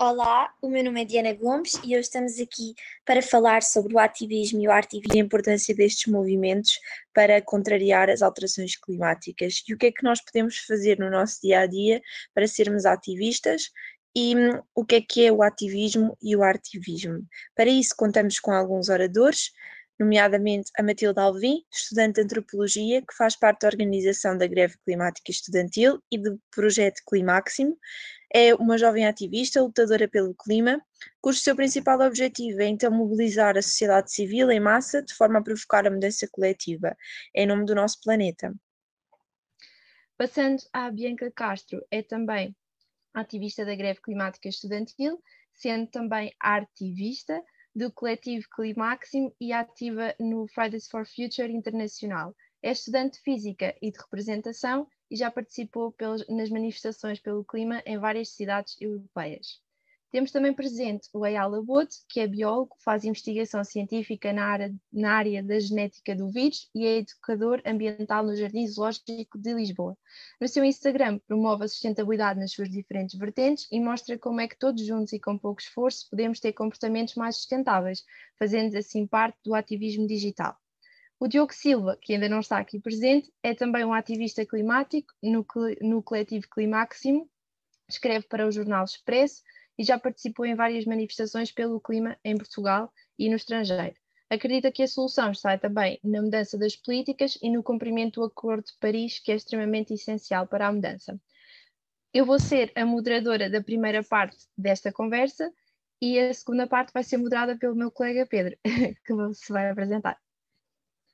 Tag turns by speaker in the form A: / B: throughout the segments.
A: Olá, o meu nome é Diana Gomes e hoje estamos aqui para falar sobre o ativismo e o artivismo e a importância destes movimentos para contrariar as alterações climáticas e o que é que nós podemos fazer no nosso dia a dia para sermos ativistas e hum, o que é que é o ativismo e o artivismo. Para isso contamos com alguns oradores, nomeadamente a Matilde Alvim, estudante de Antropologia, que faz parte da organização da Greve Climática Estudantil e do projeto Climáximo, é uma jovem ativista, lutadora pelo clima, cujo seu principal objetivo é então mobilizar a sociedade civil em massa de forma a provocar a mudança coletiva, em nome do nosso planeta.
B: Passando à Bianca Castro, é também ativista da greve climática estudantil, sendo também artivista do coletivo Climáximo e ativa no Fridays for Future Internacional. É estudante de física e de representação e já participou pelas, nas manifestações pelo clima em várias cidades europeias. Temos também presente o Ayala Wood, que é biólogo, faz investigação científica na área, na área da genética do vírus e é educador ambiental no Jardim Zoológico de Lisboa. No seu Instagram, promove a sustentabilidade nas suas diferentes vertentes e mostra como é que todos juntos e com pouco esforço podemos ter comportamentos mais sustentáveis, fazendo assim parte do ativismo digital. O Diogo Silva, que ainda não está aqui presente, é também um ativista climático no, no coletivo Climáximo, escreve para o jornal Expresso e já participou em várias manifestações pelo clima em Portugal e no estrangeiro. Acredita que a solução está também na mudança das políticas e no cumprimento do Acordo de Paris, que é extremamente essencial para a mudança. Eu vou ser a moderadora da primeira parte desta conversa e a segunda parte vai ser moderada pelo meu colega Pedro, que se vai apresentar.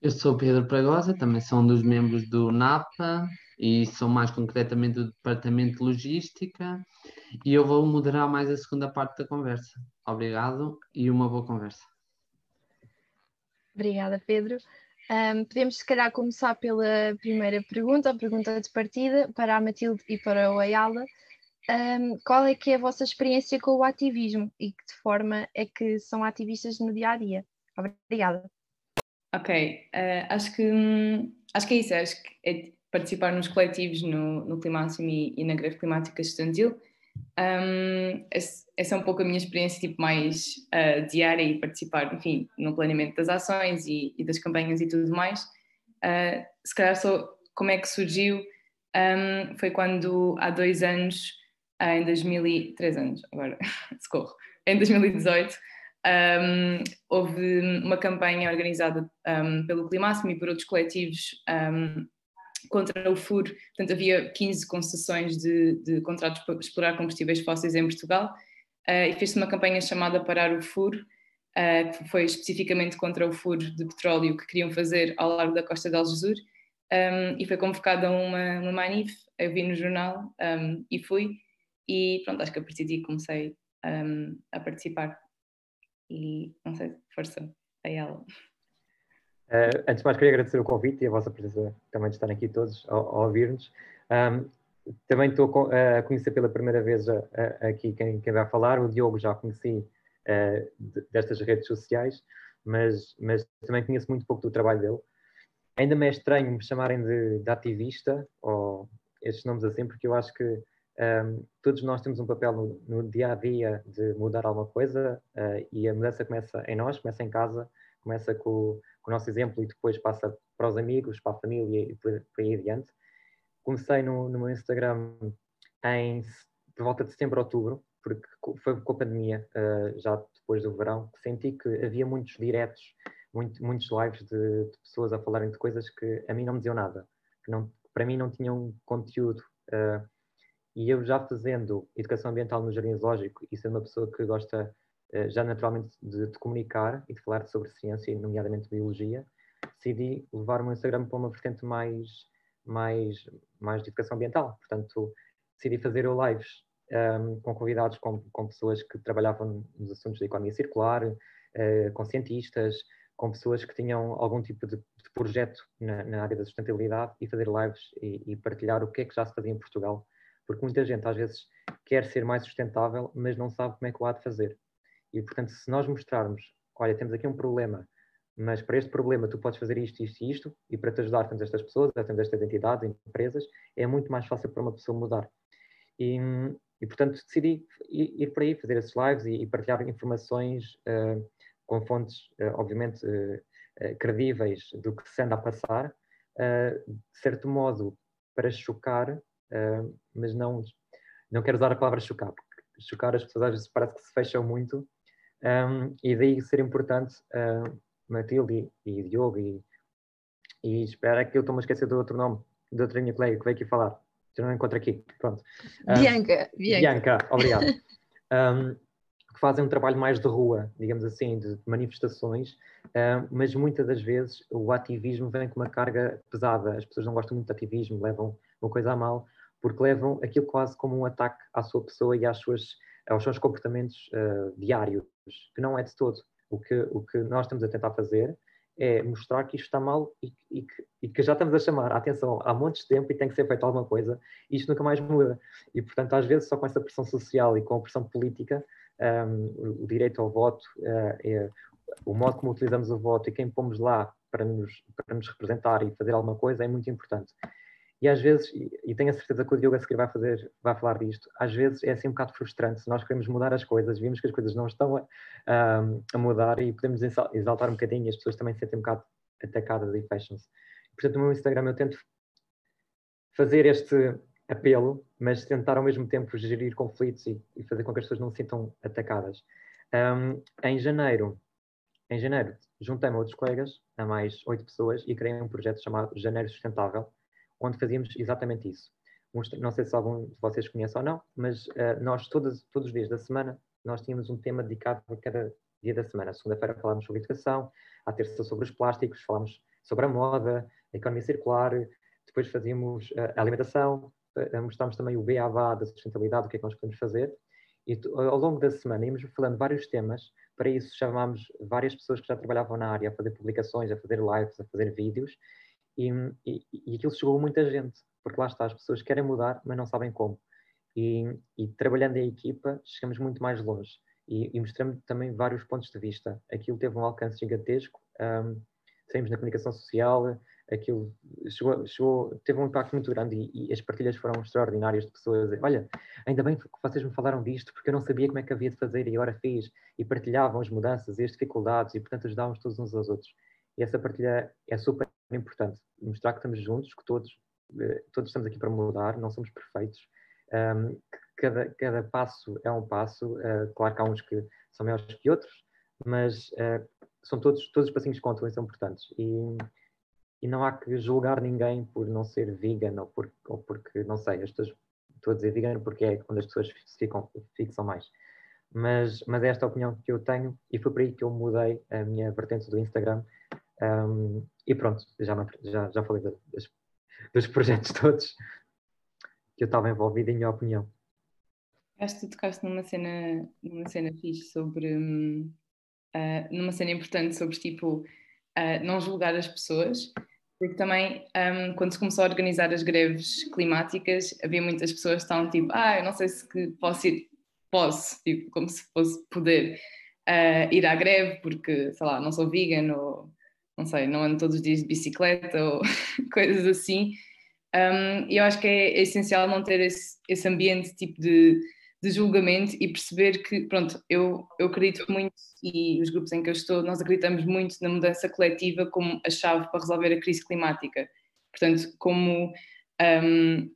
C: Eu sou Pedro Pragosa, também sou um dos membros do NAPA e sou mais concretamente do Departamento de Logística e eu vou moderar mais a segunda parte da conversa. Obrigado e uma boa conversa.
B: Obrigada, Pedro. Um, podemos, se calhar, começar pela primeira pergunta, a pergunta de partida, para a Matilde e para o Ayala. Um, qual é que é a vossa experiência com o ativismo e que de forma é que são ativistas no dia a dia? Obrigada.
D: Ok, uh, acho, que, hum, acho que é isso, acho que é participar nos coletivos no, no Climáximo e, e na greve climática estudantil. Um, essa é um pouco a minha experiência tipo, mais uh, diária e participar, enfim, no planeamento das ações e, e das campanhas e tudo mais. Uh, se calhar só como é que surgiu um, foi quando há dois anos, uh, em 2003 anos, agora, socorro, em 2018, um, houve uma campanha organizada um, pelo Climáximo e por outros coletivos um, contra o furo. Portanto, havia 15 concessões de, de contratos para explorar combustíveis fósseis em Portugal uh, e fez-se uma campanha chamada Parar o Furo, uh, que foi especificamente contra o furo de petróleo que queriam fazer ao largo da costa de Algesur. Um, e foi convocada uma, uma manif, eu vi no jornal e fui, e pronto, acho que a partir daí comecei a participar e não sei, força a ela.
E: Uh, antes de mais, queria agradecer o convite e a vossa presença também de estarem aqui todos a, a ouvir-nos. Um, também estou a conhecer pela primeira vez aqui quem, quem, vai falar. O Diogo já conheci uh, de, destas redes sociais, mas, mas, também conheço muito pouco do trabalho dele. Ainda me é estranho me chamarem de, de ativista, ou estes nomes assim, porque eu acho que um, todos nós temos um papel no, no, dia a dia de mudar alguma coisa uh, e a mudança começa em nós, começa em casa, começa com, com, o nosso exemplo e depois passa para os amigos, para a família e por, por aí adiante. Comecei no, no meu Instagram em, por volta de setembro, outubro, porque foi com a pandemia, uh, já depois do verão, que senti que havia muitos diretos, muito, muitos lives de, de, pessoas a falarem de coisas que a mim não me diziam nada, que não, para mim não tinham conteúdo. Uh, e eu já fazendo educação ambiental no Jardim Zoológico e sendo uma pessoa que gosta uh, já naturalmente de, de, comunicar e de falar sobre ciência, nomeadamente biologia, decidi levar o meu Instagram para uma vertente mais, mais, mais de educação ambiental. Portanto, decidi fazer lives um, ehm, com convidados, com, com pessoas que trabalhavam nos assuntos da economia circular, uh, com cientistas, com pessoas que tinham algum tipo de, de projeto na, na, área da sustentabilidade e fazer lives e, e partilhar o que é que já se fazia em Portugal porque muita gente às vezes quer ser mais sustentável, mas não sabe como é que o há de fazer. E portanto, se nós mostrarmos, olha, temos aqui um problema, mas para este problema tu podes fazer isto, isto e isto, e para te ajudar temos estas pessoas, temos estas entidades, empresas, é muito mais fácil para uma pessoa mudar. E, e portanto decidi ir, para aí, fazer esses lives e, e partilhar informações uh, com fontes, uh, obviamente, credíveis do que se anda a passar, de certo modo para chocar, mas não, não quero usar a palavra chocar, porque chocar as pessoas às vezes parece que se fecham muito, um, e daí ser importante, uh, Matilde e, e Diogo, e, e espera que eu estou-me a esquecer do outro nome, da outra minha colega que veio aqui falar. Eu não encontro aqui, pronto.
B: Um, Bianca, Bianca.
E: Bianca, obrigado. um, que fazem um trabalho mais de rua, digamos assim, de manifestações, mas muitas das vezes o ativismo vem com uma carga pesada. As pessoas não gostam muito de ativismo, levam uma coisa a mal, porque levam aquilo quase como um ataque à sua pessoa e às suas, aos seus comportamentos uh, diários, que não é de todo. O que, o que nós estamos a tentar fazer é mostrar que isto está mal e, e, que, e, que, já estamos a chamar a atenção há montes de tempo e tem que ser feito alguma coisa, e isto nunca mais muda. E, portanto, às vezes, só com essa pressão social e com a pressão política, um, ehm, o direito ao voto, uh, é, o modo como utilizamos o voto e quem pomos lá para nos, para nos representar e fazer alguma coisa é muito importante. E às vezes, e tenho a certeza que o Diogo a seguir vai, fazer, vai falar disto, às vezes é assim um bocado frustrante. Se nós queremos mudar as coisas, vimos que as coisas não estão a, a mudar e podemos exaltar um bocadinho e as pessoas também se sentem um bocado atacadas e fecham-se. Portanto, no meu Instagram eu tento fazer este apelo, mas tentar ao mesmo tempo gerir conflitos e, e fazer com que as pessoas não se sintam atacadas. Um, em janeiro, em janeiro, juntei-me a outros colegas, a mais oito pessoas, e criei um projeto chamado Janeiro Sustentável, onde fazíamos exatamente isso. Não sei se algum de vocês conhece ou não, mas uh, nós todos, todos os dias da semana nós tínhamos um tema dedicado a cada dia da semana. Segunda-feira falámos sobre educação, à terça sobre os plásticos, falámos sobre a moda, a economia circular, depois fazíamos uh, a alimentação, uh, mostrámos também o BABA da sustentabilidade, o que é que nós podemos fazer. E ao longo da semana íamos falando vários temas, para isso chamámos várias pessoas que já trabalhavam na área a fazer publicações, a fazer lives, a fazer vídeos, e, e, e aquilo chegou a muita gente, porque lá está, as pessoas querem mudar, mas não sabem como. E, e trabalhando em equipa, chegamos muito mais longe. E, e mostramos também vários pontos de vista. Aquilo teve um alcance gigantesco, um, saímos na comunicação social, aquilo chegou, chegou, teve um impacto muito grande e, e, as partilhas foram extraordinárias de pessoas. Olha, ainda bem que vocês me falaram disto, porque eu não sabia como é que havia de fazer e agora fiz. E partilhavam as mudanças e as dificuldades e, portanto, ajudávamos todos uns aos outros. E essa partilha é super importante. Mostrar que estamos juntos, que todos, eh, todos estamos aqui para mudar, não somos perfeitos. Um, cada, cada passo é um passo. Uh, claro que há uns que são melhores que outros, mas uh, são todos, todos os passinhos contam e são importantes. E, e não há que julgar ninguém por não ser vegan ou, por, ou porque, não sei, as pessoas, estou a dizer vegan porque é quando as pessoas ficam, fixam mais. Mas, mas é esta a opinião que eu tenho e foi por aí que eu mudei a minha vertente do Instagram um, e pronto, já, já, já falei das, dos projetos todos que eu estava envolvido, em minha opinião.
D: Acho que tu tocaste numa cena, numa cena fixe sobre. Uh, numa cena importante sobre tipo uh, não julgar as pessoas, porque também um, quando se começou a organizar as greves climáticas havia muitas pessoas que estavam tipo, ah, eu não sei se que posso ir, posso, tipo, como se fosse poder uh, ir à greve porque, sei lá, não sou vegan ou não sei, não ando todos os dias de bicicleta ou coisas assim. Um, e eu acho que é, essencial não ter esse, esse ambiente tipo de, de julgamento e perceber que, pronto, eu, eu acredito muito e os grupos em que eu estou, nós acreditamos muito na mudança coletiva como a chave para resolver a crise climática. Portanto, como um,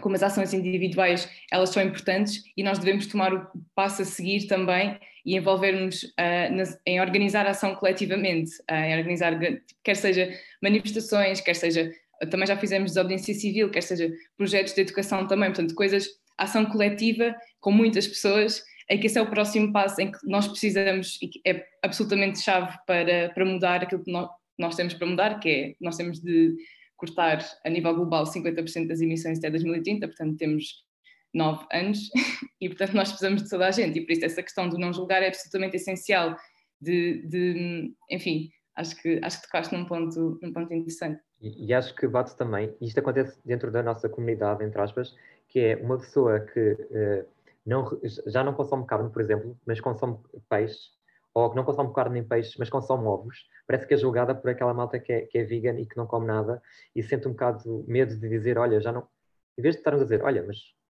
D: como as ações individuais elas são importantes e nós devemos tomar o passo a seguir também e envolvermos uh, em organizar a ação coletivamente, uh, em organizar quer seja manifestações, quer seja também já fizemos desobediência civil, quer seja projetos de educação também, portanto coisas, ação coletiva com muitas pessoas, é que esse é o próximo passo em que nós precisamos e que é absolutamente chave para, para mudar aquilo que nós, nós temos para mudar, que é nós temos de cortar a nível global 50% das emissões até 2030, portanto temos nove anos e portanto nós precisamos de toda a gente e por isso essa questão do não julgar é absolutamente essencial de, de enfim, acho que, acho que tocaste num ponto, num ponto interessante.
E: E, e acho que bate também, isto acontece dentro da nossa comunidade, entre aspas, que é uma pessoa que uh, não, já não consome carne, por exemplo, mas consome peixe, ou que não consome carne nem peixe, mas consome ovos, parece que é julgada por aquela malta que é, que é vegan e que não come nada e sente um bocado medo de dizer, olha, já não. Em vez de estarmos a dizer, olha, mas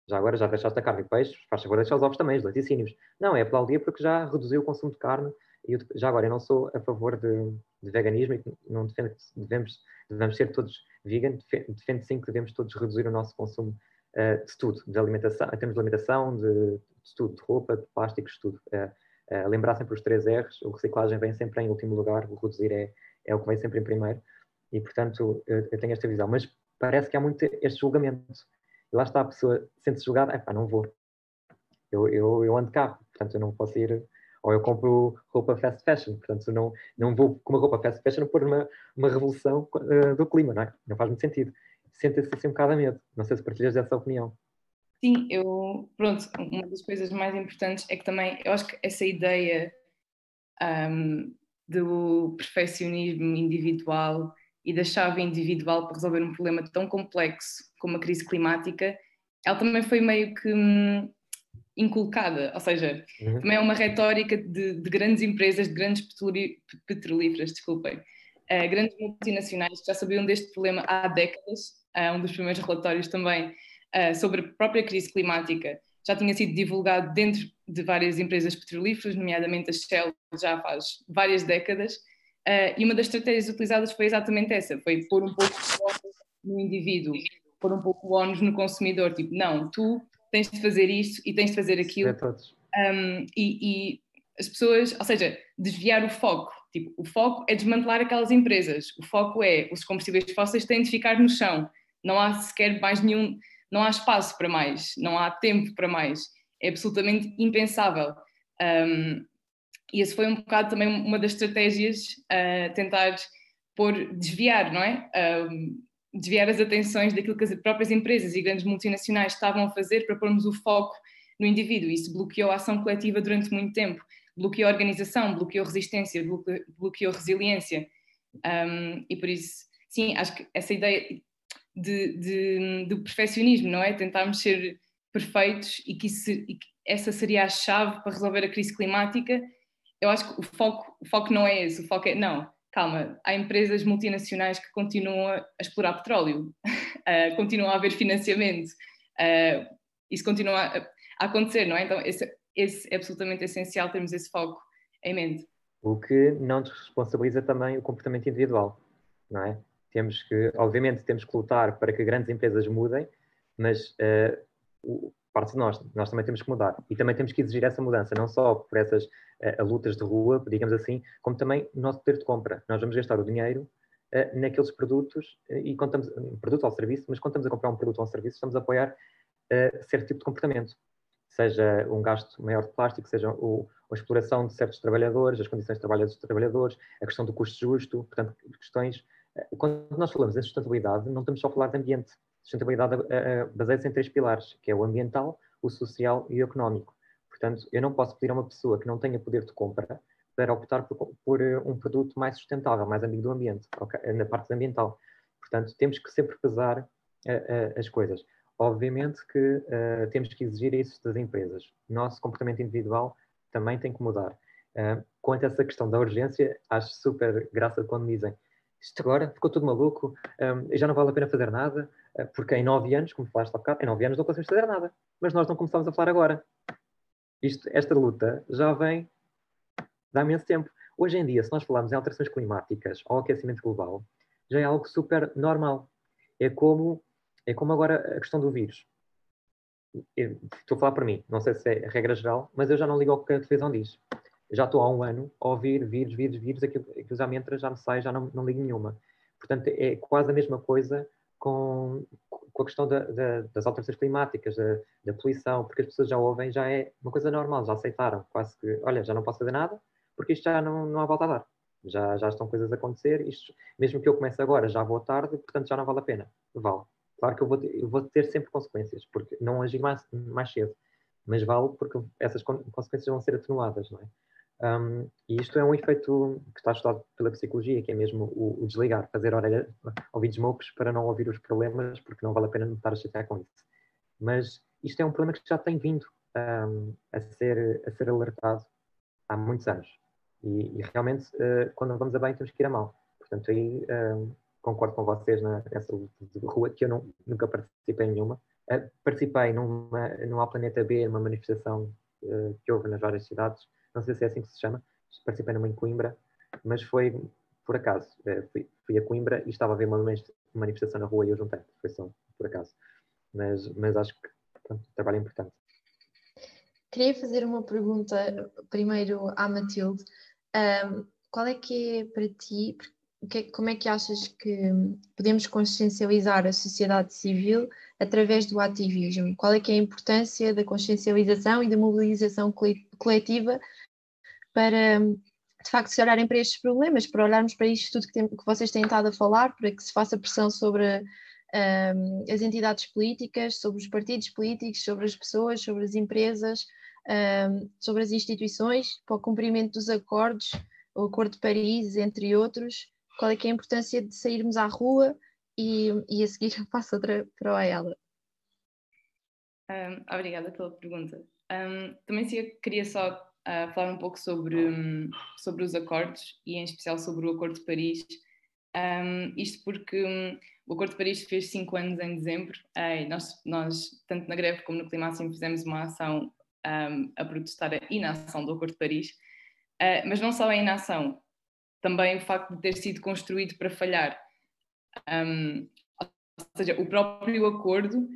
E: Já agora já deixaste a carne e peixe, faz favor deixar os ovos também, os laticínios. Não, é aplaudir porque já reduziu o consumo de carne. E já agora, eu não sou a favor de, de veganismo e não defendo que devemos, devemos ser todos vegan, defendo sim que devemos todos reduzir o nosso consumo uh, de tudo, de alimentação, em termos de alimentação, de, de tudo, de roupa, de plásticos, tudo. Uh, uh, lembrar sempre os três R's, o reciclagem vem sempre em último lugar, o reduzir é, é o que vem sempre em primeiro. E, portanto, eu, eu tenho esta visão. Mas parece que há muito este julgamento. E lá está, a pessoa sente-se julgada, pá, não vou. Eu, eu, eu ando carro, portanto, eu não posso ir ou eu compro roupa fast fashion, portanto não, não vou com uma roupa fast fashion pôr uma, uma revolução uh, do clima, não é? Não faz muito sentido. Sente-se assim um bocado a medo. Não sei se partilhas dessa opinião.
D: Sim, eu, pronto, uma das coisas mais importantes é que também, eu acho que essa ideia um, do perfeccionismo individual e da chave individual para resolver um problema tão complexo como a crise climática, ela também foi meio que hum, inculcada, ou seja, uhum. também é uma retórica de, de, grandes empresas, de grandes petrolíferas, desculpem, uh, grandes multinacionais que já sabiam deste problema há décadas, uh, um dos primeiros relatórios também uh, sobre a própria crise climática já tinha sido divulgado dentro de várias empresas petrolíferas, nomeadamente a Shell, já faz várias décadas, e uma das estratégias utilizadas foi exatamente essa, foi pôr um pouco no indivíduo, pôr um pouco o ónus no consumidor, tipo, não, tu tens de fazer isto e tens de fazer aquilo. É todos. Um, e, e, as pessoas, ou seja, desviar o foco. Tipo, o foco é desmantelar aquelas empresas. O foco é os combustíveis fósseis têm de ficar no chão. Não há sequer mais nenhum, não há espaço para mais, não há tempo para mais. É absolutamente impensável. Um, e esse foi um bocado também uma das estratégias uh, tentar pôr, desviar, não é? Um, desviar as atenções daquilo que as próprias empresas e grandes multinacionais estavam a fazer para pormos o foco no indivíduo. Isso bloqueou a ação coletiva durante muito tempo, bloqueou a organização, bloqueou resistência, bloqueou resiliência. Um, e por isso, sim, acho que essa ideia de, de, do perfeccionismo, não é? Tentarmos ser perfeitos e que, isso, e que essa seria a chave para resolver a crise climática. Eu acho que o foco, o foco não é esse, o foco é, não, calma, há empresas multinacionais que continuam a explorar petróleo, uh, continuam a haver financiamento, uh, isso continua a, a, acontecer, não é? Então, esse, esse é absolutamente essencial termos esse foco em mente.
E: O que não desresponsabiliza também o comportamento individual, não é? Temos que, obviamente, temos que lutar para que grandes empresas mudem, mas uh, parte de nós, nós também temos que mudar. E também temos que exigir essa mudança, não só por essas uh, lutas de rua, digamos assim, como também o nosso poder de compra. Nós vamos gastar o dinheiro uh, naqueles produtos, e estamos, um produto ou serviço, mas quando estamos a comprar um produto ou um serviço, estamos a apoiar certo tipo de comportamento. Seja um gasto maior de plástico, seja o, a exploração de certos trabalhadores, as condições de trabalho dos trabalhadores, a questão do custo justo, portanto, questões. Quando nós falamos em sustentabilidade, não estamos só a falar de ambiente, Sustentabilidade baseia-se em três pilares, que é o ambiental, o social e o económico. Portanto, eu não posso pedir a uma pessoa que não tenha poder de compra para optar por, por eh, um produto mais sustentável, mais amigo do ambiente, na parte ambiental. Portanto, temos que sempre pesar uh, uh, as coisas. Obviamente que uh, temos que exigir isso das empresas. Nosso comportamento individual também tem que mudar. quanto a essa questão da urgência, acho super graça quando dizem isto agora ficou tudo maluco, um, já não vale a pena fazer nada, uh, porque em nove anos, como falaste há bocado, em nove anos não conseguimos fazer nada. Mas nós não começamos a falar agora. Isto, esta luta já vem há imenso tempo. Hoje em dia, se nós falarmos em alterações climáticas ou aquecimento global, já é algo super normal. É como, é como agora a questão do vírus. Eu, estou a falar para mim, não sei se é regra geral, mas eu já não ligo ao que a televisão diz já estou há um ano a ouvir vírus, vírus, vírus, aquilo, aquilo já me entra, já me sai, já não, não ligo nenhuma. Portanto, é quase a mesma coisa com, com a questão da, da, das alterações climáticas, da, da, poluição, porque as pessoas já ouvem, já é uma coisa normal, já aceitaram, quase que, olha, já não posso fazer nada, porque isto já não, não há volta a dar. Já, já estão coisas a acontecer, isto, mesmo que eu comece agora, já vou tarde, portanto já não vale a pena. Vale. Claro que eu vou, eu vou ter sempre consequências, porque não agir mais, mais cedo, mas vale porque essas consequências vão ser atenuadas, não é? Um, e isto é um efeito que está estudado pela psicologia, que é mesmo o, o desligar, fazer orelha, ouvidos mocos para não ouvir os problemas, porque não vale a pena não estar a chatear com isso. Mas isto é um problema que já tem vindo um, a, ser, a ser alertado há muitos anos. E, e realmente, uh, quando vamos a bem, temos que ir a mal. Portanto, aí um, concordo com vocês na, nessa luta de rua, que eu não, nunca participei em nenhuma, Uh, participei numa, numa Planeta B, numa manifestação uh, que houve nas várias cidades, não sei se é assim que se chama, participei numa em Coimbra, mas foi por acaso. Uh, fui, fui, a Coimbra e estava a ver uma manifestação na rua e eu juntei, foi só por acaso. Mas, mas acho que pronto, trabalho é importante.
B: Queria fazer uma pergunta primeiro à Matilde. Um, qual é que é para ti, é, como é que achas que podemos consciencializar a sociedade civil através do ativismo? Qual é que é a importância da consciencialização e da mobilização coletiva para, de facto, se olharem para estes problemas, para olharmos para isto tudo que, tem, que vocês têm estado a falar, para que se faça pressão sobre um, as entidades políticas, sobre os partidos políticos, sobre as pessoas, sobre as empresas, um, sobre as instituições, para o cumprimento dos acordos, o Acordo de Paris, entre outros, qual é que é a importância de sairmos à rua e, e a seguir passo outra para a ela.
D: Um, obrigada pela pergunta. Um, também queria só uh, falar um pouco sobre, um, sobre os acordos e em especial sobre o Acordo de Paris. isto porque hum, o Acordo de Paris fez cinco anos em dezembro e nós, nós, tanto na greve como no Climáximo, fizemos uma ação a protestar a inação do Acordo de Paris. Uh, mas não só a inação, também o facto de ter sido construído para falhar. Um, ou seja, o próprio acordo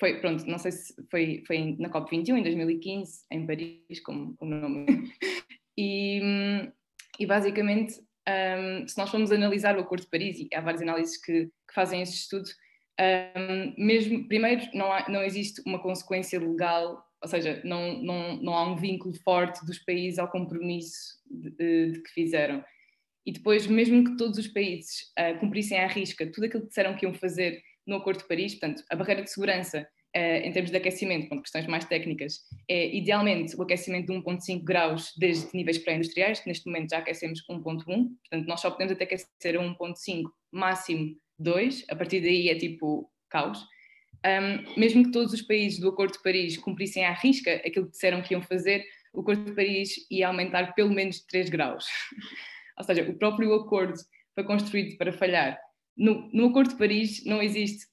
D: foi, pronto, não sei se foi, foi na COP21 em 2015, em Paris, como o nome. E, e basicamente, um, se nós formos analisar o Acordo de Paris, e há várias análises que, que fazem esse estudo, um, mesmo, primeiro, não, há, não existe uma consequência legal, ou seja, não, não, não há um vínculo forte dos países ao compromisso de, de que fizeram e depois, mesmo que todos os países uh, cumprissem à risca tudo aquilo que disseram que iam fazer no Acordo de Paris, portanto, a barreira de segurança uh, em termos de aquecimento, com questões mais técnicas, é idealmente o aquecimento de 1,5 graus desde níveis pré-industriais, neste momento já aquecemos 1,1, portanto, nós só podemos até aquecer a 1,5, máximo 2, a partir daí é tipo caos. Um, mesmo que todos os países do Acordo de Paris cumprissem à risca aquilo que disseram que iam fazer, o Acordo de Paris ia aumentar pelo menos 3 graus. Ou seja, o próprio acordo foi construído para falhar. No, no Acordo de Paris não existe,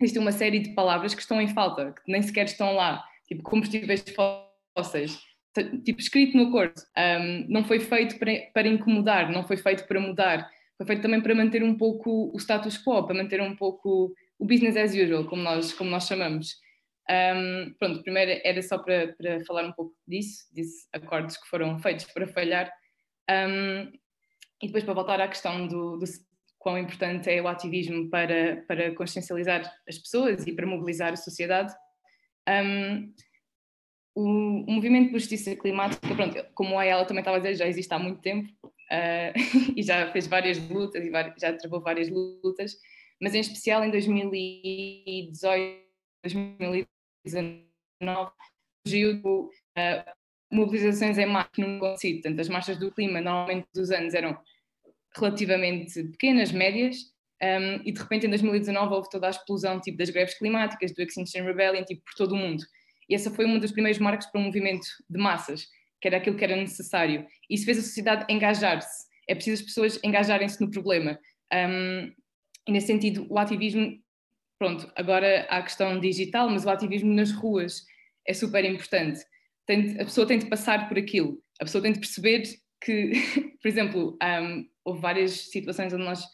D: existe uma série de palavras que estão em falta, que nem sequer estão lá, tipo combustíveis fósseis, tipo escrito no acordo. Um, não foi feito para, para incomodar, não foi feito para mudar, foi feito também para manter um pouco o status quo, para manter um pouco o business as usual, como nós, como nós chamamos. Um, pronto, primeiro era só para, para falar um pouco disso, desses acordos que foram feitos para falhar. Um, e depois, para voltar à questão do, do quão importante é o ativismo para, para consciencializar as pessoas e para mobilizar a sociedade, um, o, o, movimento por justiça climática, pronto, como a ela também estava a dizer, já existe há muito tempo uh, e já fez várias lutas e já travou várias lutas, mas em especial em 2018, 2019, surgiu uh, mobilizações em massa num consigo. Portanto, as marchas do clima, normalmente dos anos, eram relativamente pequenas, médias, um, e de repente em 2019 houve toda a explosão tipo, das greves climáticas, do Extinction Rebellion, tipo, por todo o mundo. E essa foi uma das primeiras marcas para um movimento de massas, que era aquilo que era necessário. Isso fez a sociedade engajar-se. É preciso as pessoas engajarem-se no problema. Um, e nesse sentido, o ativismo, pronto, agora há a questão digital, mas o ativismo nas ruas é super importante tem, a pessoa tem de passar por aquilo, a pessoa tem de perceber que, por exemplo, um, houve várias situações onde nós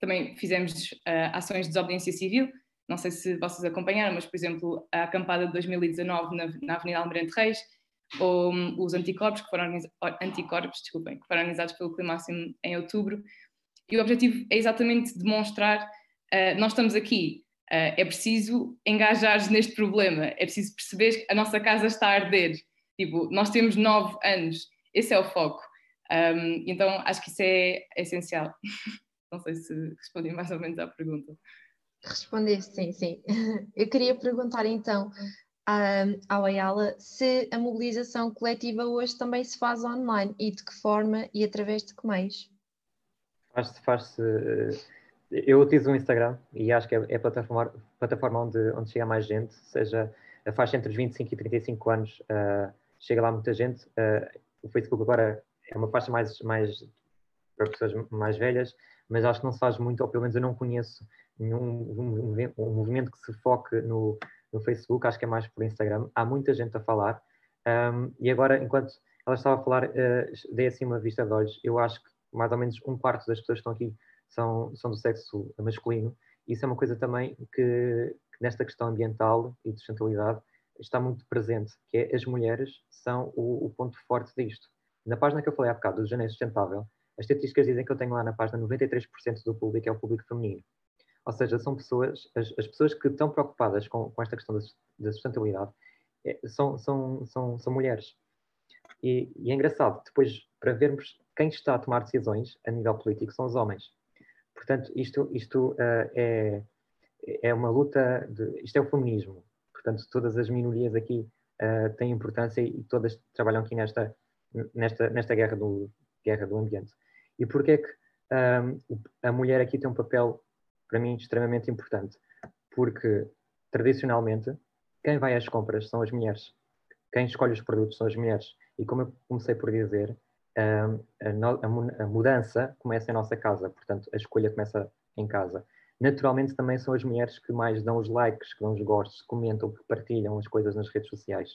D: também fizemos uh, ações de desobediência civil, não sei se vocês acompanharam, mas, por exemplo, a acampada de 2019 na, na Avenida Almirante Reis, ou um, os anticorpos que, foram anticorpos, desculpem, que foram organizados pelo Climáximo em outubro, e o objetivo é exatamente demonstrar, uh, nós estamos aqui, uh, é preciso engajar neste problema, é preciso perceber que a nossa casa está a arder, Tipo, nós temos nove anos, esse é o foco. Um, então acho que isso é, é essencial. Não sei se respondi mais ou menos à pergunta.
B: Respondeste, sim, sim. Eu queria perguntar então um, ao Ayala se a mobilização coletiva hoje também se faz online e de que forma e através de que meios?
E: Faz-se, faz-se. Eh, eu utilizo o Instagram e acho que é, é a plataforma, plataforma onde, onde chega mais gente, seja a faixa entre os 25 e 35 anos. Uh, chega lá muita gente. Uh, o Facebook agora é uma faixa mais, mais para pessoas mais velhas, mas acho que não se faz muito, ou pelo menos eu não conheço nenhum um, movimento que se foque no, no Facebook, acho que é mais por Instagram. Há muita gente a falar. Um, e agora, enquanto ela estava a falar, uh, dei assim uma vista de olhos. Eu acho que mais ou menos um quarto das pessoas que estão aqui são, são do sexo masculino. Isso é uma coisa também que, que nesta questão ambiental e de sustentabilidade está muito presente, que é as mulheres são o, o, ponto forte disto. Na página que eu falei há bocado, do Janeiro Sustentável, as estatísticas dizem que eu tenho lá na página 93% do público é o público feminino. Ou seja, são pessoas, as, as pessoas que estão preocupadas com, com esta questão da, da sustentabilidade é, são, são, são, são mulheres. E, e, é engraçado, depois, para vermos quem está a tomar decisões a nível político, são os homens. Portanto, isto, isto uh, é, é uma luta, de, isto é o feminismo. Portanto, todas as minorias aqui uh, têm importância e todas trabalham aqui nesta, nesta, nesta guerra, do, guerra do ambiente. E porquê é que um, a mulher aqui tem um papel, para mim, extremamente importante? Porque, tradicionalmente, quem vai às compras são as mulheres. Quem escolhe os produtos são as mulheres. E como eu comecei por dizer, a, a mudança começa em nossa casa, portanto, a escolha começa em casa. Naturalmente, também são as mulheres que mais dão os likes, que dão os gostos, comentam, que partilham as coisas nas redes sociais.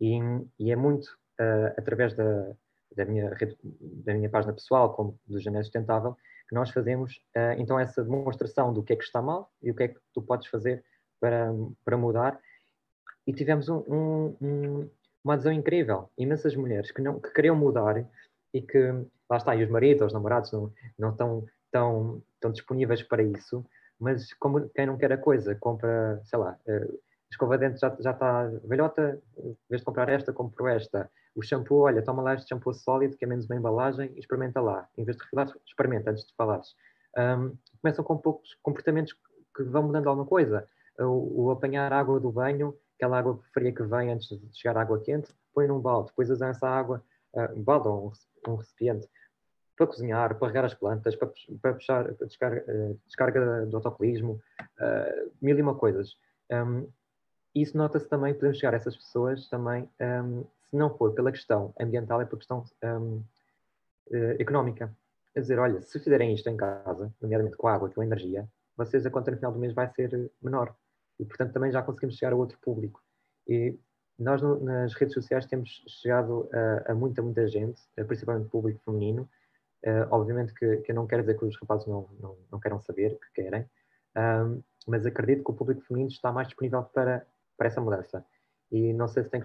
E: E, e é muito uh, através da, da minha, rede, da minha página pessoal, como do Janeiro Sustentável, que nós fazemos uh, então essa demonstração do que é que está mal e o que é que tu podes fazer para, para mudar. E tivemos um, um, um, uma adesão incrível, imensas mulheres que, não, que queriam mudar e que, lá está, e os maridos, os namorados não, não estão tão, tão disponíveis para isso, mas como quem não quer a coisa, compra, sei lá, uh, escova de dentes já, já está velhota, em vez de comprar esta, compro esta o shampoo, olha, toma lá este shampoo sólido, que é menos uma embalagem, e experimenta lá. Em vez de refilar, experimenta antes de falares. Um, começam com poucos comportamentos que vão mudando alguma coisa. O, o, apanhar água do banho, aquela água fria que vem antes de chegar à água quente, põe num balde, depois usam essa água, uh, um balde ou um, um, recipiente, para cozinhar, para regar as plantas, para, para puxar para descarga, uh, descarga do autocolismo, uh, mil e uma coisas. Um, isso nota-se também, podemos chegar a essas pessoas também um, se não for pela questão ambiental, é por questão um, eh, económica. Quer dizer, olha, se fizerem isto em casa, nomeadamente com a água, com a energia, vocês a conta no final do mês vai ser menor. E, portanto, também já conseguimos chegar a outro público. E nós, no, nas redes sociais, temos chegado a, a, muita, muita gente, principalmente público feminino. Uh, obviamente que, que eu não quero dizer que os rapazes não, não, não queiram saber, que querem, um, mas acredito que o público feminino está mais disponível para, para essa mudança. E não sei se tem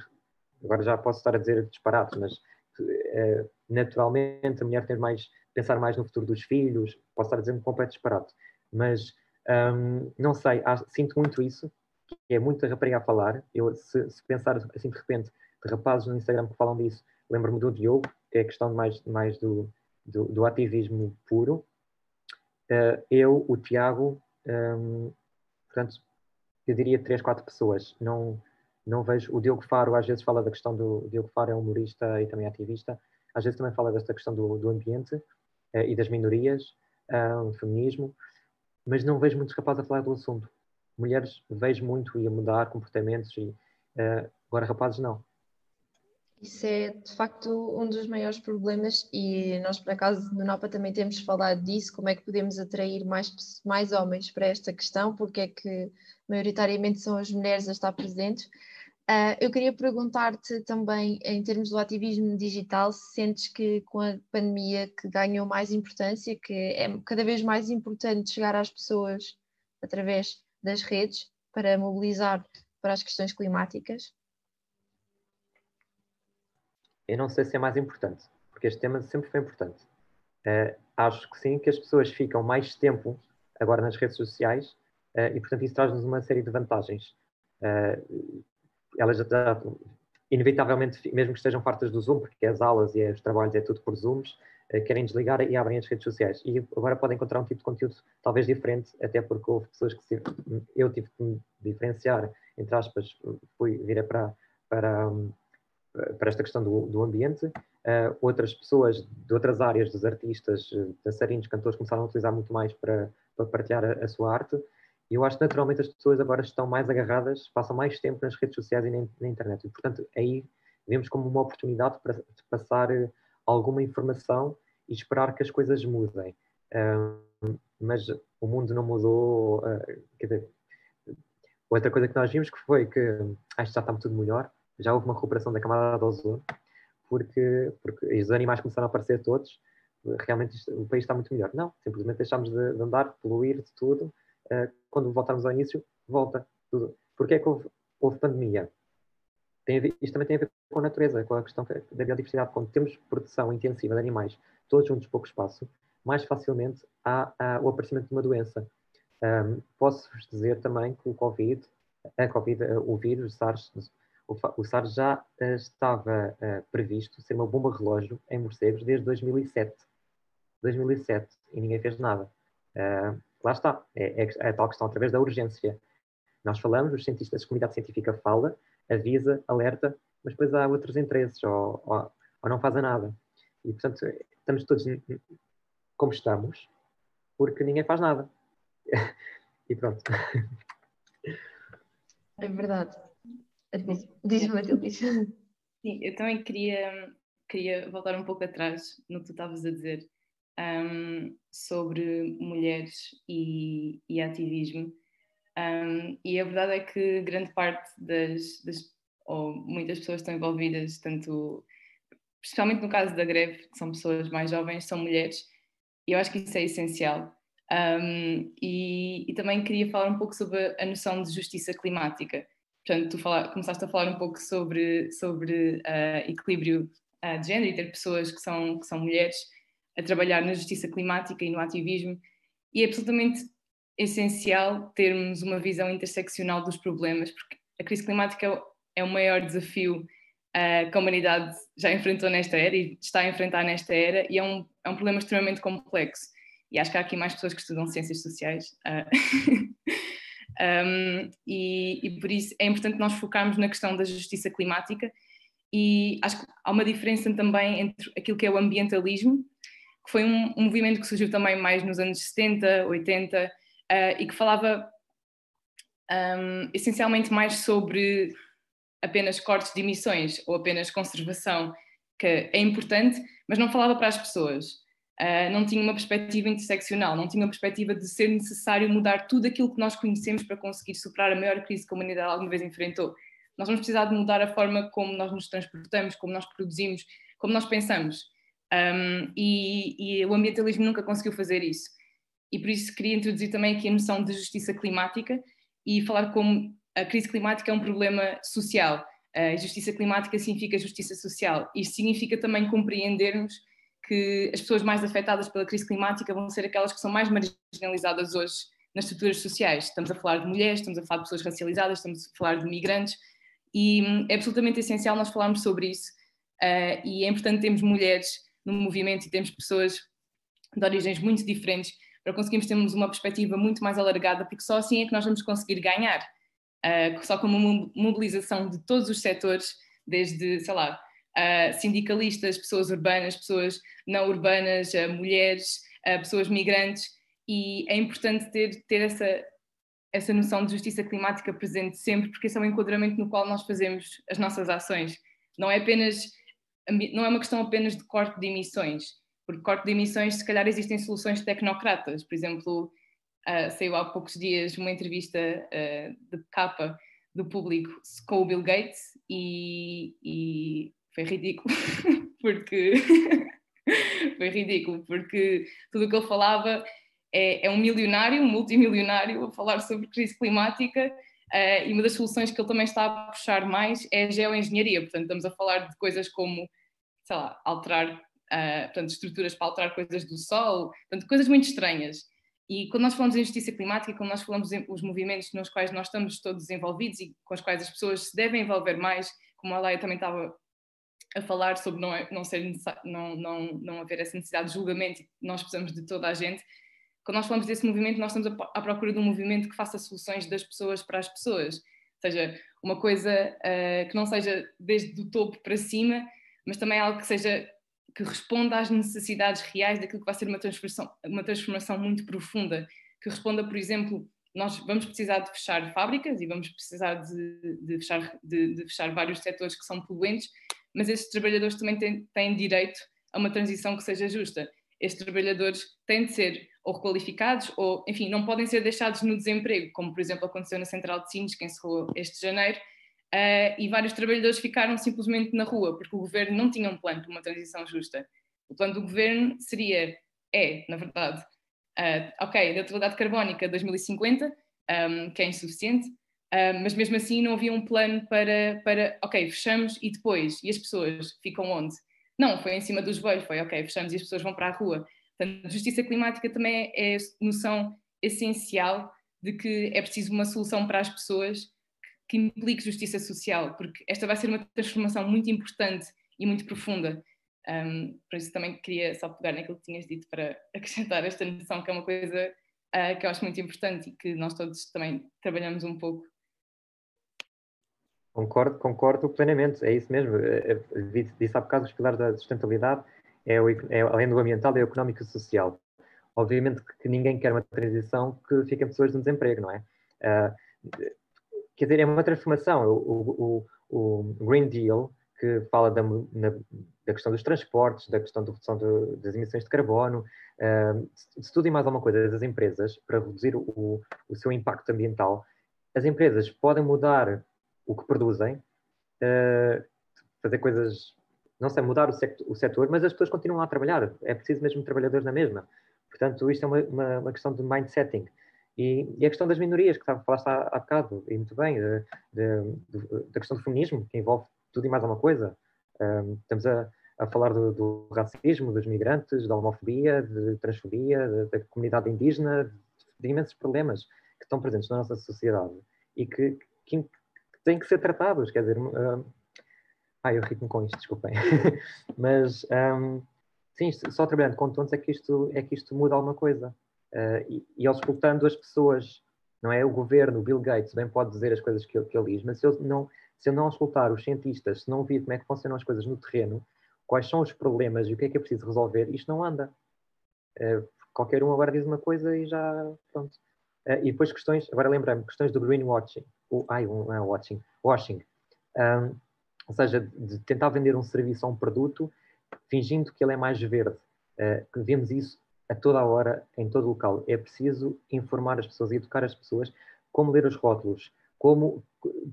E: agora já posso estar a dizer disparate, mas é, naturalmente a mulher tem mais, pensar mais no futuro dos filhos, posso estar a dizer um completo disparate, mas um, não sei, sinto muito isso, que é muita rapariga a falar, eu se, se, pensar assim de repente de rapazes no Instagram que falam disso, lembro-me do Diogo, que é a questão mais, mais do, do, do ativismo puro, uh, eu, o Tiago, um, portanto, eu diria três, quatro pessoas, não não vejo. O Diogo Faro às vezes fala da questão do. Diogo Faro é humorista e também ativista, às vezes também fala desta questão do, do ambiente eh, e das minorias, uh, feminismo, mas não vejo muitos rapazes a falar do assunto. Mulheres vejo muito e a mudar comportamentos, e uh, agora rapazes não.
B: Isso é de facto um dos maiores problemas e nós por acaso no NOPA também temos falado disso, como é que podemos atrair mais, mais homens para esta questão, porque é que maioritariamente são as mulheres a estar presentes. Uh, eu queria perguntar-te também, em termos do ativismo digital, se sentes que com a pandemia que ganhou mais importância, que é cada vez mais importante chegar às pessoas através das redes para mobilizar para as questões climáticas?
E: Eu não sei se é mais importante, porque este tema sempre foi importante. Uh, acho que sim, que as pessoas ficam mais tempo agora nas redes sociais uh, e, portanto, isso traz-nos uma série de vantagens. Uh, elas já, inevitavelmente, mesmo que estejam fartas do Zoom, porque as aulas e os trabalhos é tudo por Zooms, eh, querem desligar e abrem as redes sociais. E agora podem encontrar um tipo de conteúdo talvez diferente, até porque houve pessoas que se, eu tive que me diferenciar, entre aspas, fui vir para, para, para esta questão do, do ambiente. Uh, outras pessoas de outras áreas, dos artistas, dançarinos, cantores, começaram a utilizar muito mais para, para partilhar a, a sua arte. Eu acho que naturalmente as pessoas agora estão mais agarradas, passam mais tempo nas redes sociais e na, na internet. E, portanto, aí vemos como uma oportunidade para passar eh, alguma informação e esperar que as coisas mudem. Um, mas o mundo não mudou, uh, quer dizer, Outra coisa que nós vimos que foi que acho que já está tudo melhor, já houve uma recuperação da camada de ozono, porque, porque os animais começaram a aparecer todos, realmente isto, o país está muito melhor. Não, simplesmente deixámos de, de andar, poluir de tudo. Uh, quando voltarmos ao início, volta tudo. Porque é que houve, houve pandemia? Ver, isto também tem a ver com a natureza, com a questão da biodiversidade. Quando temos produção intensiva de animais, todos juntos, pouco espaço, mais facilmente há, há o aparecimento de uma doença. Um, Posso-vos dizer também que o Covid, a COVID, o vírus, o SARS, o, SARS já uh, estava uh, previsto ser uma bomba relógio em morcegos desde 2007. 2007 e ninguém fez nada. Uh, lá está, é, é, é, a tal questão através da urgência. Nós falamos, os cientistas, a comunidade científica fala, avisa, alerta, mas depois há outros interesses ou, ou, ou não fazem nada. E, portanto, estamos todos como estamos porque ninguém faz nada. e pronto.
B: É verdade. Diz-me, Matilde. Sim,
D: eu também queria, queria voltar um pouco atrás no que tu estavas a dizer um, sobre mulheres e, e ativismo. Um, e a verdade é que grande parte das, das, ou muitas pessoas estão envolvidas, tanto, especialmente no caso da greve, que são pessoas mais jovens, são mulheres, e eu acho que isso é essencial. Um, e, e, também queria falar um pouco sobre a noção de justiça climática. Portanto, tu fala, começaste a falar um pouco sobre, sobre uh, equilíbrio uh, de género e ter pessoas que são, que são mulheres a trabalhar na justiça climática e no ativismo, e é absolutamente essencial termos uma visão interseccional dos problemas, porque a crise climática é o maior desafio uh, que a humanidade já enfrentou nesta era e está a enfrentar nesta era, e é um, é um problema extremamente complexo. E acho que há aqui mais pessoas que estudam ciências sociais. Uh, um, e, e por isso é importante nós focarmos na questão da justiça climática e acho que há uma diferença também entre aquilo que é o ambientalismo que foi um, movimento que surgiu também mais nos anos 70, 80, uh, e que falava um, essencialmente mais sobre apenas cortes de emissões ou apenas conservação, que é importante, mas não falava para as pessoas. Uh, não tinha uma perspectiva interseccional, não tinha uma perspectiva de ser necessário mudar tudo aquilo que nós conhecemos para conseguir superar a maior crise que a humanidade alguma vez enfrentou. Nós vamos precisar de mudar a forma como nós nos transportamos, como nós produzimos, como nós pensamos. Um, e, e, o ambientalismo nunca conseguiu fazer isso. E por isso queria introduzir também aqui a noção de justiça climática e falar como a crise climática é um problema social. A justiça climática significa justiça social. Isto significa também compreendermos que as pessoas mais afetadas pela crise climática vão ser aquelas que são mais marginalizadas hoje nas estruturas sociais. Estamos a falar de mulheres, estamos a falar de pessoas racializadas, estamos a falar de migrantes, e hum, é absolutamente essencial nós falarmos sobre isso. Uh, e é importante termos mulheres no movimento e temos pessoas de origens muito diferentes para conseguirmos termos uma perspectiva muito mais alargada, porque só assim é que nós vamos conseguir ganhar. Uh, só com uma mobilização de todos os setores, desde, sei lá, uh, sindicalistas, pessoas urbanas, pessoas não urbanas, uh, mulheres, pessoas migrantes, e é importante ter, ter essa, essa noção de justiça climática presente sempre, porque esse é o enquadramento no qual nós fazemos as nossas ações. Não é apenas não é uma questão apenas de corte de emissões, porque corte de emissões, se calhar existem soluções tecnocratas. Por exemplo, uh, saiu há poucos dias uma entrevista uh, de capa do público com o Bill Gates e, e foi ridículo, porque foi ridículo, porque tudo o que ele falava é, é, um milionário, um multimilionário a falar sobre crise climática Uh, e uma das soluções que ele também está a puxar mais é a geoengenharia. Portanto, estamos a falar de coisas como, sei lá, alterar uh, portanto, estruturas para alterar coisas do Sol, portanto, coisas muito estranhas. E quando nós falamos em justiça climática, quando nós falamos em os movimentos nos quais nós estamos todos envolvidos e com os quais as pessoas se devem envolver mais, como a Leia também estava a falar sobre não, é, não, ser não, não, não haver essa necessidade de julgamento, nós precisamos de toda a gente, quando nós falamos desse movimento, nós estamos à procura de um movimento que faça soluções das pessoas para as pessoas. Ou seja, uma coisa uh, que não seja desde o topo para cima, mas também algo que seja que responda às necessidades reais daquilo que vai ser uma transformação, uma transformação muito profunda, que responda, por exemplo, nós vamos precisar de fechar fábricas e vamos precisar de, de fechar, de, de, fechar vários setores que são poluentes, mas esses trabalhadores também têm, têm direito a uma transição que seja justa. Estes trabalhadores têm de ser ou requalificados, ou, enfim, não podem ser deixados no desemprego, como, por exemplo, aconteceu na Central de Sines, que encerrou este janeiro, uh, e vários trabalhadores ficaram simplesmente na rua, porque o governo não tinha um plano para uma transição justa. O plano do governo seria, é, na verdade, uh, ok, neutralidade carbónica 2050, um, que é insuficiente, um, mas mesmo assim não havia um plano para, para, ok, fechamos e depois, e as pessoas ficam onde? Não, foi em cima dos joelhos, foi ok, fechamos e as pessoas vão para a rua. Portanto, justiça climática também é noção essencial de que é preciso uma solução para as pessoas que implique justiça social, porque esta vai ser uma transformação muito importante e muito profunda. Um, por isso também queria só pegar naquilo que tinhas dito para acrescentar esta noção, que é uma coisa uh, que eu acho muito importante e que nós todos também trabalhamos um pouco.
E: Concordo, concordo plenamente, é isso mesmo. Eh, eh, disse há bocado os pilares da sustentabilidade é, o, é, além do ambiental, é o económico e social. Obviamente que ninguém quer uma transição que fiquem pessoas no desemprego, não é? Uh, quer dizer, é uma transformação. O, o, o Green Deal, que fala da, na, da, questão dos transportes, da questão da redução das emissões de carbono, uh, tudo e mais alguma coisa das empresas, para reduzir o, o, seu impacto ambiental, as empresas podem mudar o que produzem, uh, fazer coisas não sei, mudar o, sector, o setor, mas as pessoas continuam a trabalhar. É preciso mesmo trabalhadores na mesma. Portanto, isto é uma, uma, uma questão de mindsetting. E, e, a questão das minorias, que estava, falaste há, há bocado, e muito bem, de, de, de, da questão do feminismo, que envolve tudo e mais alguma coisa. Um, estamos a, a falar do, do, racismo, dos migrantes, da homofobia, de transfobia, da comunidade indígena, de, imensos problemas que estão presentes na nossa sociedade e que, que, que têm que ser tratados. Quer dizer, ah, eu ritmo com isto, desculpem. Mas, um, sim, só trabalhando com tontos é que isto, é que isto muda alguma coisa. Uh, e, e ele escutando as pessoas, não é? O governo, o Bill Gates, bem pode dizer as coisas que, que ele diz, mas se eu não, se eu não escutar os cientistas, se não ouvir como é que funcionam as coisas no terreno, quais são os problemas e o que é que é preciso resolver, isto não anda. Uh, qualquer um agora diz uma coisa e já, pronto. Uh, e depois questões, agora lembrei-me, questões do greenwashing, o, ai, não é watching, washing. Um, ou seja, de tentar vender um serviço ou um produto fingindo que ele é mais verde. Uh, vemos isso a toda a hora, em todo local. É preciso informar as pessoas, educar as pessoas como ler os rótulos, como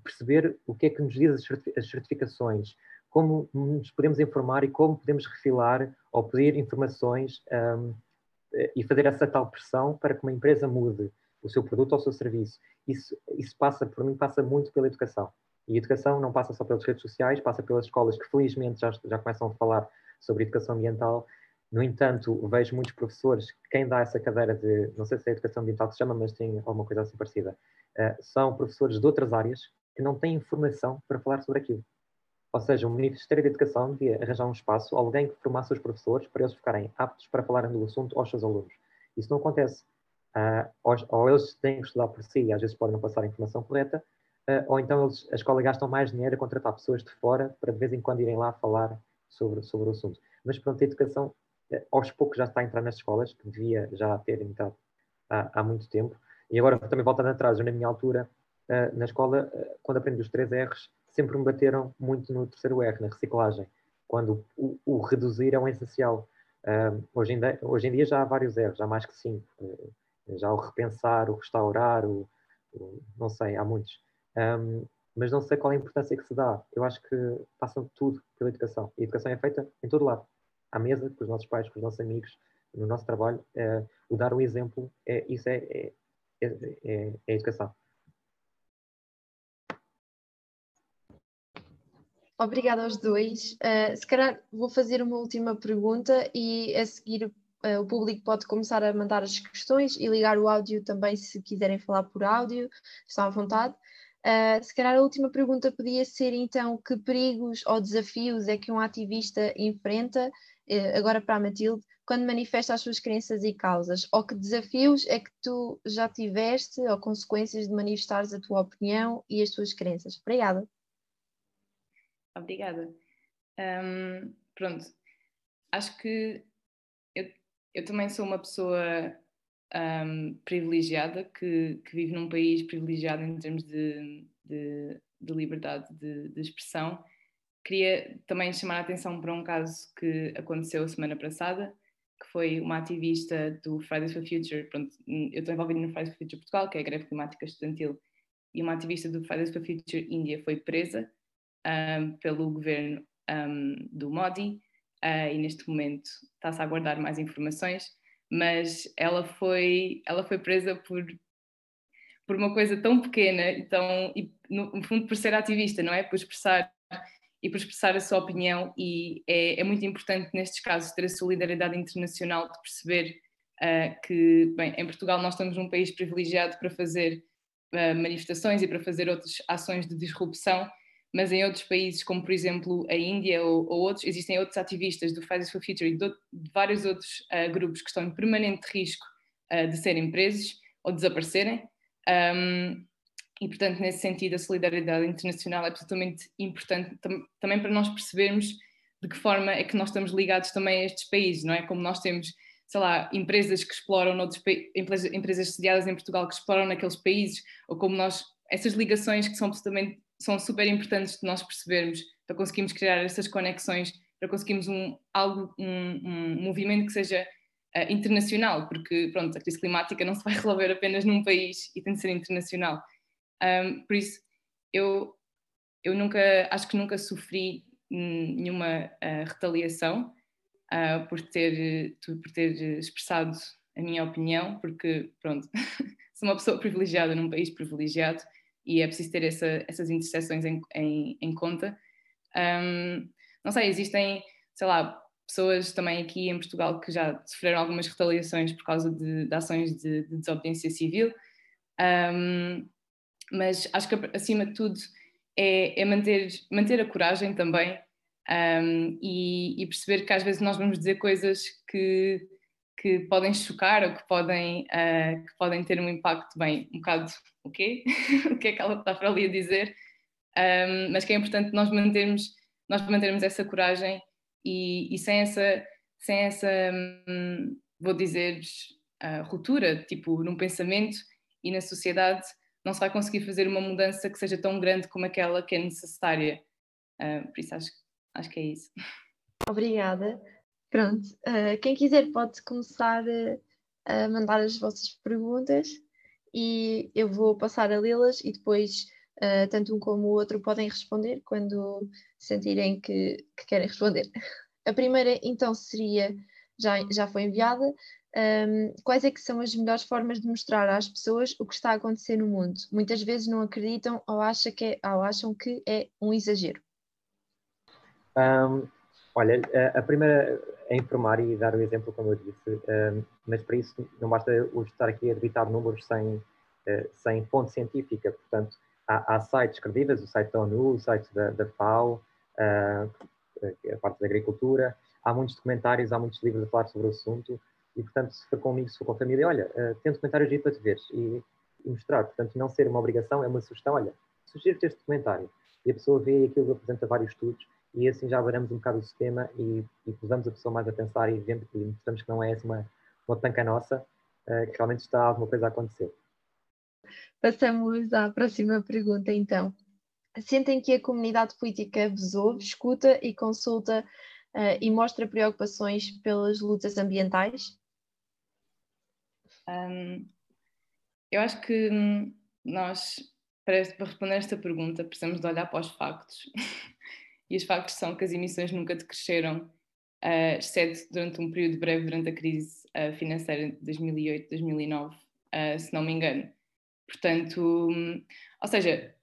E: perceber o que é que nos diz as certificações, como nos podemos informar e como podemos refilar ou pedir informações um, eh, e fazer essa tal pressão para que uma empresa mude o seu produto ou o seu serviço. Isso, isso passa, por mim, passa muito pela educação. E educação não passa só pelas redes sociais, passa pelas escolas que felizmente já, já começam a falar sobre educação ambiental. No entanto, vejo muitos professores, quem dá essa cadeira de, não sei se é educação ambiental que se chama, mas tem alguma coisa assim parecida, uh, são professores de outras áreas que não têm informação para falar sobre aquilo. Ou seja, o Ministério da Educação devia arranjar um espaço, alguém que formasse os professores para eles ficarem aptos para falarem do assunto aos seus alunos. Isso não acontece. Uh, ou, ou, eles têm que estudar por si e às vezes podem não passar a informação correta, ou então eles, a escola gastam mais dinheiro a contratar pessoas de fora para de vez em quando irem lá falar sobre, sobre o assunto. Mas pronto, a educação uh, aos poucos já está a entrar nas escolas, que devia já ter entrado há, há muito tempo. E agora também voltando atrás, na minha altura, uh, na escola, quando aprendi os três R's, sempre me bateram muito no terceiro R, na reciclagem, quando o, o reduzir é um essencial. hoje, em dia, hoje, em dia, já há vários já há mais que cinco. já o repensar, o restaurar, o, o não sei, há muitos. Um, mas não sei qual é a importância que se dá. Eu acho que passam tudo pela educação. E a educação é feita em todo lado. À mesa, com os nossos pais, com os nossos amigos, no nosso trabalho. É, o dar o exemplo, é, isso é, é, é, é educação.
B: Obrigada aos dois. Uh, se calhar vou fazer uma última pergunta e a seguir uh, o público pode começar a mandar as questões e ligar o áudio também se quiserem falar por áudio, estão à vontade. Uh, se calhar a última pergunta podia ser então que perigos ou desafios é que um ativista enfrenta, uh, agora para a Matilde, quando manifesta as suas crenças e causas? Ou que desafios é que tu já tiveste ou consequências de manifestares a tua opinião e as tuas crenças? Obrigada.
D: Obrigada. Um, pronto, acho que eu, eu também sou uma pessoa um, privilegiada, que, que, vive num país privilegiado em termos de, de, de liberdade de, de, expressão. Queria também chamar a atenção para um caso que aconteceu a semana passada, que foi uma ativista do Fridays for Future. Pronto, eu estou envolvida no Fridays for Future Portugal, que é a greve climática estudantil, e uma ativista do Fridays for Future Índia foi presa um, pelo governo um, do Modi uh, e neste momento está-se a aguardar mais informações, mas ela foi, ela foi presa por, por uma coisa tão pequena e, tão, e no fundo por ser ativista, não é? Por expressar e por expressar a sua opinião e é, é muito importante nestes casos ter a solidariedade internacional de perceber uh, que, bem, em Portugal nós estamos num país privilegiado para fazer uh, manifestações e para fazer outras ações de disrupção, mas em outros países, como por exemplo a Índia ou, ou outros, existem outros ativistas do Fridays for Future e de, de vários outros uh, grupos que estão em permanente risco de serem presos ou desaparecerem. Um, e, portanto, nesse sentido, a solidariedade internacional é absolutamente importante tam também para nós percebermos de que forma é que nós estamos ligados também a estes países, não é? Como nós temos, sei lá, empresas que exploram noutros empresas, empresas sediadas em Portugal que exploram naqueles países, ou como nós, essas ligações que são absolutamente, são super importantes de nós percebermos, para conseguirmos criar essas conexões, para conseguirmos um, algo, um, um movimento que seja uh, internacional, porque, pronto, a crise climática não se vai resolver apenas num país e tem de ser internacional. Um, por isso, eu, eu nunca, acho que nunca sofri nenhuma uh, retaliação uh, por, ter, por ter expressado a minha opinião, porque, pronto, sou uma pessoa privilegiada num país privilegiado e é preciso ter essa, essas interseções em, em, em conta. Um, não sei, existem, sei lá, pessoas também aqui em Portugal que já sofreram algumas retaliações por causa de, de ações de, de, desobediência civil. Um, mas acho que acima de tudo é, é manter, manter a coragem também um, e, e, perceber que às vezes nós vamos dizer coisas que, que podem chocar ou que podem, uh, que podem ter um impacto bem, um bocado o quê? o que é que ela está para ali a dizer? Um, mas que é importante nós mantermos, nós mantermos essa coragem e, e sem essa, sem essa hum, vou dizer, uh, ruptura, tipo, num pensamento e na sociedade, não se vai conseguir fazer uma mudança que seja tão grande como aquela que é necessária. Uh, por isso acho, acho que é isso.
B: Obrigada. Pronto, uh, quem quiser pode começar a mandar as vossas perguntas e eu vou passar a lê-las e depois uh, tanto um como o outro podem responder quando sentirem que, que querem responder. A primeira então seria, já, já foi enviada, um, quais é que são as melhores formas de mostrar às pessoas o que está a acontecer no mundo? Muitas vezes não acreditam ou, acha que é, ou acham que é um exagero.
E: Um, olha, a primeira é informar e dar o exemplo, como eu disse, mas para isso não basta eu estar aqui a debitar números sem, uh, sem fonte científica. Portanto, há, há, sites credíveis, o site da ONU, o site da, da FAO, uh, a parte da agricultura, há muitos documentários, há muitos livros a falar sobre o assunto e, portanto, se for comigo, se for com a família, olha, uh, tem um documentário aí para te ver e, e, mostrar. Portanto, não ser uma obrigação, é uma sugestão. Olha, sugiro-te este documentário. E a pessoa vê aquilo apresenta vários estudos e assim já varamos um bocado o sistema e, e pusemos a pessoa mais a pensar e, vemos, e mostramos que não é essa uma, uma tanca nossa, uh, que realmente está alguma coisa a acontecer.
B: Passamos à próxima pergunta, então. Sentem que a comunidade política vos ouve, escuta e consulta uh, e mostra preocupações pelas lutas ambientais?
D: Um, eu acho que nós, para, responder esta pergunta, precisamos de olhar para os factos. e os factos são que as emissões nunca decresceram, uh, exceto durante um período breve durante a crise uh, financeira de 2008, 2009, uh, se não me engano. Portanto, um, ou seja,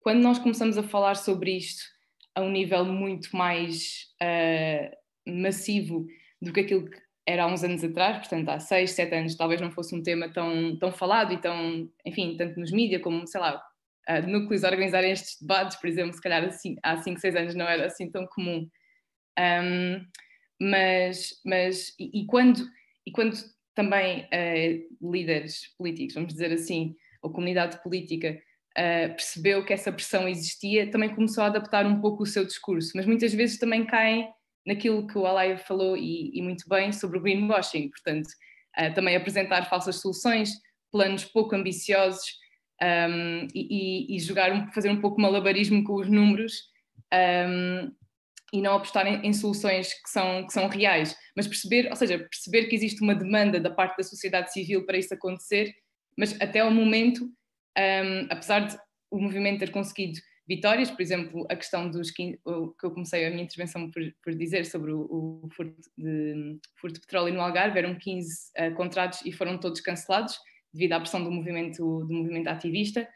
D: quando nós começamos a falar sobre isto a um nível muito mais uh, massivo do que aquilo que era há uns anos atrás, portanto há seis, sete anos talvez não fosse um tema tão, tão falado e tão, enfim, tanto nos mídias como, sei lá, uh, núcleos organizarem estes debates, por exemplo, se calhar assim, há cinco, seis anos não era assim tão comum. Um, mas, mas e, e, quando, e quando também uh, líderes políticos, vamos dizer assim, ou comunidade política, uh, percebeu que essa pressão existia, também começou a adaptar um pouco o seu discurso, mas muitas vezes também caem naquilo que o Alaya falou e, e, muito bem sobre o greenwashing, portanto, uh, também apresentar falsas soluções, planos pouco ambiciosos um, e, e, jogar, fazer um pouco malabarismo com os números um, e não apostar em, em, soluções que são, que são reais, mas perceber, ou seja, perceber que existe uma demanda da parte da sociedade civil para isso acontecer, mas até ao momento, um, apesar de o movimento ter conseguido vitórias, por exemplo, a questão dos 15, que eu comecei a minha intervenção por, por dizer sobre o, o furto, de, furto, de, petróleo no Algarve, eram 15 uh, contratos e foram todos cancelados devido à pressão do movimento, do movimento ativista,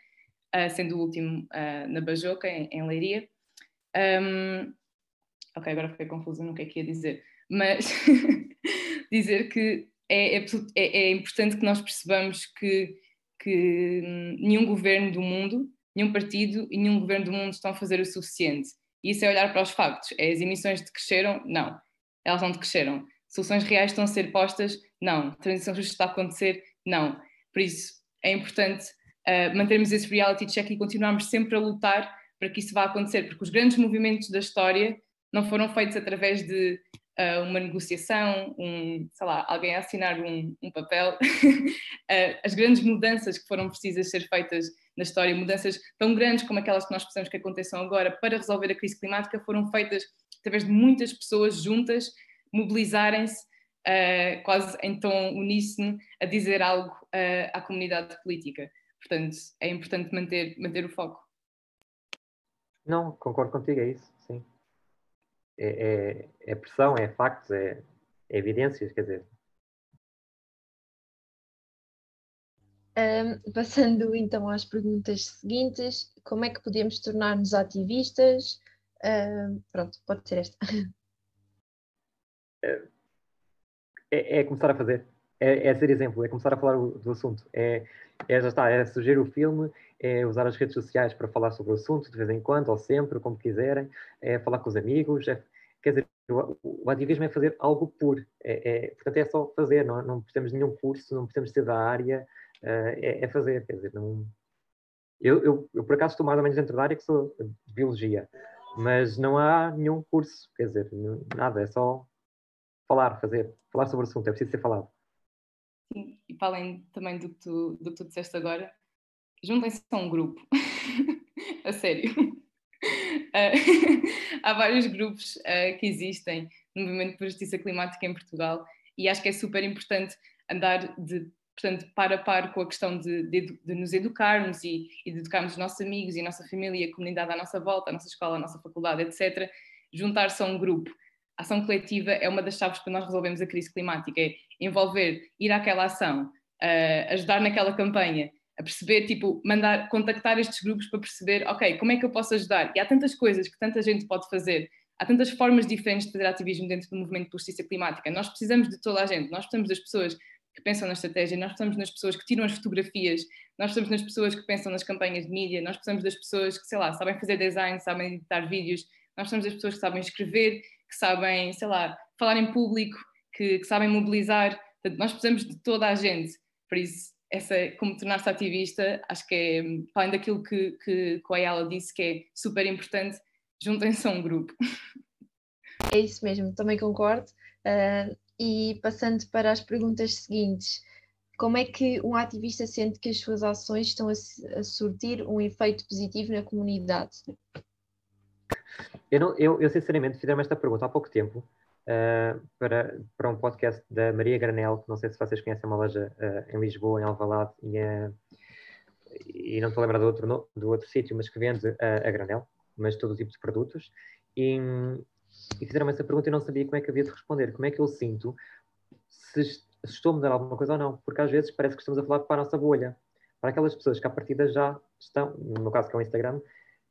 D: uh, sendo o último uh, na Bajoca, em, em Leiria. Um, ok, agora fiquei confusa no que é que ia dizer, mas dizer que é, é, é, é, importante que nós percebamos que, que nenhum governo do mundo nenhum partido e nenhum governo do mundo estão a fazer o suficiente. E isso é olhar para os factos. É as emissões decresceram? Não. Elas não decresceram. Soluções reais estão a ser postas? Não. Transição justa está a acontecer? Não. Por isso, é importante uh, mantermos esse reality check e continuarmos sempre a lutar para que isso vá acontecer, porque os grandes movimentos da história não foram feitos através de uh, uma negociação, um, sei lá, alguém assinar um, um papel. uh, as grandes mudanças que foram precisas ser feitas na história, mudanças tão grandes como aquelas que nós precisamos que aconteçam agora para resolver a crise climática, foram feitas através de muitas pessoas juntas mobilizarem-se uh, quase em tom uníssono a dizer algo uh, à comunidade política. Portanto, é importante manter, manter o foco.
E: Não, concordo contigo, é isso, sim. É, é, é pressão, é factos, é, é evidências, quer dizer,
B: Um, passando então às perguntas seguintes, como é que podemos tornar-nos ativistas? Um, pronto, pode ser esta.
E: É, é, começar a fazer, é, é ser exemplo, é começar a falar do assunto, é, é já está, é sugerir o filme, é usar as redes sociais para falar sobre o assunto de vez em quando ou sempre, como quiserem, é falar com os amigos, é, quer dizer, o, o, ativismo é fazer algo por, é, é, portanto é só fazer, não, não precisamos de nenhum curso, não precisamos ser da área, é, é, fazer, quer dizer, não... Eu, eu, eu, por acaso estou mais ou menos dentro da área que sou de biologia, mas não há nenhum curso, quer dizer, nada, é só falar, fazer, falar sobre o assunto, é preciso ser falado.
D: Sim, e para além também do que tu, do que tu disseste agora, juntem-se a um grupo, a sério. Uh, há vários grupos uh, que existem no movimento por justiça climática em Portugal e acho que é super importante andar de portanto, par a par com a questão de, de, de nos educarmos e, e, de educarmos os nossos amigos e a nossa família, a comunidade à nossa volta, a nossa escola, a nossa faculdade, etc., juntar-se a um grupo. Ação coletiva é uma das chaves para nós resolvermos a crise climática, é envolver, ir àquela ação, uh, ajudar naquela campanha, a perceber, tipo, mandar, contactar estes grupos para perceber, ok, como é que eu posso ajudar? E há tantas coisas que tanta gente pode fazer, há tantas formas diferentes de fazer ativismo dentro do movimento de justiça climática. Nós precisamos de toda a gente, nós precisamos das pessoas que pensam na estratégia, nós precisamos nas pessoas que tiram as fotografias, nós precisamos nas pessoas que pensam nas campanhas de mídia, nós precisamos das pessoas que, sei lá, sabem fazer design, sabem editar vídeos, nós precisamos das pessoas que sabem escrever, que sabem, sei lá, falar em público, que, que sabem mobilizar. Portanto, nós precisamos de toda a gente. Por isso, essa, como tornar-se ativista, acho que é, para além daquilo que, que, que Ayala disse, que é super importante, juntem-se a um grupo.
B: É isso mesmo, também concordo. Uh, e passando para as perguntas seguintes, como é que um ativista sente que as suas ações estão a surtir um efeito positivo na comunidade?
E: Eu, não, eu, eu sinceramente fiz-me esta pergunta há pouco tempo uh, para, para um podcast da Maria Granel, que não sei se vocês conhecem, uma loja uh, em Lisboa, em Alvalade, e, uh, e não estou a lembrar do outro, do outro sítio, mas que vende a granel, mas todo tipo de produtos. E, e fizeram essa pergunta e não sabia como é que havia de responder. Como é que eu sinto se, se estou a mudar alguma coisa ou não? Porque às vezes parece que estamos a falar para a nossa bolha. Para aquelas pessoas que à partida já estão, no meu caso que é o Instagram,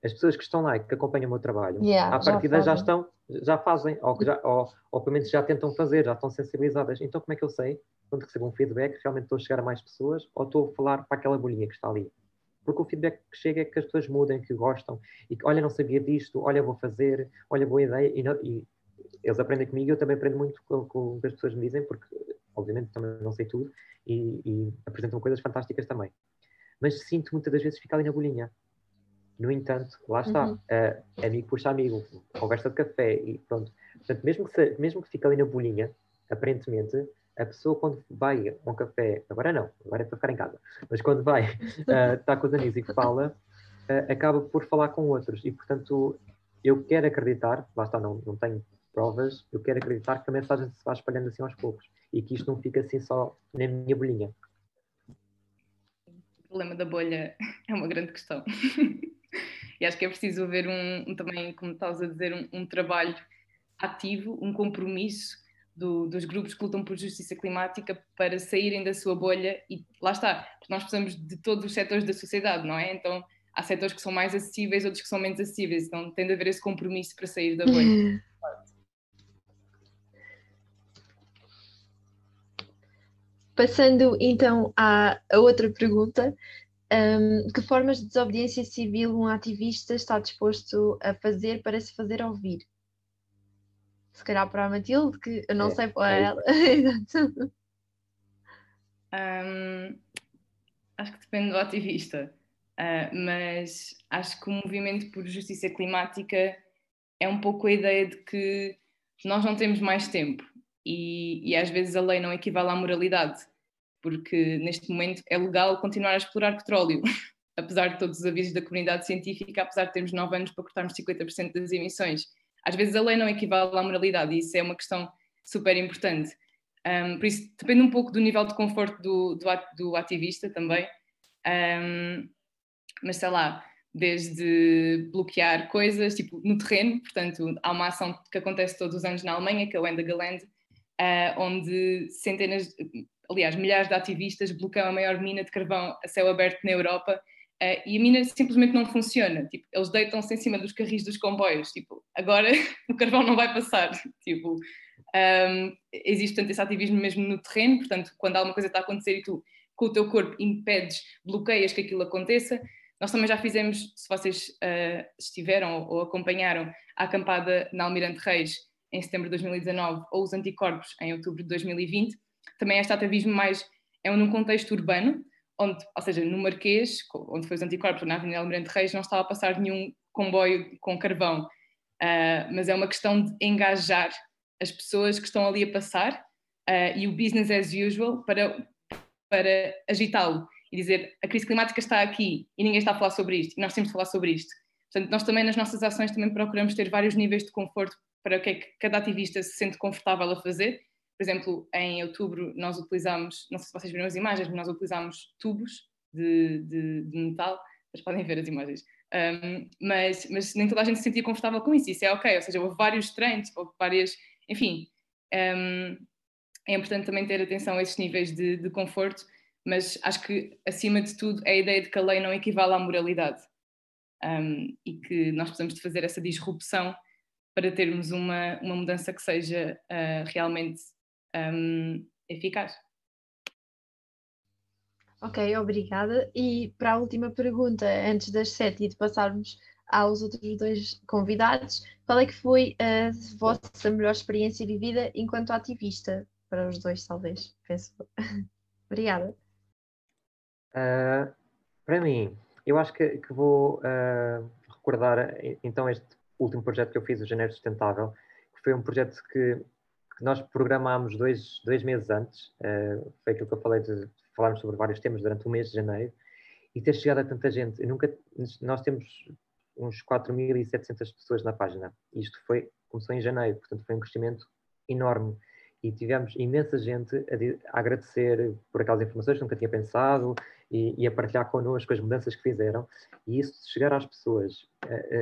E: as pessoas que estão lá e que acompanham o meu trabalho,
B: yeah,
E: à partida já, já, estão, já fazem, ou, já, ou, ou pelo menos já tentam fazer, já estão sensibilizadas. Então como é que eu sei, quando recebo um feedback, realmente estou a chegar a mais pessoas ou estou a falar para aquela bolinha que está ali? Porque o feedback que chega é que as pessoas mudem, que gostam, e que, olha, não sabia disto, olha, vou fazer, olha, boa ideia, e, não, e eles aprendem comigo e eu também aprendo muito com, com, o que as pessoas me dizem, porque, obviamente, também não sei tudo, e, e apresentam coisas fantásticas também. Mas sinto muitas das vezes ficar ali na bolinha. No entanto, lá está, uhum. uh, amigo puxa amigo, conversa de café e pronto. Portanto, mesmo que, se, mesmo que fique ali na bolinha, aparentemente, a pessoa quando vai a um café, agora não, agora é para ficar em casa, mas quando vai uh, estar com os amigos e fala, uh, acaba por falar com outros e, portanto, eu quero acreditar, lá está, não, não tenho provas, eu quero acreditar que a mensagem se vai espalhando assim aos poucos e que isto não fica assim só na minha bolinha.
D: O problema da bolha é uma grande questão. e acho que é preciso haver um, um também, como estás a dizer, um, um trabalho ativo, um compromisso do, dos grupos que lutam por justiça climática para saírem da sua bolha e lá está, porque nós precisamos de todos os setores da sociedade, não é? Então há setores que são mais acessíveis, outros que são menos acessíveis, então tem de haver esse compromisso para sair da bolha.
B: Passando então à, à outra pergunta, um, que formas de desobediência civil um ativista está disposto a fazer para se fazer ouvir? Se calhar para a Matilde, que eu não é, sei para é ela.
D: um, acho que depende do ativista, uh, mas acho que o movimento por justiça climática é um pouco a ideia de que nós não temos mais tempo. E, e às vezes a lei não equivale à moralidade, porque neste momento é legal continuar a explorar petróleo, apesar de todos os avisos da comunidade científica, apesar de termos 9 anos para cortarmos 50% das emissões. Às vezes a lei não equivale à moralidade e isso é uma questão super importante. Um, por isso depende um pouco do nível de conforto do, do, do ativista também. Um, mas sei lá, desde bloquear coisas, tipo no terreno, portanto, há uma ação que acontece todos os anos na Alemanha, que é o Endageland, uh, onde centenas, aliás, milhares de ativistas bloqueiam a maior mina de carvão a céu aberto na Europa uh, e a mina simplesmente não funciona. Tipo, eles deitam-se em cima dos carris dos comboios. Tipo, agora o carvão não vai passar. Tipo, um, existe tanto esse ativismo mesmo no terreno, portanto, quando alguma coisa está a acontecer e tu com o teu corpo impedes, bloqueias que aquilo aconteça. Nós também já fizemos, se vocês uh, estiveram ou acompanharam a acampada na Almirante Reis em setembro de 2019 ou os anticorpos em outubro de 2020, também este ativismo mais é num contexto urbano, onde, ou seja, no Marquês, onde foi os anticorpos, na Avenida Almirante Reis, não estava a passar nenhum comboio com carvão, uh, mas é uma questão de engajar as pessoas que estão ali a passar uh, e o business as usual para, para agitá-lo e dizer a crise climática está aqui e ninguém está a falar sobre isto e nós temos de falar sobre isto. Portanto, nós também nas nossas ações também procuramos ter vários níveis de conforto para o que é que cada ativista se sente confortável a fazer. Por exemplo, em outubro nós utilizamos, não sei se vocês viram as imagens, mas nós utilizamos tubos de, de, de metal, mas podem ver as imagens. Um, mas, mas nem toda a gente se sentia confortável com isso, isso é ok, ou seja, houve vários trends, houve várias, enfim, um, é importante também ter atenção a esses níveis de, de conforto, mas acho que acima de tudo é a ideia de que a lei não equivale à moralidade um, e que nós precisamos de fazer essa disrupção para termos uma, uma mudança que seja uh, realmente um, eficaz.
B: Ok, obrigada. E para a última pergunta, antes das sete e de passarmos aos outros dois convidados, qual é que foi a vossa melhor experiência vivida enquanto ativista? Para os dois, talvez, penso. obrigada.
E: Uh, para mim, eu acho que, que vou uh, recordar então este último projeto que eu fiz, o Janeiro Sustentável, que foi um projeto que, nós programámos dois, dois meses antes, uh, foi aquilo que eu falei de falarmos sobre vários temas durante o mês de janeiro, e ter chegado a tanta gente. Eu nunca, nós temos uns 4.700 pessoas na página. Isto foi, começou em janeiro, portanto foi um crescimento enorme. E tivemos imensa gente a, a agradecer por aquelas informações que nunca tinha pensado e, e, a partilhar connosco as mudanças que fizeram. E isso, chegar às pessoas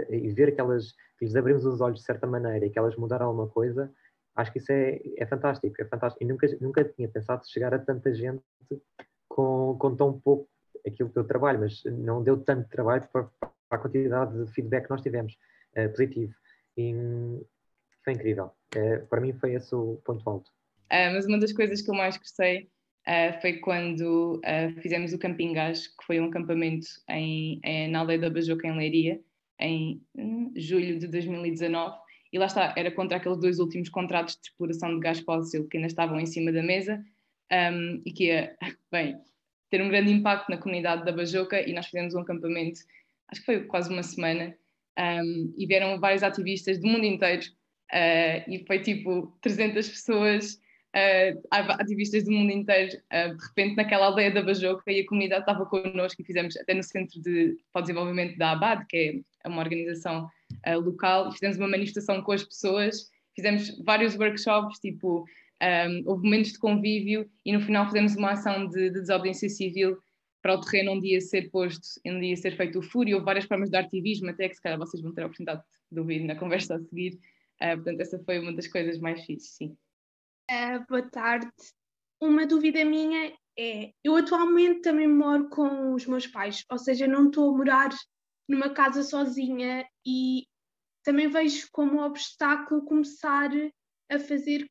E: e ver que elas que lhes abrimos os olhos de certa maneira e que elas mudaram alguma coisa, acho que isso é, é fantástico, é fantástico. E nunca, nunca tinha pensado chegar a tanta gente com, com tão pouco aquilo que eu trabalho, mas não deu tanto trabalho para, para a quantidade de feedback que nós tivemos, uh, positivo. E foi incrível. Uh, para mim foi esse o ponto alto.
D: Uh, mas uma das coisas que eu mais gostei foi quando fizemos o Camping Gás, que foi um acampamento em, em, na aldeia da Bajoca, em Leiria, em hum, julho de 2019, e lá está, era contra aqueles dois últimos contratos de exploração de gás fóssil que ainda estavam em cima da mesa um, e que ia, bem, ter um grande impacto na comunidade da Bajoca e nós fizemos um acampamento, acho que foi quase uma semana, um, e vieram vários ativistas do mundo inteiro uh, e foi tipo 300 pessoas uh, ativistas do mundo inteiro, uh, de repente naquela aldeia da Bajoca e a comunidade estava connosco e fizemos até no Centro de, para o Desenvolvimento da ABAD, que é uma organização uh, local e fizemos uma manifestação com as pessoas, fizemos vários workshops, tipo, um, houve momentos de convívio e no final fizemos uma ação de, de desobediência civil para o terreno onde ia ser posto, onde ia ser feito o fúrio. Houve várias formas de ativismo, até que se calhar vocês vão ter a oportunidade de ouvir na conversa a seguir. Uh, portanto, essa foi uma das coisas mais fixes, sim.
F: Uh, boa tarde. Uma dúvida minha é: eu atualmente também moro com os meus pais, ou seja, não estou a morar numa casa sozinha e também vejo como obstáculo começar a fazer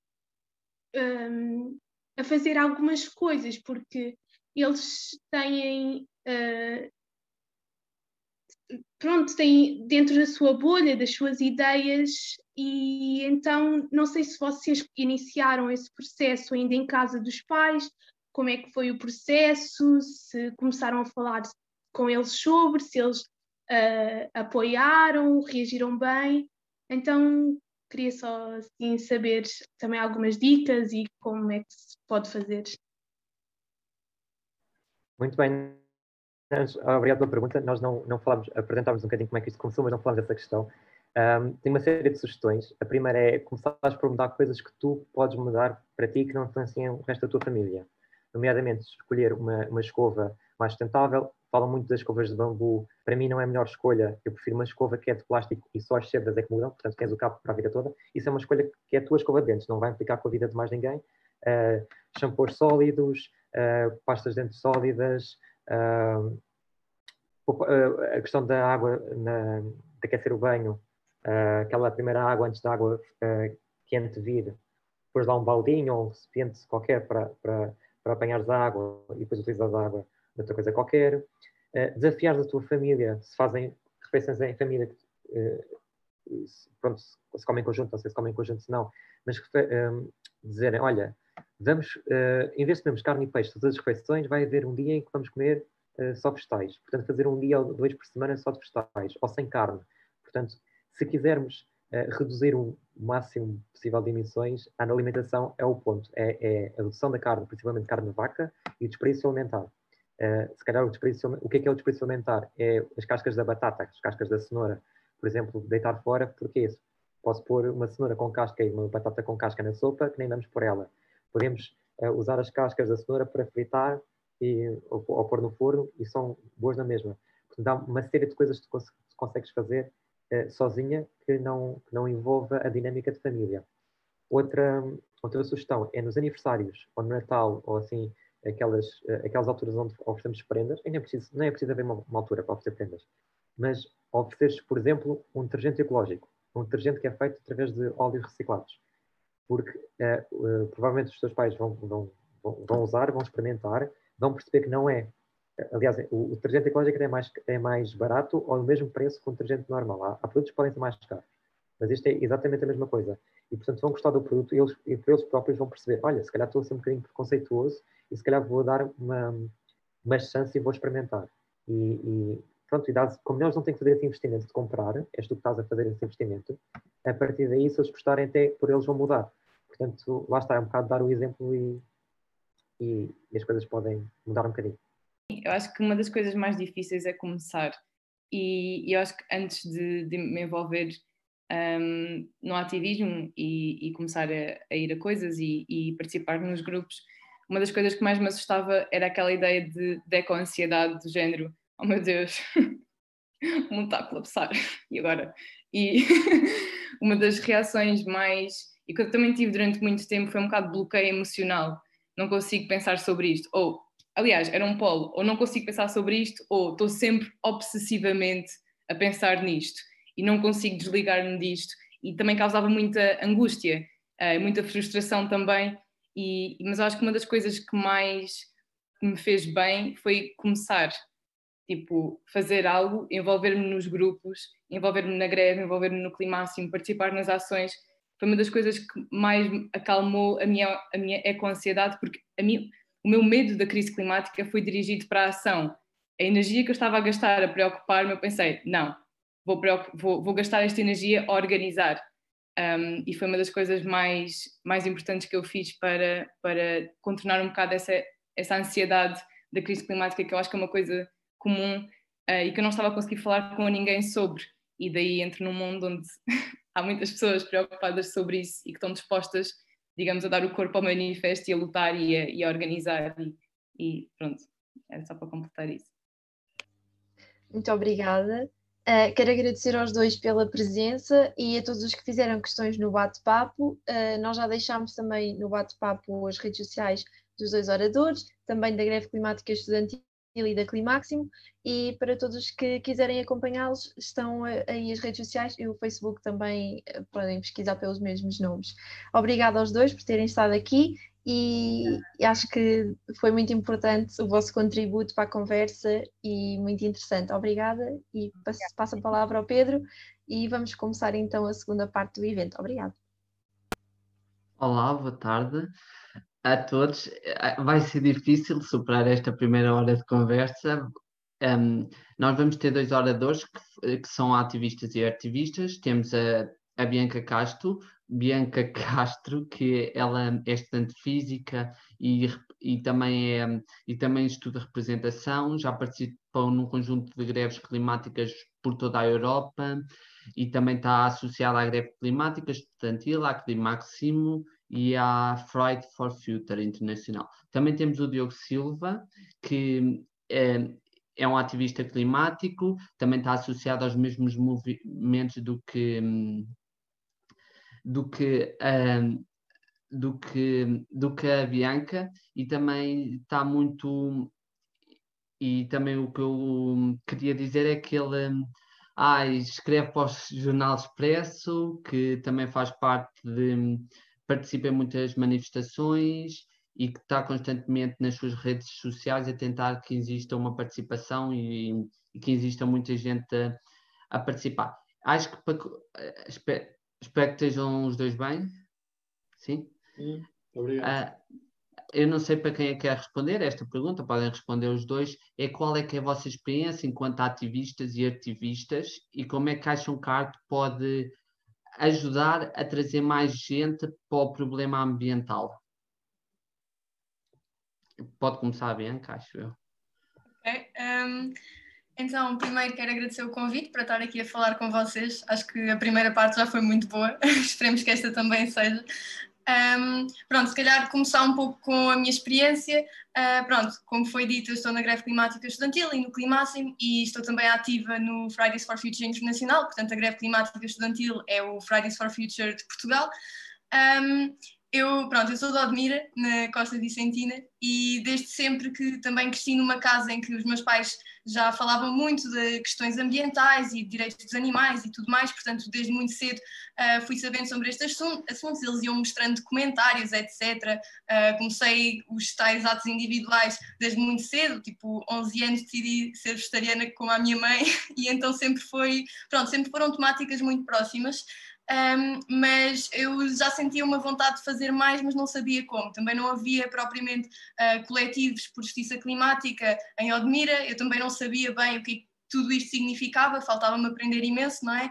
F: um, a fazer algumas coisas, porque eles têm uh, pronto, têm dentro da sua bolha, das suas ideias, e então não sei se vocês iniciaram esse processo ainda em casa dos pais, como é que foi o processo, se começaram a falar com eles sobre, se eles uh, apoiaram, reagiram bem. Então queria só assim, saber também algumas dicas e como é que se pode fazer.
E: Muito bem. Obrigado pela pergunta. Nós não, não falamos, apresentámos um bocadinho como é que isto começou, mas não falamos dessa questão. Um, tem uma série de sugestões. A primeira é começar por mudar coisas que tu podes mudar para ti que não influenciam o resto da tua família. Nomeadamente, escolher uma, uma escova mais sustentável. Falam muito das escovas de bambu. Para mim, não é a melhor escolha. Eu prefiro uma escova que é de plástico e só as cerdas é que mudam, portanto, tens o cabo para a vida toda. Isso é uma escolha que é a tua escova de dentes, não vai implicar com a vida de mais ninguém. Uh, shampoos sólidos, uh, pastas de dentes sólidas. Uh, a questão da água, na, de aquecer o banho, aquela primeira água antes da água quente vir, depois lá um baldinho ou um recipiente qualquer para, para, para apanhares a água e depois utilizas a água outra coisa qualquer. Uh, desafiares a tua família, se fazem refeições em família, uh, se, pronto, se comem em conjunto, não sei se comem em conjunto, se não, mas uh, dizerem, olha, vamos, uh, em vez de comermos carne e peixe todas as refeições, vai haver um dia em que vamos comer só vegetais. Portanto, fazer um dia ou dois por semana só de vegetais, ou sem carne. Portanto, se quisermos reduzir o máximo possível de emissões, a alimentação é o ponto. É, é a redução da carne, principalmente carne de vaca, e o desperdício alimentar. Uh, se calhar o o que é que é o desperdício alimentar? É as cascas da batata, as cascas da cenoura, por exemplo, deitar fora, porque isso? Posso pôr uma cenoura com casca e uma batata com casca na sopa, que nem damos por ela. Podemos uh, usar as cascas da cenoura para fritar e, ou, ou, pôr no forno e são boas na mesma. Portanto, há uma série de coisas que tu cons consegues fazer uh, sozinha que não, que não envolva a dinâmica de família. Outra, outra sugestão é nos aniversários, ou no Natal, ou assim, aquelas, eh, aquelas alturas onde oferecemos prendas, e nem é preciso, nem é preciso haver uma, uma altura para oferecer prendas, mas ofereceres, por exemplo, um detergente ecológico, um detergente que é feito através de óleos reciclados, porque uh, provavelmente os teus pais vão, vão, vão usar, vão experimentar, vão perceber que não é. Aliás, o, o detergente ecológico é mais, é mais barato ou o mesmo preço que um detergente normal. Há, há produtos que podem ser mais caros, mas isto é exatamente a mesma coisa. E, portanto, vão gostar do produto eles, e eles próprios vão perceber: olha, se calhar estou a ser um bocadinho preconceituoso e se calhar vou dar uma, uma chance e vou experimentar. E, e pronto, e como eles não têm que fazer esse investimento de comprar, és tu que estás a fazer esse investimento, a partir daí, se eles gostarem, até por eles vão mudar. Portanto, lá está, é um bocado dar o exemplo e, e, e as coisas podem mudar um bocadinho.
D: Eu acho que uma das coisas mais difíceis é começar. E, e eu acho que antes de, de me envolver um, no ativismo e, e começar a, a, ir a coisas e, e, participar nos grupos, uma das coisas que mais me assustava era aquela ideia de, de eco-ansiedade do género, oh meu Deus, o mundo está a colapsar, e agora? E uma das reações mais, e que eu também tive durante muito tempo, foi um bocado de bloqueio emocional, não consigo pensar sobre isto, ou, aliás, era um polo, ou não consigo pensar sobre isto, ou estou sempre obsessivamente a pensar nisto, e não consigo desligar-me disto, e também causava muita angústia, uh, muita frustração também, e, mas acho que uma das coisas que mais me fez bem foi começar, tipo, fazer algo, envolver-me nos grupos, envolver-me na greve, envolver-me no climáximo, participar nas ações, foi uma das coisas que mais acalmou a minha, a minha eco-ansiedade, porque a mim, o meu medo da crise climática foi dirigido para a ação. A energia que eu estava a gastar a preocupar-me, eu pensei, não, vou, vou, vou gastar esta energia a organizar. Um, e foi uma das coisas mais, mais importantes que eu fiz para, para contornar um bocado essa, essa ansiedade da crise climática, que eu acho que é uma coisa comum uh, e que eu não estava a conseguir falar com ninguém sobre. e daí entro num mundo onde há muitas pessoas preocupadas sobre isso e que estão dispostas, digamos, a dar o corpo ao manifesto e a lutar e a, e a organizar e, e pronto, era só para completar isso.
B: Muito obrigada. Uh, quero agradecer aos dois pela presença e a todos os que fizeram questões no bate-papo. Uh, nós já deixámos também no bate-papo as redes sociais dos dois oradores, também da Greve Climática Estudantil e da Climáximo, e para todos os que quiserem acompanhá-los, estão aí as redes sociais e o Facebook também podem pesquisar pelos mesmos nomes. Obrigada aos dois por terem estado aqui e, e acho que foi muito importante o vosso contributo para a conversa e muito interessante. Obrigada e passo, passo a palavra ao Pedro e vamos começar então a segunda parte do evento. Obrigada.
C: Olá, boa tarde a todos. Vai ser difícil superar esta primeira hora de conversa. Um, nós vamos ter dois oradores que, que, são ativistas e ativistas. Temos a, a Bianca Castro, Bianca Castro, que ela é estudante física e, e, também, é, e também estuda representação, já participou num conjunto de greves climáticas por toda a Europa e também está associada à greve climática estudantil, à Climaximo e à Friday for Future Internacional. Também temos o Diogo Silva, que é, é um ativista climático, também está associado aos mesmos movimentos do que do que do que do que a Bianca e também está muito e também o que eu queria dizer é que ele ah, escreve para o Jornal Expresso, que também faz parte de participa em muitas manifestações e que está constantemente nas suas redes sociais a tentar que exista uma participação e, e que exista muita gente a, a participar. Acho que para, espero, espero, que estejam os dois bem. Sim?
G: Sim, obrigado. Uh,
C: eu não sei para quem é que quer responder esta pergunta, podem responder os dois. É qual é que é a vossa experiência enquanto ativistas e ativistas e como é que acham que a arte pode ajudar a trazer mais gente para o problema ambiental? Pode começar bem, acho eu.
H: Ok. Um, então, primeiro quero agradecer o convite para estar aqui a falar com vocês. Acho que a primeira parte já foi muito boa. Esperemos que esta também seja. Um, pronto, se calhar começar um pouco com a minha experiência. Uh, pronto, como foi dito, eu estou na greve climática estudantil e no Climáximo e estou também ativa no Fridays for Future Internacional, portanto a greve climática estudantil é o Fridays for Future de Portugal. Um, eu, pronto, eu sou de Odmira, na Costa Vicentina, e desde sempre que também cresci numa casa em que os meus pais já falavam muito de questões ambientais e direitos dos animais e tudo mais, portanto, desde muito cedo uh, fui sabendo sobre estes assuntos, eles iam mostrando documentários, etc. Uh, ah, comecei os tais atos individuais desde muito cedo, tipo 11 anos decidi ser vegetariana como a minha mãe, e então sempre foi, pronto, sempre foram temáticas muito próximas um, mas eu já sentia uma vontade de fazer mais, mas não sabia como. Também não havia propriamente uh, coletivos por justiça climática em Odmira, eu também não sabia bem o que tudo isto significava, faltava-me aprender imenso, não é?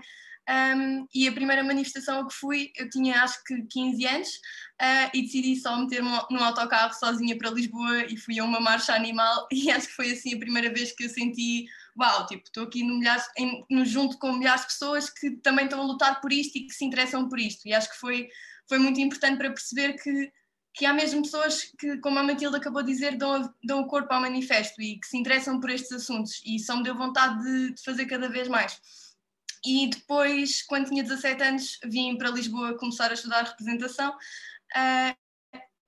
H: Um, e a primeira manifestação a que fui, eu tinha acho que 15 anos uh, e decidi só meter-me num autocarro sozinha para Lisboa e fui a uma marcha animal e acho que foi assim a primeira vez que eu senti uau, tipo, estou aqui no, milhares, em, no junto com milhares de pessoas que também estão a lutar por isto e que se interessam por isto. E acho que foi, foi muito importante para perceber que, que há mesmo pessoas que, como a Matilde acabou de dizer, dão, dão o corpo ao manifesto e que se interessam por estes assuntos. E só me deu vontade de, de fazer cada vez mais. E depois, quando tinha 17 anos, vim para Lisboa começar a estudar representação. Uh,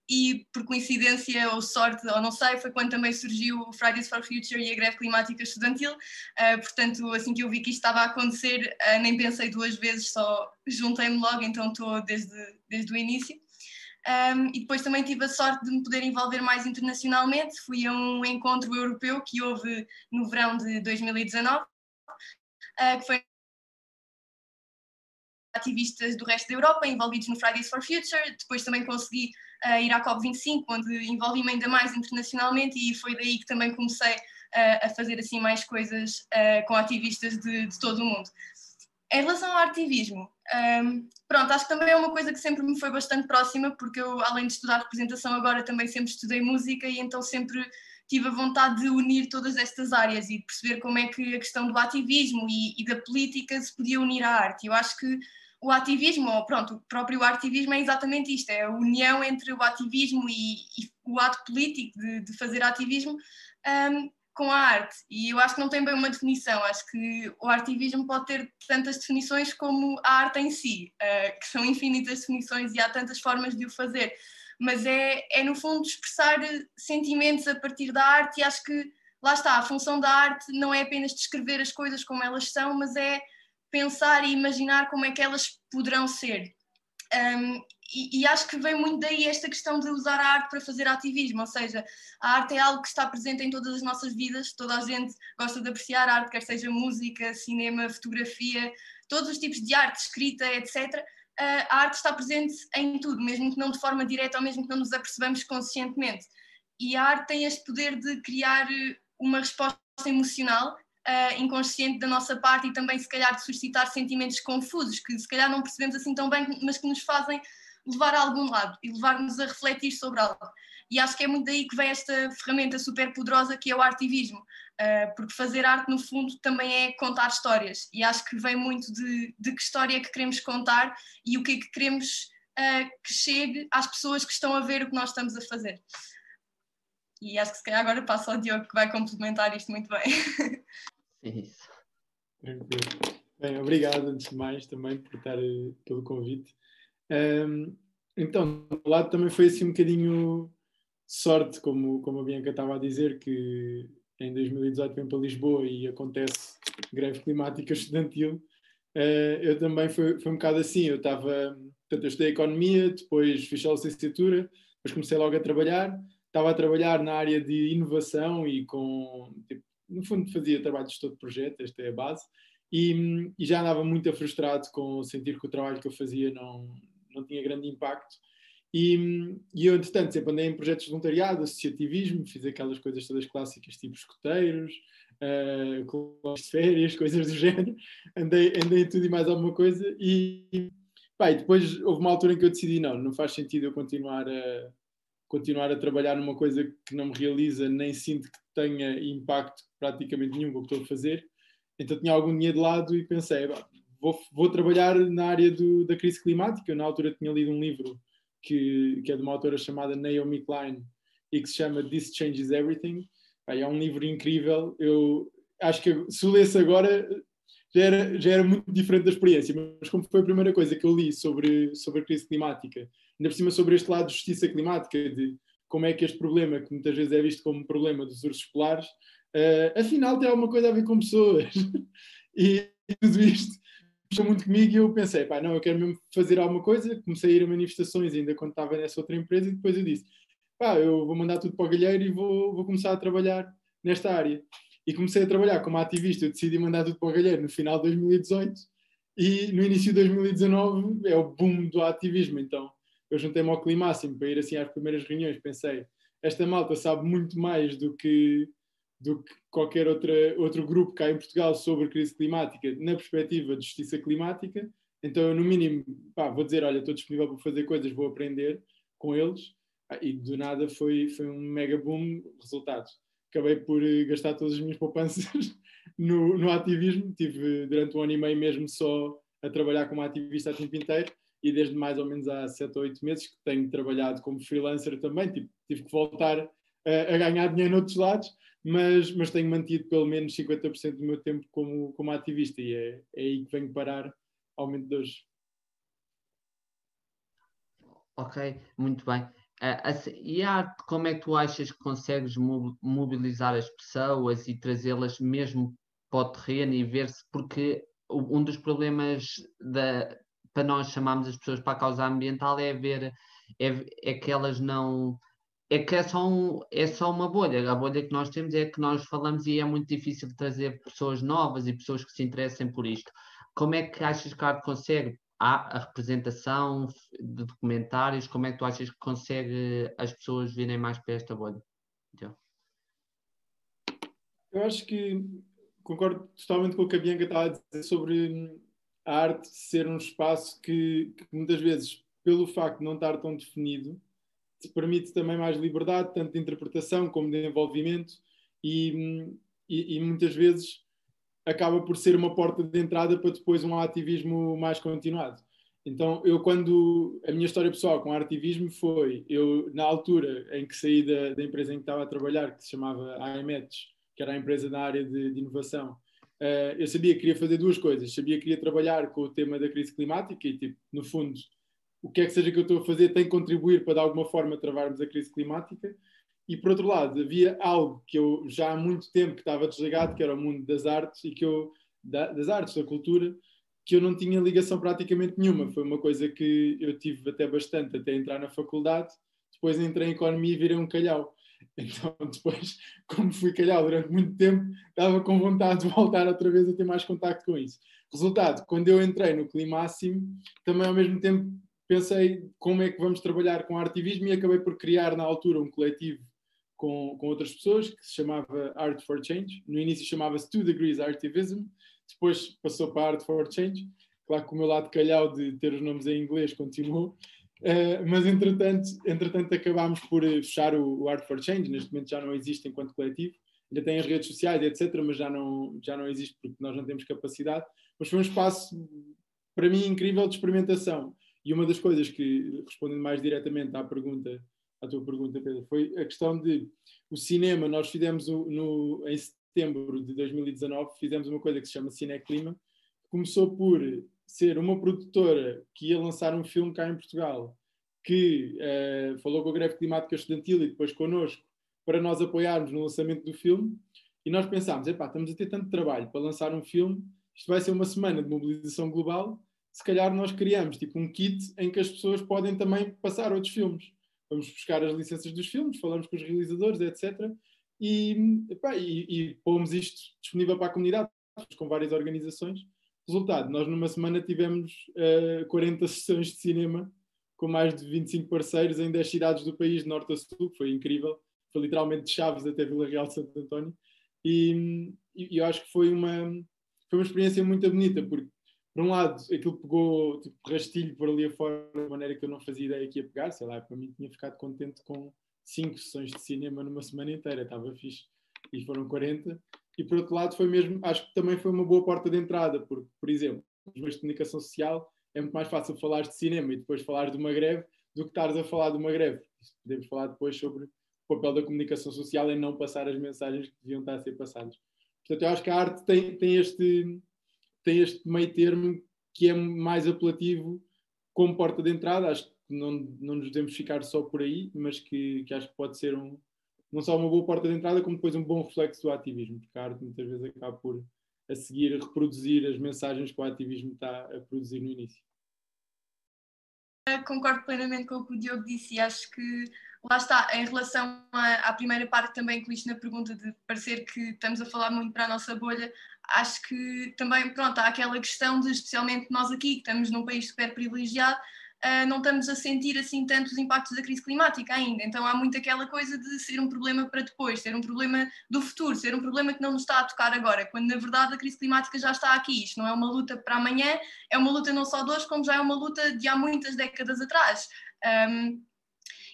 H: e por coincidência ou sorte, ou não sei, foi quando também surgiu o Fridays for Future e a greve climática estudantil. Uh, portanto, assim que eu vi que isto estava a acontecer, uh, nem pensei duas vezes, só juntei-me logo, então estou desde, desde o início. Um, e depois também tive a sorte de me poder envolver mais internacionalmente. Fui a um encontro europeu que houve no verão de 2019, uh, ah, que foi ativistas do resto da Europa envolvidos no Fridays for Future. Depois também consegui uh, ir à COP25, onde envolvi-me ainda mais internacionalmente e foi daí que também comecei a fazer assim mais coisas com ativistas de, de, todo o mundo. Em relação ao ativismo, um, pronto, acho que também é uma coisa que sempre me foi bastante próxima, porque eu, além de estudar representação agora, também sempre estudei música e então sempre tive a vontade de unir todas estas áreas e perceber como é que a questão do ativismo e, e da política se podia unir à arte. Eu acho que o ativismo, ou pronto, o próprio ativismo é exatamente isto, é a união entre o ativismo e, e o ato político de, de fazer ativismo um, com a arte. E eu acho que não tem bem uma definição, acho que o ativismo pode ter tantas definições como a arte em si, uh, que são infinitas definições e há tantas formas de o fazer. Mas é, é no fundo expressar sentimentos a partir da arte e acho que lá está, a função da arte não é apenas descrever as coisas como elas são, mas é pensar e imaginar como é que elas poderão ser. Um, e, e, acho que vem muito daí esta questão de usar a arte para fazer ativismo, ou seja, a arte é algo que está presente em todas as nossas vidas, toda a gente gosta de apreciar arte, quer seja música, cinema, fotografia, todos os tipos de arte, escrita, etc. Uh, a arte está presente em tudo, mesmo que não de forma direta ou mesmo que não nos apercebamos conscientemente. E a arte tem este poder de criar uma resposta emocional uh, inconsciente da nossa parte e também, se calhar, de suscitar sentimentos confusos que, se calhar, não percebemos assim tão bem, mas que nos fazem levar a algum lado e levar-nos a refletir sobre algo. E acho que é muito daí que vem esta ferramenta super poderosa que é o artivismo, uh, porque fazer arte, no fundo, também é contar histórias. E acho que vem muito de, de que história é que queremos contar e o que é que queremos que chegue às pessoas que estão a ver o que nós estamos a fazer. E acho que se calhar agora passo ao Diogo que vai complementar isto muito bem.
C: Isso.
G: Bem, obrigado antes de mais também por estar eh, pelo convite. Um, então, do lado também foi assim um bocadinho sorte, como, como a Bianca estava a dizer, que em 2018 vem para Lisboa e acontece greve climática estudantil. Uh, eu também foi, foi um bocado assim, eu estava, portanto, eu estudei Economia, depois fiz a licenciatura, depois comecei logo a trabalhar, estava a trabalhar na área de inovação e com, tipo, no fundo fazia trabalho de estudo de projeto, esta é a base, e, e, já andava muito frustrado com sentir que o trabalho que eu fazia não, não tinha grande impacto. E, e eu, entretanto, sempre andei em projetos de voluntariado, associativismo, fiz aquelas coisas todas clássicas, tipo escoteiros, uh, de férias, coisas do género. Andei, andei tudo e mais alguma coisa. E, pá, e depois houve uma altura em que eu decidi: não, não faz sentido eu continuar a, continuar a trabalhar numa coisa que não me realiza, nem sinto que tenha impacto praticamente nenhum com o que estou a fazer. Então tinha algum dinheiro de lado e pensei, vou, vou trabalhar na área do, da crise climática. Eu, na altura tinha lido um livro que, que é de uma autora chamada Naomi Klein e que se chama This Changes Everything. É um livro incrível. Eu acho que se o lesse agora já era, já era muito diferente da experiência, mas como foi a primeira coisa que eu li sobre, sobre a crise climática ainda por cima sobre este lado de justiça climática, de como é que este problema, que muitas vezes é visto como um problema dos ursos polares, uh, afinal tem alguma coisa a ver com pessoas. e tudo isto puxou muito comigo e eu pensei, pá, não, eu quero mesmo fazer alguma coisa. Comecei a ir a manifestações ainda quando estava nessa outra empresa e depois eu disse, pá, eu vou mandar tudo para o galheiro e vou, vou começar a trabalhar nesta área. E comecei a trabalhar como ativista, eu decidi mandar tudo para o galheiro no final de 2018 e no início de 2019 é o boom do ativismo, então eu juntei-me ao Climáximo para ir assim às primeiras reuniões, pensei, esta malta sabe muito mais do que, do que qualquer outra, outro grupo cá em Portugal sobre crise climática, na perspectiva de justiça climática, então eu no mínimo, pá, vou dizer, olha, estou disponível para fazer coisas, vou aprender com eles, ah, e do nada foi, foi um mega boom, resultados. Acabei por eh, gastar todas as minhas poupanças no, no ativismo, tive durante um ano e meio mesmo só a trabalhar como ativista a tempo inteiro, e desde mais ou menos há sete ou oito meses que tenho trabalhado como freelancer também, tipo, tive que voltar a, a ganhar dinheiro noutros lados, mas, mas tenho mantido pelo menos 50% do meu tempo como, como ativista e é, é aí que venho parar ao momento de hoje.
C: Ok, muito bem. Uh, e arte, como é que tu achas que consegues mobilizar as pessoas e trazê-las mesmo para o terreno e ver-se, porque um dos problemas da, para nós chamarmos as pessoas para a causa ambiental é ver é, é que elas não é que é só, um, é só uma bolha. A bolha que nós temos é que nós falamos e é muito difícil trazer pessoas novas e pessoas que se interessem por isto. Como é que achas que a arte consegue há a representação de documentários? Como é que tu achas que consegue as pessoas virem mais para esta bolha? Então.
G: Eu acho que concordo totalmente com o que a Bianca estava a dizer sobre a arte ser um espaço que, que, muitas vezes, pelo facto de não estar tão definido, te permite também mais liberdade, tanto de interpretação como de envolvimento, e, e, e muitas vezes acaba por ser uma porta de entrada para depois um ativismo mais continuado. Então, eu quando a minha história pessoal com ativismo foi, eu na altura em que saí da, da empresa em que estava a trabalhar, que se chamava AMETS, que era a empresa na área de, de inovação, uh, eu sabia que queria fazer duas coisas. Sabia que queria trabalhar com o tema da crise climática e, tipo, no fundo, o que é que seja que eu estou a fazer tem que contribuir para, de alguma forma, travarmos a crise climática. E, por outro lado, havia algo que eu já há muito tempo estava desligado, que era o mundo das artes e que eu, da, das artes, da cultura, que eu não tinha ligação praticamente nenhuma. Foi uma coisa que eu tive até bastante até entrar na faculdade. Depois entrei em economia e virei um calhau. Então, depois, como fui calhau durante muito tempo, estava com vontade de voltar outra vez a ter mais contacto com isso. Resultado, quando eu entrei no Climáximo, também ao mesmo tempo pensei como é que vamos trabalhar com artivismo e acabei por criar na altura um coletivo com, com outras pessoas que se chamava Art for Change. No início chamava-se Two Degrees Artivism, depois passou para Art for Change. Claro que o meu lado calhau de ter os nomes em inglês continuou, Uh, mas entretanto, entretanto acabámos por eh, fechar o, o, Art for Change, neste momento já não existe enquanto coletivo, ainda tem as redes sociais, etc., mas já não, já não existe porque nós não temos capacidade. Mas foi um espaço, para mim, incrível de experimentação. E uma das coisas que, respondendo mais diretamente à pergunta, à tua pergunta, Pedro, foi a questão de o cinema. Nós fizemos no, em setembro de 2019, fizemos uma coisa que se chama Cineclima, que começou por ser uma produtora que ia lançar um filme cá em Portugal, que uh, falou com a greve climática estudantil e depois connosco, para nós apoiarmos no lançamento do filme, e nós pensámos, epá, estamos a ter tanto trabalho para lançar um filme, isto vai ser uma semana de mobilização global, se calhar nós criamos tipo um kit em que as pessoas podem também passar outros filmes. Vamos buscar as licenças dos filmes, falamos com os realizadores, etc. E, epá, e, e pomos isto disponível para a comunidade, com várias organizações, Resultado, nós numa semana tivemos uh, eh, 40 sessões de cinema com mais de 25 parceiros em 10 cidades do país, de norte a sul, foi incrível. Foi literalmente de Chaves até Vila Real de Santo António. E, e, eu acho que foi uma, foi uma experiência muito bonita, porque, por um lado, aquilo pegou tipo, rastilho por ali afora, de maneira que eu não fazia ideia que ia pegar, sei lá, para mim tinha ficado contente com 5 sessões de cinema numa semana inteira, estava fixe. E foram 40 e por outro lado foi mesmo, acho que também foi uma boa porta de entrada, porque, por exemplo, nos meios de comunicação social é muito mais fácil falar de cinema e depois falar de uma greve do que estares a falar de uma greve. Podemos falar depois sobre o papel da comunicação social em não passar as mensagens que deviam estar a ser passadas. Portanto, eu acho que a arte tem, tem, este, tem este meio termo que é mais apelativo como porta de entrada. Acho que não, não nos devemos ficar só por aí, mas que, que acho que pode ser um, não só uma boa porta de entrada, como depois um bom reflexo do ativismo, porque a arte muitas vezes acaba por a seguir reproduzir as mensagens que o ativismo está a produzir no início.
H: Concordo plenamente com o que o Diogo disse e acho que lá está, em relação à, à primeira parte também que na pergunta de parecer que estamos a falar muito para a nossa bolha, acho que também, pronto, há aquela questão de, especialmente nós aqui, que estamos num país super privilegiado, uh, não estamos a sentir assim tanto os impactos da crise climática ainda. Então há muito aquela coisa de ser um problema para depois, ser um problema do futuro, ser um problema que não nos está a tocar agora, quando na verdade a crise climática já está aqui. Isto não é uma luta para amanhã, é uma luta não só de hoje, como já é uma luta de há muitas décadas atrás. Um,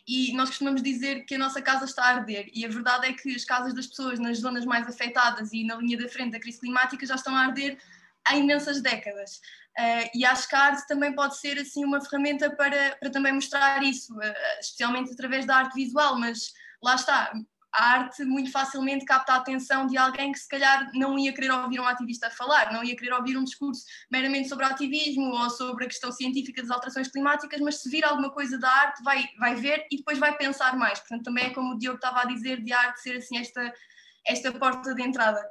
H: e nós costumamos dizer que a nossa casa está a arder, e a verdade é que as casas das pessoas nas zonas mais afetadas e na linha da frente da crise climática já estão a arder há imensas décadas. Uh, e acho que a arte também pode ser assim uma ferramenta para, para também mostrar isso, uh, especialmente através da arte visual, mas lá está, a arte muito facilmente capta a atenção de alguém que se calhar não ia querer ouvir um ativista falar, não ia querer ouvir um discurso meramente sobre ativismo ou sobre a questão científica das alterações climáticas, mas se vir alguma coisa da arte vai, vai ver e depois vai pensar mais. Portanto, também é como o Diogo estava a dizer, de arte ser assim esta, esta porta de entrada.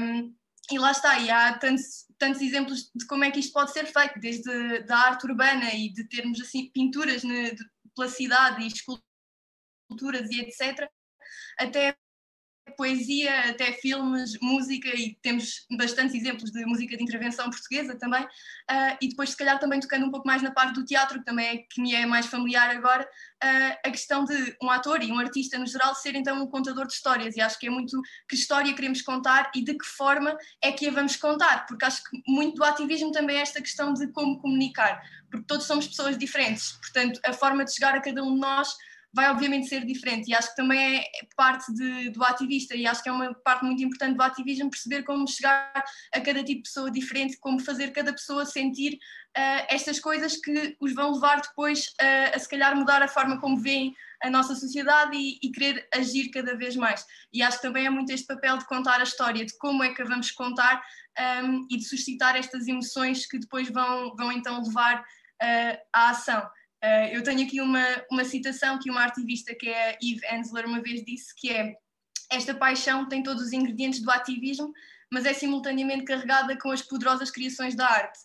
H: Um, e lá está, e há tantos, tantos exemplos de como é que isto pode ser feito, desde da arte urbana e de termos assim pinturas né, de, pela cidade e esculturas e etc., até poesia, até filmes, música, e temos bastantes exemplos de música de intervenção portuguesa também, uh, e depois, se calhar, também tocando um pouco mais na parte do teatro, que também é que me é mais familiar agora, uh, a questão de um ator e um artista no geral ser então um contador de histórias, e acho que é muito que história queremos contar e de que forma é que a vamos contar, porque acho que muito do ativismo também é esta questão de como comunicar, porque todos somos pessoas diferentes, portanto, a forma de chegar a cada um de nós vai obviamente ser diferente e acho que também é parte de, do ativista e acho que é uma parte muito importante do ativismo perceber como chegar a cada tipo de pessoa diferente, como fazer cada pessoa sentir uh, estas coisas que os vão levar depois uh, a se calhar mudar a forma como veem a nossa sociedade e, e, querer agir cada vez mais. E acho que também é muito este papel de contar a história, de como é que a vamos contar um, e de suscitar estas emoções que depois vão, vão então levar uh, à ação. Uh, eu tenho aqui uma, uma citação que uma ativista, que é a Eve Ensler, uma vez disse, que é esta paixão tem todos os ingredientes do ativismo, mas é simultaneamente carregada com as poderosas criações da arte.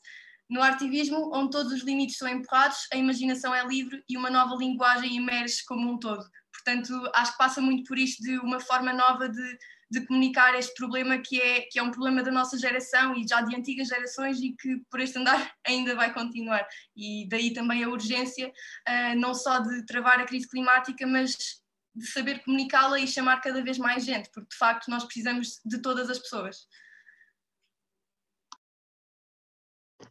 H: No artivismo, onde todos os limites são empurrados, a imaginação é livre e uma nova linguagem emerge como um todo. Portanto, acho que passa muito por isto de uma forma nova de, de comunicar este problema que é, que é um problema da nossa geração e já de antigas gerações e que por este andar ainda vai continuar. E daí também a urgência, uh, não só de travar a crise climática, mas de saber comunicá-la e chamar cada vez mais gente, porque de facto nós precisamos de todas as pessoas.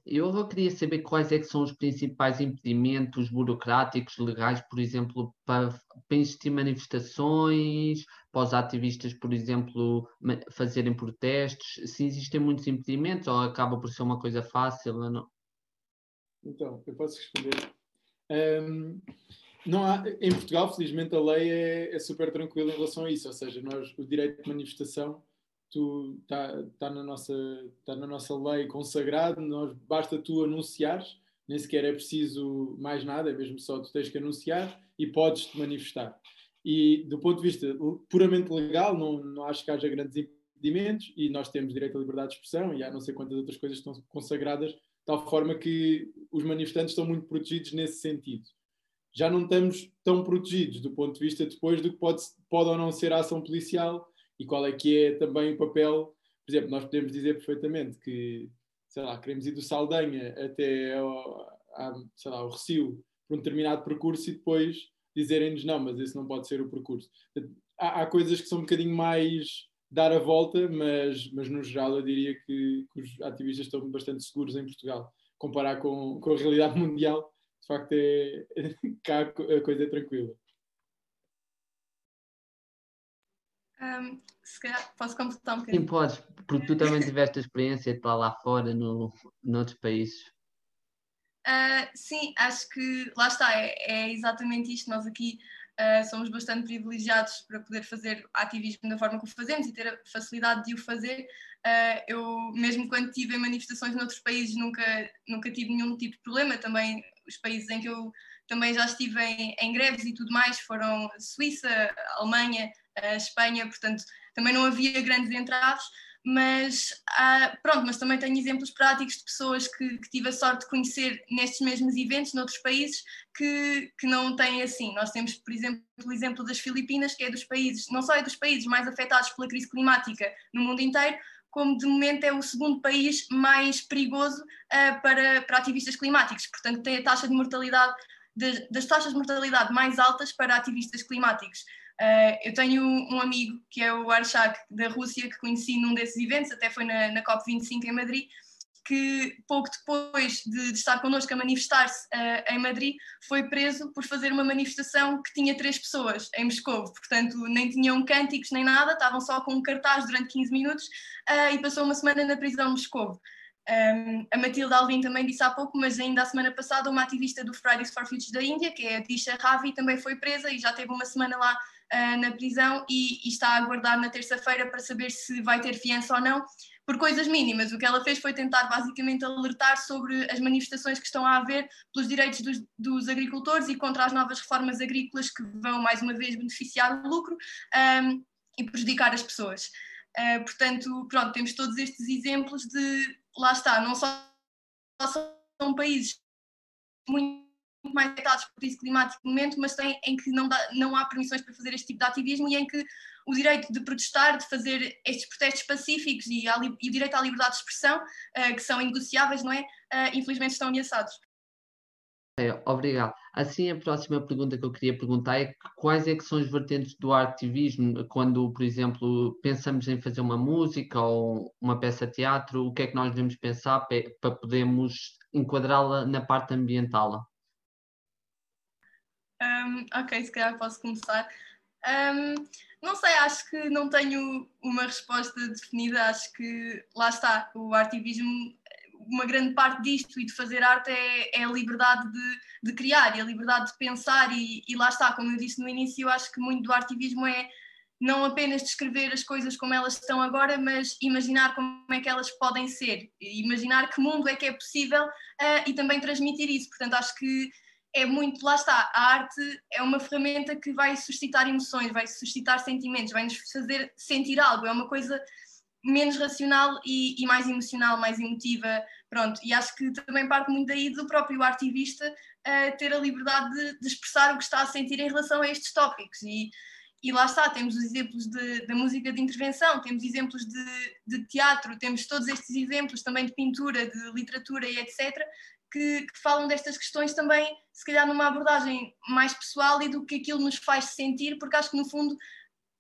C: Eu queria saber quais é que são os principais impedimentos burocráticos, legais, por exemplo, para, para existir manifestações, para os ativistas, por exemplo, fazerem protestos, se existem muitos impedimentos ou acaba por ser uma coisa fácil? Não?
G: Então, eu posso responder. Um, não há, em Portugal, felizmente, a lei é, é super tranquila em relação a isso, ou seja, nós, o direito de manifestação tu está tá na nossa tá na nossa lei consagrado nós basta tu anunciares nem sequer é preciso mais nada é mesmo só tu tens que anunciar e podes te manifestar. E do ponto de vista puramente legal não, não acho que haja grandes impedimentos e nós temos direito à liberdade de expressão e há não sei quantas outras coisas que estão consagradas de tal forma que os manifestantes estão muito protegidos nesse sentido. Já não estamos tão protegidos do ponto de vista depois do que pode, pode ou não ser a ação policial e qual é que é também o papel. Por exemplo, nós podemos dizer perfeitamente que, sei lá, queremos ir do Saldanha até ao, a, sei lá, ao Recio por um determinado percurso e depois dizerem-nos não, mas esse não pode ser o percurso. Há, há, coisas que são um bocadinho mais dar a volta, mas, mas no geral eu diria que, que os ativistas estão bastante seguros em Portugal. Comparar com, com a realidade mundial, de facto é, cá a coisa é tranquila.
H: Um, se calhar posso completar um bocadinho.
C: Sim, podes, porque tu também tiveste a experiência de estar lá fora, no, noutros países.
H: Uh, sim, acho que lá está, é, é exatamente isto. Nós aqui uh, somos bastante privilegiados para poder fazer ativismo da forma que o fazemos e ter a facilidade de o fazer. Uh, eu, mesmo quando tive em manifestações noutros países, nunca, nunca tive nenhum tipo de problema. Também os países em que eu também já estive em, em greves e tudo mais foram Suíça, Alemanha, a Espanha, portanto também não havia grandes entraves, mas uh, pronto, mas também tenho exemplos práticos de pessoas que, que, tive a sorte de conhecer nestes mesmos eventos, noutros países, que, que não têm assim. Nós temos, por exemplo, o exemplo das Filipinas, que é dos países, não só é dos países mais afetados pela crise climática no mundo inteiro, como de momento é o segundo país mais perigoso uh, para, para ativistas climáticos, portanto tem a taxa de mortalidade, de, das taxas de mortalidade mais altas para ativistas climáticos. Uh, eu tenho um amigo que é o Arshak da Rússia, que conheci num desses eventos, até foi na, na COP25 em Madrid, que pouco depois de, de estar connosco a manifestar-se uh, em Madrid, foi preso por fazer uma manifestação que tinha três pessoas em Moscou. Portanto, nem tinham cânticos nem nada, estavam só com um cartaz durante 15 minutos uh, e passou uma semana na prisão de Moscou. Um, a Matilde Alvim também disse há pouco, mas ainda a semana passada, uma ativista do Fridays for Future da Índia, que é a Disha Ravi, também foi presa e já teve uma semana lá uh, na prisão e, e, está a aguardar na terça-feira para saber se vai ter fiança ou não, por coisas mínimas. O que ela fez foi tentar basicamente alertar sobre as manifestações que estão a haver pelos direitos dos, dos agricultores e contra as novas reformas agrícolas que vão mais uma vez beneficiar o lucro um, e prejudicar as pessoas. Uh, portanto, pronto, temos todos estes exemplos de, lá está, não só são países muito mais afetados por crise climática no momento, mas tem, em que não, dá, não há permissões para fazer este tipo de ativismo e em que o direito de protestar, de fazer estes protestos pacíficos e, e o direito à liberdade de expressão, uh, que são inegociáveis, não é? Uh, infelizmente estão ameaçados.
C: É, obrigado. Assim, a próxima pergunta que eu queria perguntar é quais é que são as vertentes do ativismo quando, por exemplo, pensamos em fazer uma música ou uma peça de teatro, o que é que nós devemos pensar para podermos enquadrá-la na parte ambiental?
H: Um, ok, se calhar posso começar. Um, não sei, acho que não tenho uma resposta definida. Acho que lá está, o ativismo, uma grande parte disto e de fazer arte é, é a liberdade de, de, criar e a liberdade de pensar. E, e, lá está, como eu disse no início, acho que muito do ativismo é não apenas descrever as coisas como elas estão agora, mas imaginar como é que elas podem ser, imaginar que mundo é que é possível uh, e também transmitir isso. Portanto, acho que é muito, lá está, a arte é uma ferramenta que vai suscitar emoções, vai suscitar sentimentos, vai nos fazer sentir algo, é uma coisa menos racional e, e mais emocional, mais emotiva, pronto, e acho que também parte muito daí do próprio artivista uh, ter a liberdade de, de, expressar o que está a sentir em relação a estes tópicos e, e lá está, temos os exemplos da música de intervenção, temos exemplos de, de teatro, temos todos estes exemplos também de pintura, de literatura e etc., que, que, falam destas questões também, se calhar numa abordagem mais pessoal e do que aquilo nos faz sentir, porque acho que no fundo,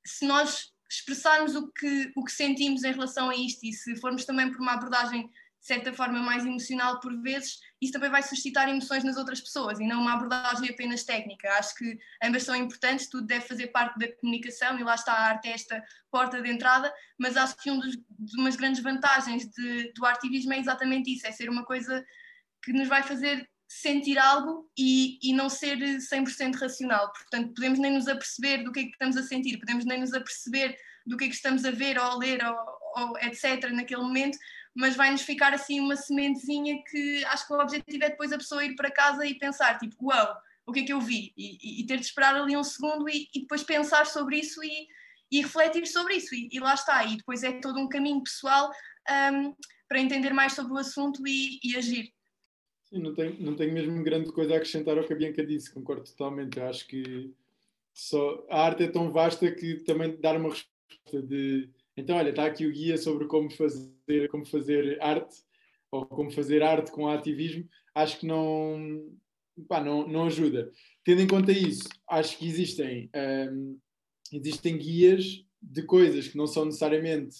H: se nós expressarmos o que, o que sentimos em relação a isto e se formos também por uma abordagem de certa forma mais emocional por vezes, isso também vai suscitar emoções nas outras pessoas e não uma abordagem apenas técnica. Acho que ambas são importantes, tudo deve fazer parte da comunicação e lá está a arte é esta porta de entrada, mas acho que um dos, de umas grandes vantagens de, do artivismo é exatamente isso, é ser uma coisa que nos vai fazer sentir algo e, e não ser 100% racional. Portanto, podemos nem nos aperceber do que é que estamos a sentir, podemos nem nos aperceber do que é que estamos a ver ou a ler ou, ou etc. naquele momento, mas vai-nos ficar assim uma sementezinha que acho que o objetivo é depois a pessoa ir para casa e pensar, tipo, uau, wow, o que é que eu vi? E, e, ter de esperar ali um segundo e, e depois pensar sobre isso e, e refletir sobre isso. E, lá está. E depois é todo um caminho pessoal um, para entender mais sobre o assunto e agir.
G: Sim, não tenho, não tenho mesmo grande coisa a acrescentar ao que a Bianca disse, concordo totalmente. Eu acho que só, a arte é tão vasta que também dar uma resposta de então, olha, está aqui o guia sobre como fazer, como fazer arte ou como fazer arte com ativismo, acho que não, pá, não, não ajuda. Tendo em conta isso, acho que existem, um, existem guias de coisas que não são necessariamente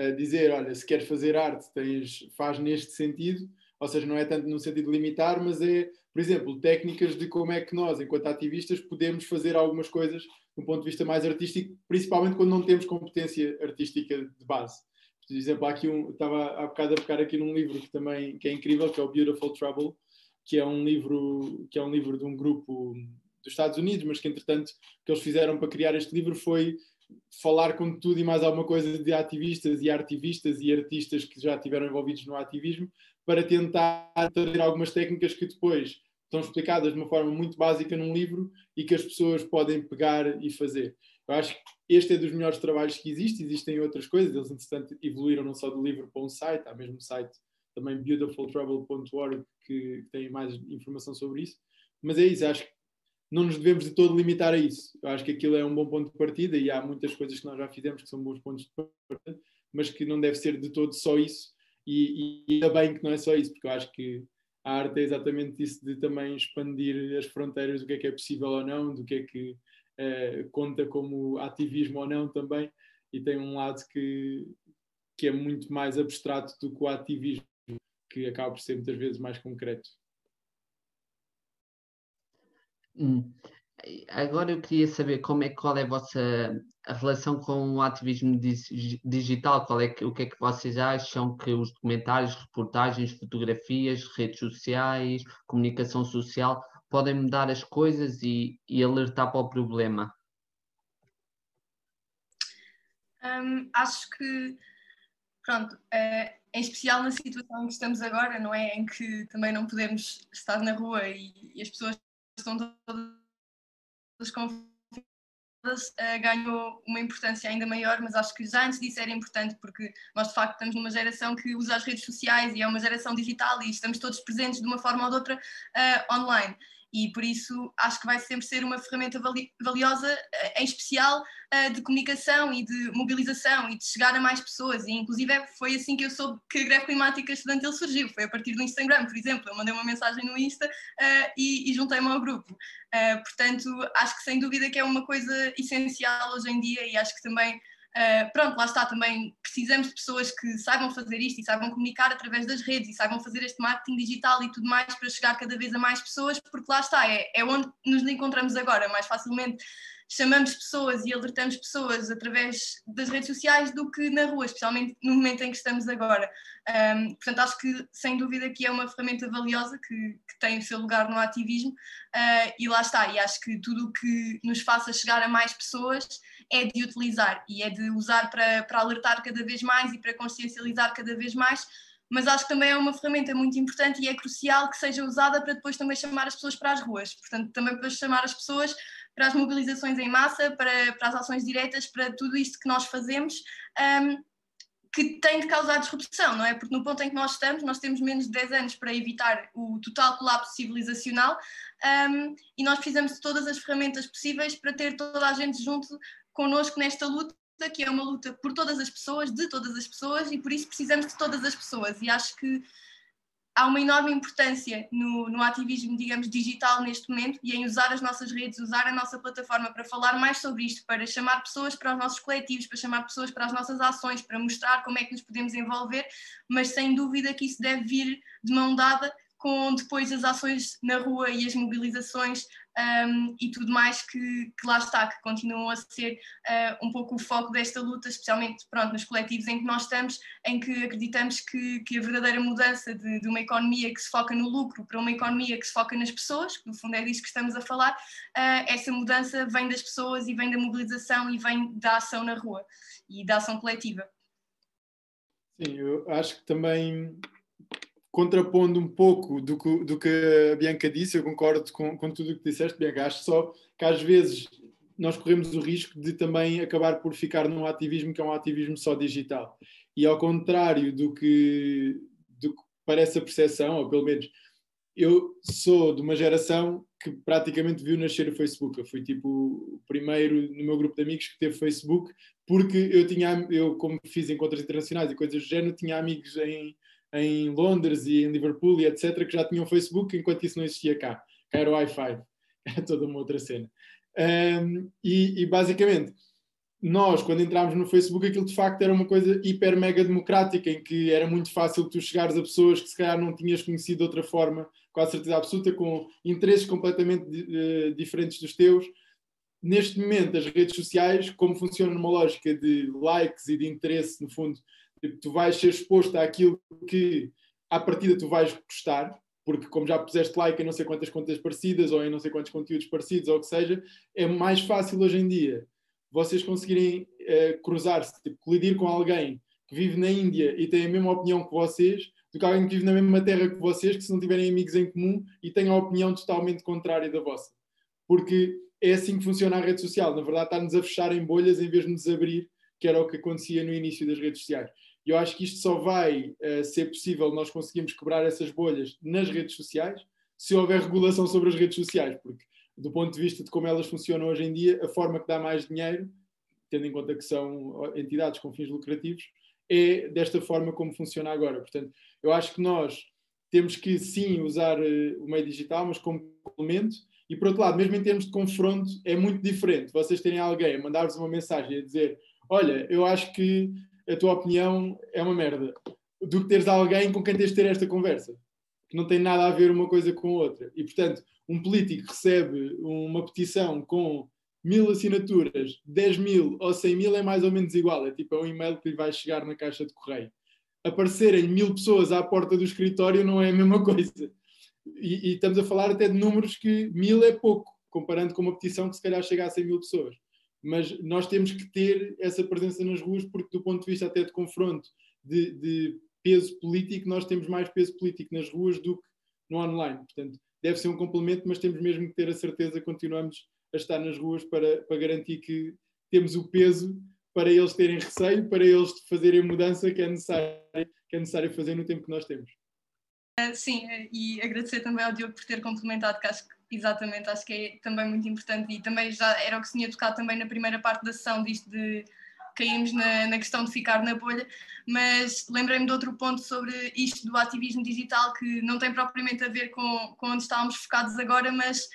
G: uh, dizer, olha, se queres fazer arte, tens, faz neste sentido, ou seja, não é tanto no sentido de limitar, mas é, por exemplo, técnicas de como é que nós, enquanto ativistas, podemos fazer algumas coisas do ponto de vista mais artístico, principalmente quando não temos competência artística de base. Por exemplo, há aqui um, estava há bocado a pegar aqui num livro que também que é incrível, que é o Beautiful Trouble, que é um livro que é um livro de um grupo dos Estados Unidos, mas que entretanto o que eles fizeram para criar este livro foi falar com tudo e mais alguma coisa de ativistas e artivistas e artistas que já estiveram envolvidos no ativismo para tentar trazer algumas técnicas que depois estão explicadas de uma forma muito básica num livro e que as pessoas podem pegar e fazer. Eu acho que este é dos melhores trabalhos que existe, existem outras coisas, eles entretanto evoluíram não só do livro para um site, há mesmo site também beautifultrouble.org que tem mais informação sobre isso, mas é isso, acho que não nos devemos de todo limitar a isso. Eu acho que aquilo é um bom ponto de partida e há muitas coisas que nós já fizemos que são bons pontos de partida, mas que não deve ser de todo só isso e, ainda bem que não é só isso, porque eu acho que a arte é exatamente isso de também expandir as fronteiras do que é que é possível ou não, do que é que eh, conta como ativismo ou não também, e tem um lado que, que é muito mais abstrato do que o ativismo, que acaba por ser muitas vezes mais concreto.
C: Hum. Agora eu queria saber como é, qual é a vossa a relação com o ativismo digital, qual é o que é que vocês acham que os documentários, reportagens, fotografias, redes sociais, comunicação social podem mudar as coisas e, e alertar para o problema?
H: Um, acho que, pronto, é, em especial na situação em que estamos agora, não é? Em que também não podemos estar na rua e, e as pessoas estão todas confinadas uh, ganhou uma importância ainda maior, mas acho que já antes disso era importante, porque nós de facto estamos numa geração que usa as redes sociais e é uma geração digital e estamos todos presentes de uma forma ou de outra uh, online e por isso acho que vai sempre ser uma ferramenta valiosa, eh, em especial eh, de comunicação e de mobilização e de chegar a mais pessoas. E inclusive foi assim que eu soube que a greve climática estudantil surgiu, foi a partir do Instagram, por exemplo. Eu mandei uma mensagem no Insta uh, e, e juntei-me ao grupo. Portanto, acho que sem dúvida que é uma coisa essencial hoje em dia e acho que também Uh, pronto, lá está também. Precisamos de pessoas que saibam fazer isto e saibam comunicar através das redes e saibam fazer este marketing digital e tudo mais para chegar cada vez a mais pessoas, porque lá está, é, é onde nos encontramos agora, mais facilmente chamamos pessoas e alertamos pessoas através das redes sociais do que na rua, especialmente no momento em que estamos agora. Um, portanto, acho que sem dúvida que é uma ferramenta valiosa que, que tem o seu lugar no ativismo uh, e lá está. E acho que tudo o que nos faça chegar a mais pessoas é de utilizar e é de usar para, para alertar cada vez mais e para consciencializar cada vez mais mas acho que também é uma ferramenta muito importante e é crucial que seja usada para depois também chamar as pessoas para as ruas. Portanto, também para chamar as pessoas para as mobilizações em massa, para, para as ações diretas, para tudo isto que nós fazemos, um, que tem de causar disrupção, não é? Porque no ponto em que nós estamos, nós temos menos de 10 anos para evitar o total colapso civilizacional um, e nós precisamos de todas as ferramentas possíveis para ter toda a gente junto connosco nesta luta que é uma luta por todas as pessoas, de todas as pessoas, e por isso precisamos de todas as pessoas. E acho que há uma enorme importância no, no, ativismo, digamos, digital neste momento e em usar as nossas redes, usar a nossa plataforma para falar mais sobre isto, para chamar pessoas para os nossos coletivos, para chamar pessoas para as nossas ações, para mostrar como é que nos podemos envolver, mas sem dúvida que isso deve vir de mão dada com depois as ações na rua e as mobilizações um, e tudo mais que, que, lá está, que continuam a ser uh, um pouco o foco desta luta, especialmente pronto, nos coletivos em que nós estamos, em que acreditamos que, que a verdadeira mudança de, de, uma economia que se foca no lucro para uma economia que se foca nas pessoas, que no fundo é disso que estamos a falar, uh, essa mudança vem das pessoas e vem da mobilização e vem da ação na rua e da ação coletiva.
G: Sim, eu acho que também contrapondo um pouco do que, do que a Bianca disse, eu concordo com, com tudo o que disseste, Bianca. Acho só que às vezes nós corremos o risco de também acabar por ficar num ativismo que é um ativismo só digital. E ao contrário do que, do que parece a percepção, ou pelo menos eu sou de uma geração que praticamente viu nascer o Facebook. Eu fui tipo o primeiro no meu grupo de amigos que teve Facebook, porque eu tinha, eu como fiz encontros internacionais e coisas do género, tinha amigos em, em Londres e em Liverpool e etc., que já tinham Facebook, enquanto isso não existia cá. Cá era o Wi-Fi, era toda uma outra cena. Um, e, e, basicamente, nós, quando entrámos no Facebook, aquilo de facto era uma coisa hiper mega democrática, em que era muito fácil tu chegares a pessoas que se calhar não tinhas conhecido de outra forma, com a certeza absoluta, com interesses completamente uh, diferentes dos teus. Neste momento, as redes sociais, como funcionam numa lógica de likes e de interesse, no fundo, tu vais ser exposto àquilo que à partida tu vais gostar, porque como já puseste like em não sei quantas contas parecidas ou em não sei quantos conteúdos parecidos ou o que seja, é mais fácil hoje em dia vocês conseguirem uh, cruzar-se, tipo, colidir com alguém que vive na Índia e tem a mesma opinião que vocês, do que alguém que vive na mesma terra que vocês, que se não tiverem amigos em comum e tenham a opinião totalmente contrária da vossa. Porque é assim que funciona a rede social. Na verdade, está-nos a fechar em bolhas em vez de nos abrir, que era o que acontecia no início das redes sociais. E eu acho que isto só vai uh, ser possível nós conseguirmos quebrar essas bolhas nas redes sociais se houver regulação sobre as redes sociais, porque do ponto de vista de como elas funcionam hoje em dia, a forma que dá mais dinheiro, tendo em conta que são entidades com fins lucrativos, é desta forma como funciona agora. Portanto, eu acho que nós temos que sim usar uh, o meio digital, mas como complemento. E por outro lado, mesmo em termos de confronto, é muito diferente vocês terem alguém a mandar-vos uma mensagem a dizer: Olha, eu acho que a tua opinião é uma merda, do que teres alguém com quem tens de ter esta conversa, que não tem nada a ver uma coisa com outra. E, portanto, um político recebe uma petição com mil assinaturas, 10 mil ou 100 mil é mais ou menos igual, é tipo é um e-mail que lhe vai chegar na caixa de correio. Aparecerem mil pessoas à porta do escritório não é a mesma coisa. E, e estamos a falar até de números que mil é pouco, comparando com uma petição que se calhar chega a 100 mil pessoas mas nós temos que ter essa presença nas ruas, porque do ponto de vista até de confronto, de, de peso político, nós temos mais peso político nas ruas do que no online. Portanto, deve ser um complemento, mas temos mesmo que ter a certeza que continuamos a estar nas ruas para, para garantir que temos o peso para eles terem receio, para eles fazerem mudança que é necessária, que é necessário fazer no tempo que nós temos.
H: Sim, e agradecer também ao Diogo por ter complementado, que acho que Exatamente, acho que é também muito importante e também já era o que se tinha tocado também na primeira parte da sessão, disto de caímos na, na questão de ficar na bolha, mas lembrei-me de outro ponto sobre isto do ativismo digital que não tem propriamente a ver com, com onde estávamos focados agora, mas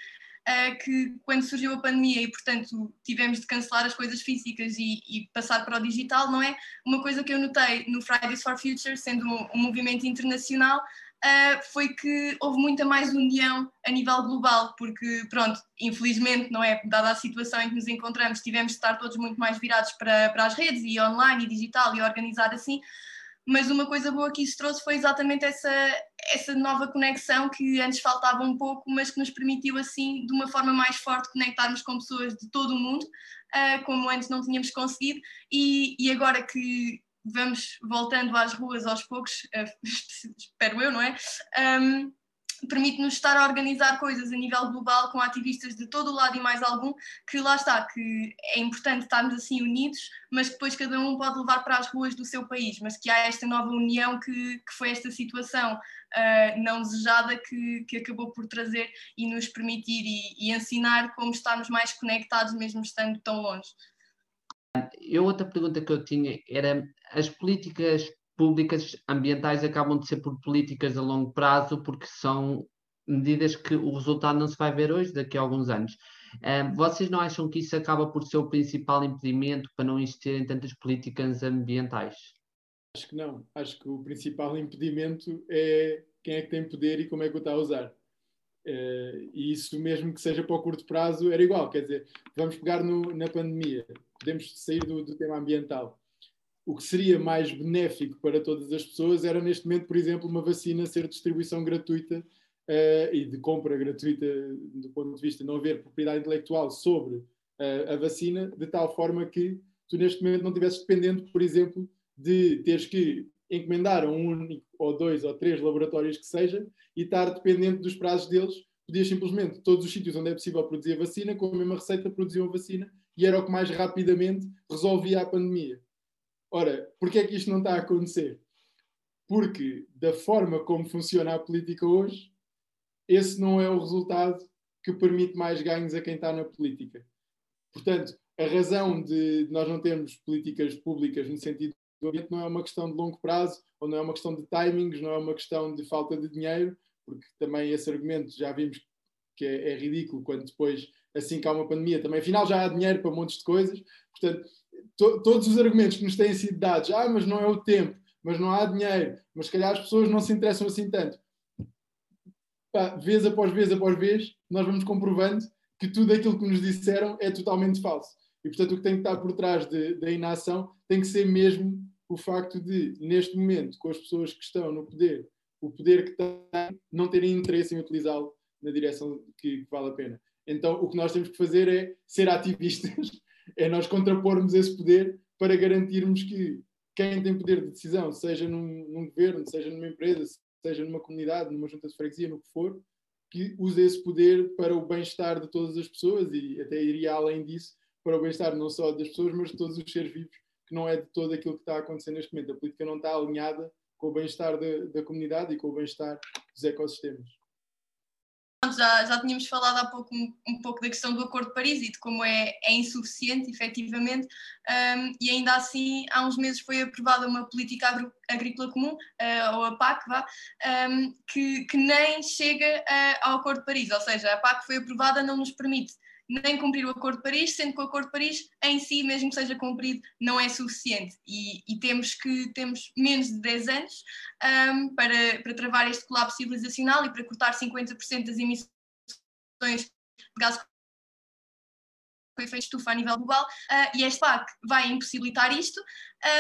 H: uh, que quando surgiu a pandemia e, portanto, tivemos de cancelar as coisas físicas e, e, passar para o digital, não é? Uma coisa que eu notei no Fridays for Future, sendo um, um movimento internacional, uh, foi que houve muita mais união a nível global, porque, pronto, infelizmente, não é? Dada a situação em que nos encontramos, tivemos de estar todos muito mais virados para, para as redes e online e digital e organizar assim mas uma coisa boa que isso trouxe foi exatamente essa, essa nova conexão que antes faltava um pouco, mas que nos permitiu assim, de uma forma mais forte, conectarmos com pessoas de todo o mundo, uh, como antes não tínhamos conseguido, e, e agora que vamos voltando às ruas aos poucos, uh, espero eu, não é? Um, permite-nos estar a organizar coisas a nível global com ativistas de todo o lado e mais algum, que lá está, que é importante estarmos assim unidos, mas que depois cada um pode levar para as ruas do seu país, mas que há esta nova união que, que foi esta situação uh, não desejada que, que acabou por trazer e nos permitir e, e ensinar como estarmos mais conectados mesmo estando tão longe.
C: Eu outra pergunta que eu tinha era as políticas públicas ambientais acabam de ser por políticas a longo prazo, porque são medidas que o resultado não se vai ver hoje, daqui a alguns anos. Vocês não acham que isso acaba por ser o principal impedimento para não existirem tantas políticas ambientais?
G: Acho que não. Acho que o principal impedimento é quem é que tem poder e como é que o está a usar. Uh, e isso mesmo que seja para o curto prazo era igual, quer dizer, vamos pegar no, na pandemia, podemos sair do, do tema ambiental. O que seria mais benéfico para todas as pessoas era, neste momento, por exemplo, uma vacina ser distribuição gratuita uh, e de compra gratuita, do ponto de vista de não haver propriedade intelectual sobre uh, a vacina, de tal forma que tu, neste momento, não estivesses dependente, por exemplo, de teres que encomendar a um único, ou dois, ou três laboratórios que seja, e estar dependente dos prazos deles. Podias simplesmente, todos os sítios onde é possível produzir a vacina, com a mesma receita, produziam a vacina, e era o que mais rapidamente resolvia a pandemia. Ora, porquê é que isto não está a acontecer? Porque, da forma como funciona a política hoje, esse não é o resultado que permite mais ganhos a quem está na política. Portanto, a razão de nós não termos políticas públicas no sentido não é uma questão de longo prazo, ou não é uma questão de timings, não é uma questão de falta de dinheiro, porque também esse argumento já vimos que é, é ridículo quando depois, assim que há uma pandemia, também afinal já há dinheiro para montes de coisas. Portanto, to, todos os argumentos que nos têm sido dados, ah, mas não é o tempo, mas não há dinheiro, mas se calhar as pessoas não se interessam assim tanto. Pá, vez após vez após vez, nós vamos comprovando que tudo aquilo que nos disseram é totalmente falso. E portanto, o que tem que estar por trás da inação tem que ser mesmo o facto de, neste momento, com as pessoas que estão no poder, o poder que têm, não terem interesse em utilizá-lo na direção que, vale a pena. Então, o que nós temos que fazer é ser ativistas é nós contrapormos esse poder para garantirmos que quem tem poder de decisão, seja num, num, governo, seja numa empresa, seja numa comunidade, numa junta de freguesia, no que for, que use esse poder para o bem-estar de todas as pessoas e até iria além disso, para o bem-estar não só das pessoas, mas de todos os seres vivos, que não é de todo aquilo que está acontecendo neste momento. A política não está alinhada com o bem-estar da, da comunidade e com o bem-estar dos ecossistemas.
H: Já, já tínhamos falado há pouco um, um, pouco da questão do Acordo de Paris e de como é, é insuficiente, efetivamente, um, e ainda assim, há uns meses foi aprovada uma política agrícola comum, uh, ou a PAC, vá, um, que, que nem chega uh, ao Acordo de Paris, ou seja, a PAC foi aprovada, não nos permite nem cumprir o Acordo de Paris, sendo que o Acordo de Paris em si, mesmo que seja cumprido, não é suficiente. E, e temos que temos menos de 10 anos um, para, para travar este colapso civilizacional e para cortar 50% das emissões de gases efeito estufa a nível global, uh, e esta PAC vai impossibilitar isto,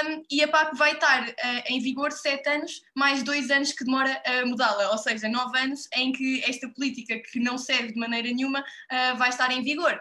H: um, e a PAC vai estar uh, em vigor sete anos, mais dois anos que demora a mudá-la, ou seja, nove anos em que esta política, que não serve de maneira nenhuma, uh, vai estar em vigor.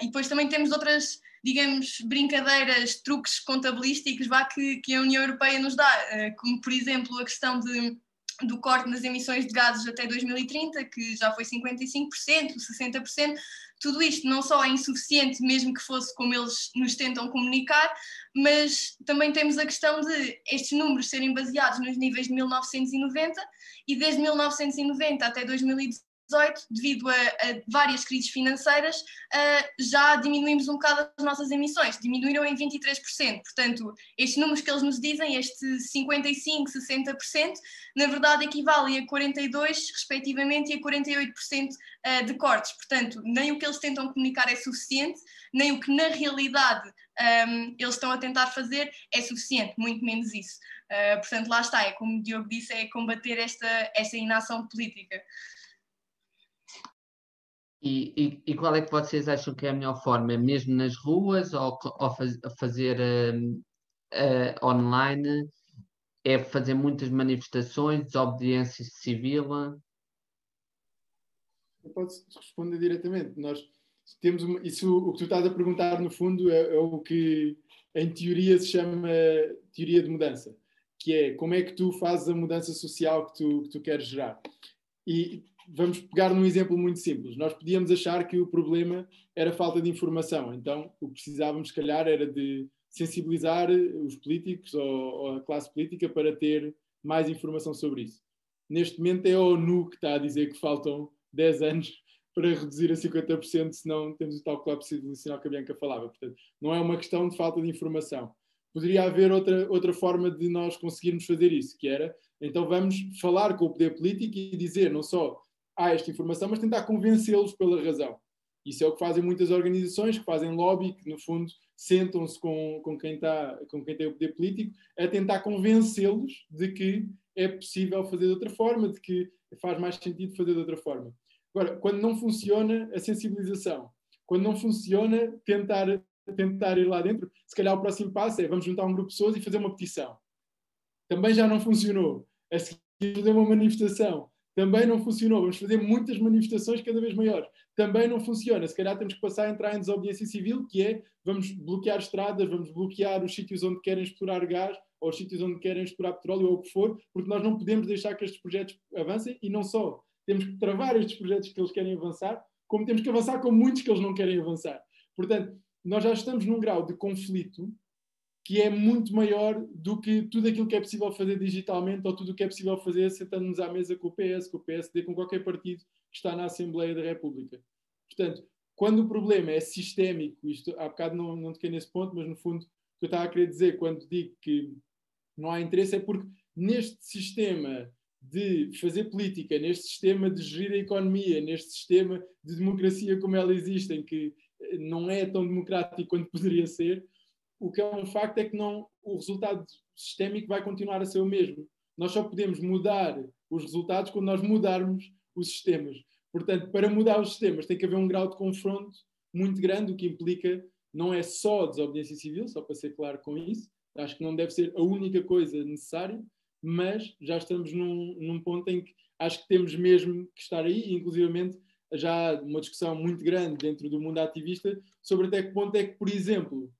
H: e depois também temos outras digamos, brincadeiras, truques contabilísticos vá, que, que a União Europeia nos dá, como por exemplo a questão de do corte nas emissões de gases até 2030, que já foi 55%, 60%, tudo isto não só é insuficiente, mesmo que fosse como eles nos tentam comunicar, mas também temos a questão de estes números serem baseados nos níveis de 1990 e desde 1990 até 2018 2018, devido a, a várias crises financeiras, uh, já diminuímos um bocado as nossas emissões, diminuíram em 23%. Portanto, estes números que eles nos dizem, este 55%, 60%, na verdade equivalem a 42%, respectivamente, e a 48% uh, de cortes. Portanto, nem o que eles tentam comunicar é suficiente, nem o que na realidade um, eles estão a tentar fazer é suficiente, muito menos isso. Uh, portanto, lá está, é como o Diogo disse, é combater esta, esta inação política.
C: E, e, e, qual é que vocês acham que é a melhor forma? Mesmo nas ruas ou, ou faz, fazer uh, uh, online? É fazer muitas manifestações, desobediência civil?
G: Eu posso responder diretamente. Nós temos uma, isso, o que tu estás a perguntar, no fundo, é, é, o que em teoria se chama teoria de mudança, que é como é que tu fazes a mudança social que tu, que tu queres gerar. E vamos pegar num exemplo muito simples. Nós podíamos achar que o problema era falta de informação, então o que precisávamos, se calhar, era de sensibilizar os políticos ou, ou a classe política para ter mais informação sobre isso. Neste momento é a ONU que está a dizer que faltam 10 anos para reduzir a 50%, senão temos o tal colapso civilizacional que a Bianca falava. Portanto, não é uma questão de falta de informação. Poderia haver outra, outra forma de nós conseguirmos fazer isso, que era, então vamos falar com o poder político e dizer não só há esta informação, mas tentar convencê-los pela razão. Isso é o que fazem muitas organizações que fazem lobby, que no fundo sentam-se com, com, quem tá, com quem tem o poder político a tentar convencê-los de que é possível fazer de outra forma, de que faz mais sentido fazer de outra forma. Agora, quando não funciona a sensibilização, quando não funciona tentar, tentar ir lá dentro, se calhar o próximo passo é vamos juntar um grupo de pessoas e fazer uma petição. Também já não funcionou. A seguir fazer uma manifestação. Também não funcionou. Vamos fazer muitas manifestações cada vez maiores. Também não funciona. Se calhar temos que passar a entrar em desobediência civil, que é vamos bloquear estradas, vamos bloquear os sítios onde querem explorar gás ou os sítios onde querem explorar petróleo ou o que for, porque nós não podemos deixar que estes projetos avancem e não só temos que travar estes projetos que eles querem avançar, como temos que avançar com muitos que eles não querem avançar. Portanto, nós já estamos num grau de conflito que é muito maior do que tudo aquilo que é possível fazer digitalmente ou tudo o que é possível fazer sentando-nos à mesa com o PS, com o PSD, com qualquer partido que está na Assembleia da República. Portanto, quando o problema é sistémico, isto há bocado não, não toquei nesse ponto, mas no fundo o que eu estava a querer dizer quando digo que não há interesse é porque neste sistema de fazer política neste sistema de gerir a economia, neste sistema de democracia como ela existe, em que não é tão democrático quanto poderia ser, o que é um facto é que não, o resultado sistémico vai continuar a ser o mesmo. Nós só podemos mudar os resultados quando nós mudarmos os sistemas. Portanto, para mudar os sistemas tem que haver um grau de confronto muito grande, o que implica não é só desobediência civil, só para ser claro com isso, acho que não deve ser a única coisa necessária, mas já estamos num, num ponto em que acho que temos mesmo que estar aí, inclusivamente já há uma discussão muito grande dentro do mundo ativista sobre até que ponto é que, por exemplo,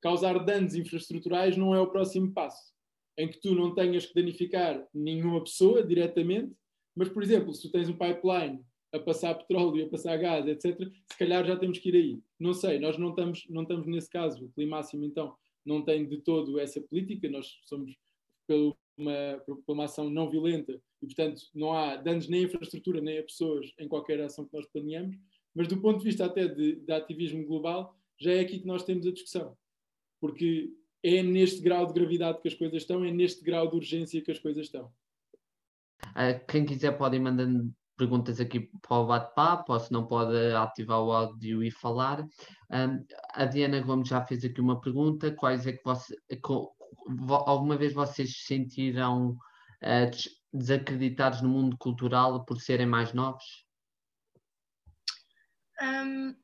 G: causar danos infraestruturais não é o próximo passo, em que tu não tenhas que danificar nenhuma pessoa diretamente, mas, por exemplo, se tu tens um pipeline a passar petróleo a passar gás, etc., se calhar já temos que ir aí. Não sei, nós não estamos, não estamos nesse caso. O Climáximo, então, não tem de todo essa política, nós somos pelo uma, por uma ação não violenta e, portanto, não há danos nem à infraestrutura nem a pessoas em qualquer ação que nós planeamos, mas do ponto de vista até de, de ativismo global, já é aqui que nós temos a discussão. Porque é neste grau de gravidade que as coisas estão, é neste grau de urgência que as coisas estão.
C: Uh, quem quiser pode ir mandando perguntas aqui para o bate-papo, ou se não pode ativar o áudio e falar. Um, a Diana Gomes já fez aqui uma pergunta: quais é que você, alguma vez vocês se sentiram uh, desacreditados no mundo cultural por serem mais novos?
H: Um,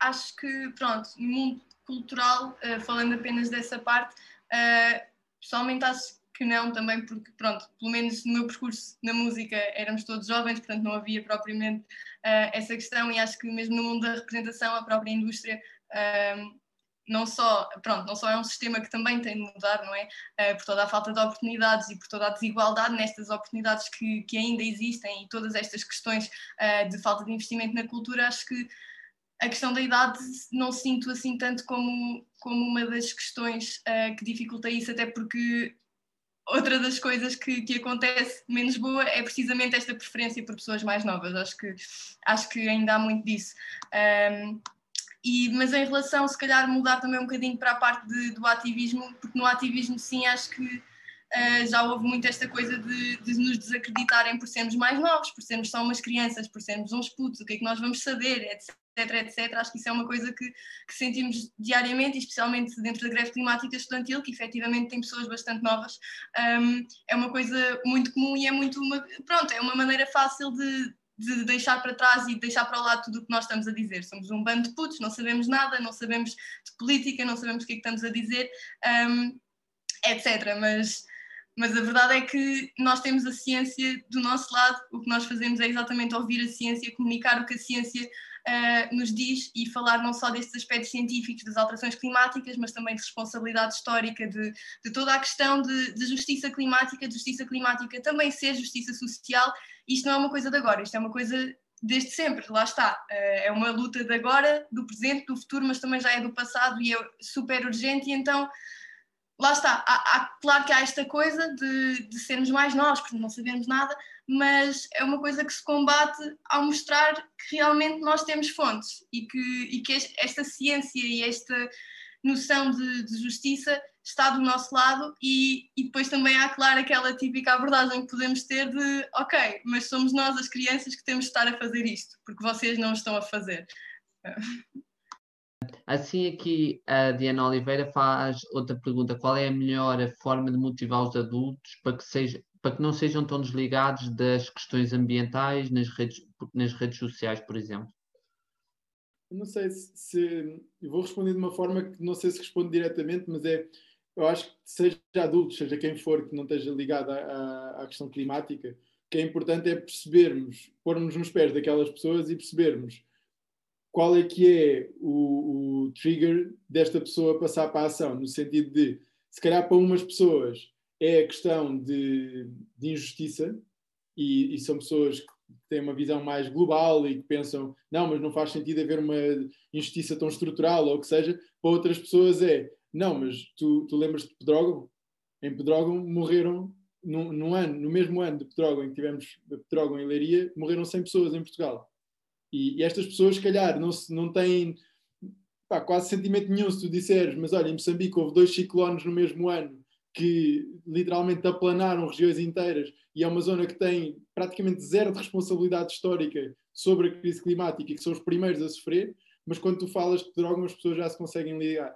H: acho que, pronto, no mundo cultural, uh, falando apenas dessa parte, uh, pessoalmente acho que não também, porque, pronto, pelo menos no meu percurso na música éramos todos jovens, portanto não havia propriamente uh, essa questão e acho que mesmo no mundo da representação, a própria indústria não só, pronto, não só é um sistema que também tem de mudar, não é? Uh, por toda a falta de oportunidades e por toda a desigualdade nestas oportunidades que, que ainda existem e todas estas questões uh, de falta de investimento na cultura, acho que a questão da idade não sinto assim tanto como, como uma das questões uh, que dificulta isso, até porque outra das coisas que, que acontece menos boa é precisamente esta preferência por pessoas mais novas. Acho que, acho que ainda há muito disso. Um, e, mas em relação, se calhar, mudar também um bocadinho para a parte de, do ativismo, porque no ativismo, sim, acho que uh, já houve muito esta coisa de, de, nos desacreditarem por sermos mais novos, por sermos só umas crianças, por sermos uns putos, o que é que nós vamos saber, etc etc. Acho que isso é uma coisa que, que, sentimos diariamente, especialmente dentro da greve climática estudantil, que efetivamente tem pessoas bastante novas. Um, é uma coisa muito comum e é muito uma, pronto, é uma maneira fácil de, de deixar para trás e deixar para o lado tudo o que nós estamos a dizer. Somos um bando de putos, não sabemos nada, não sabemos de política, não sabemos o que é que estamos a dizer, um, etc. Mas mas a verdade é que nós temos a ciência do nosso lado, o que nós fazemos é exatamente ouvir a ciência, comunicar o que a ciência uh, nos diz e falar não só destes aspectos científicos das alterações climáticas, mas também de responsabilidade histórica, de, de toda a questão de, de, justiça climática, de justiça climática também ser justiça social. Isto não é uma coisa de agora, isto é uma coisa desde sempre, lá está. Uh, é uma luta de agora, do presente, do futuro, mas também já é do passado e é super urgente, e então lá está, há, há, claro que há esta coisa de, de sermos mais nós, porque não sabemos nada, mas é uma coisa que se combate ao mostrar que realmente nós temos fontes e que, e que esta ciência e esta noção de, de justiça está do nosso lado e, e, depois também há, claro, aquela típica abordagem que podemos ter de ok, mas somos nós as crianças que temos de estar a fazer isto, porque vocês não estão a fazer.
C: Assim aqui a Diana Oliveira faz outra pergunta, qual é a melhor forma de motivar os adultos para que seja, para que não sejam tão desligados das questões ambientais nas redes, nas redes sociais, por exemplo?
G: não sei se, se, Eu vou responder de uma forma que não sei se responde diretamente, mas é. Eu acho que seja adulto, seja quem for que não esteja ligado à, à questão climática, o que é importante é percebermos, pormos nos pés daquelas pessoas e percebermos qual é que é o, o trigger desta pessoa passar para a ação, no sentido de, se calhar para umas pessoas é a questão de, de injustiça, e, e, são pessoas que têm uma visão mais global e que pensam, não, mas não faz sentido haver uma injustiça tão estrutural, ou o que seja. Para outras pessoas é, não, mas tu, tu lembras de Pedrógão? Em Pedrógão morreram, no, no, ano, no mesmo ano de Pedrógão em que tivemos Pedrógão em Leiria, morreram 100 pessoas em Portugal. E, e estas pessoas, se calhar, não, não têm pá, quase sentimento nenhum se tu disseres, mas olha, em Moçambique houve dois ciclones no mesmo ano que literalmente aplanaram regiões inteiras e é uma zona que tem praticamente zero de responsabilidade histórica sobre a crise climática e que são os primeiros a sofrer, mas quando tu falas de droga, as pessoas já se conseguem ligar.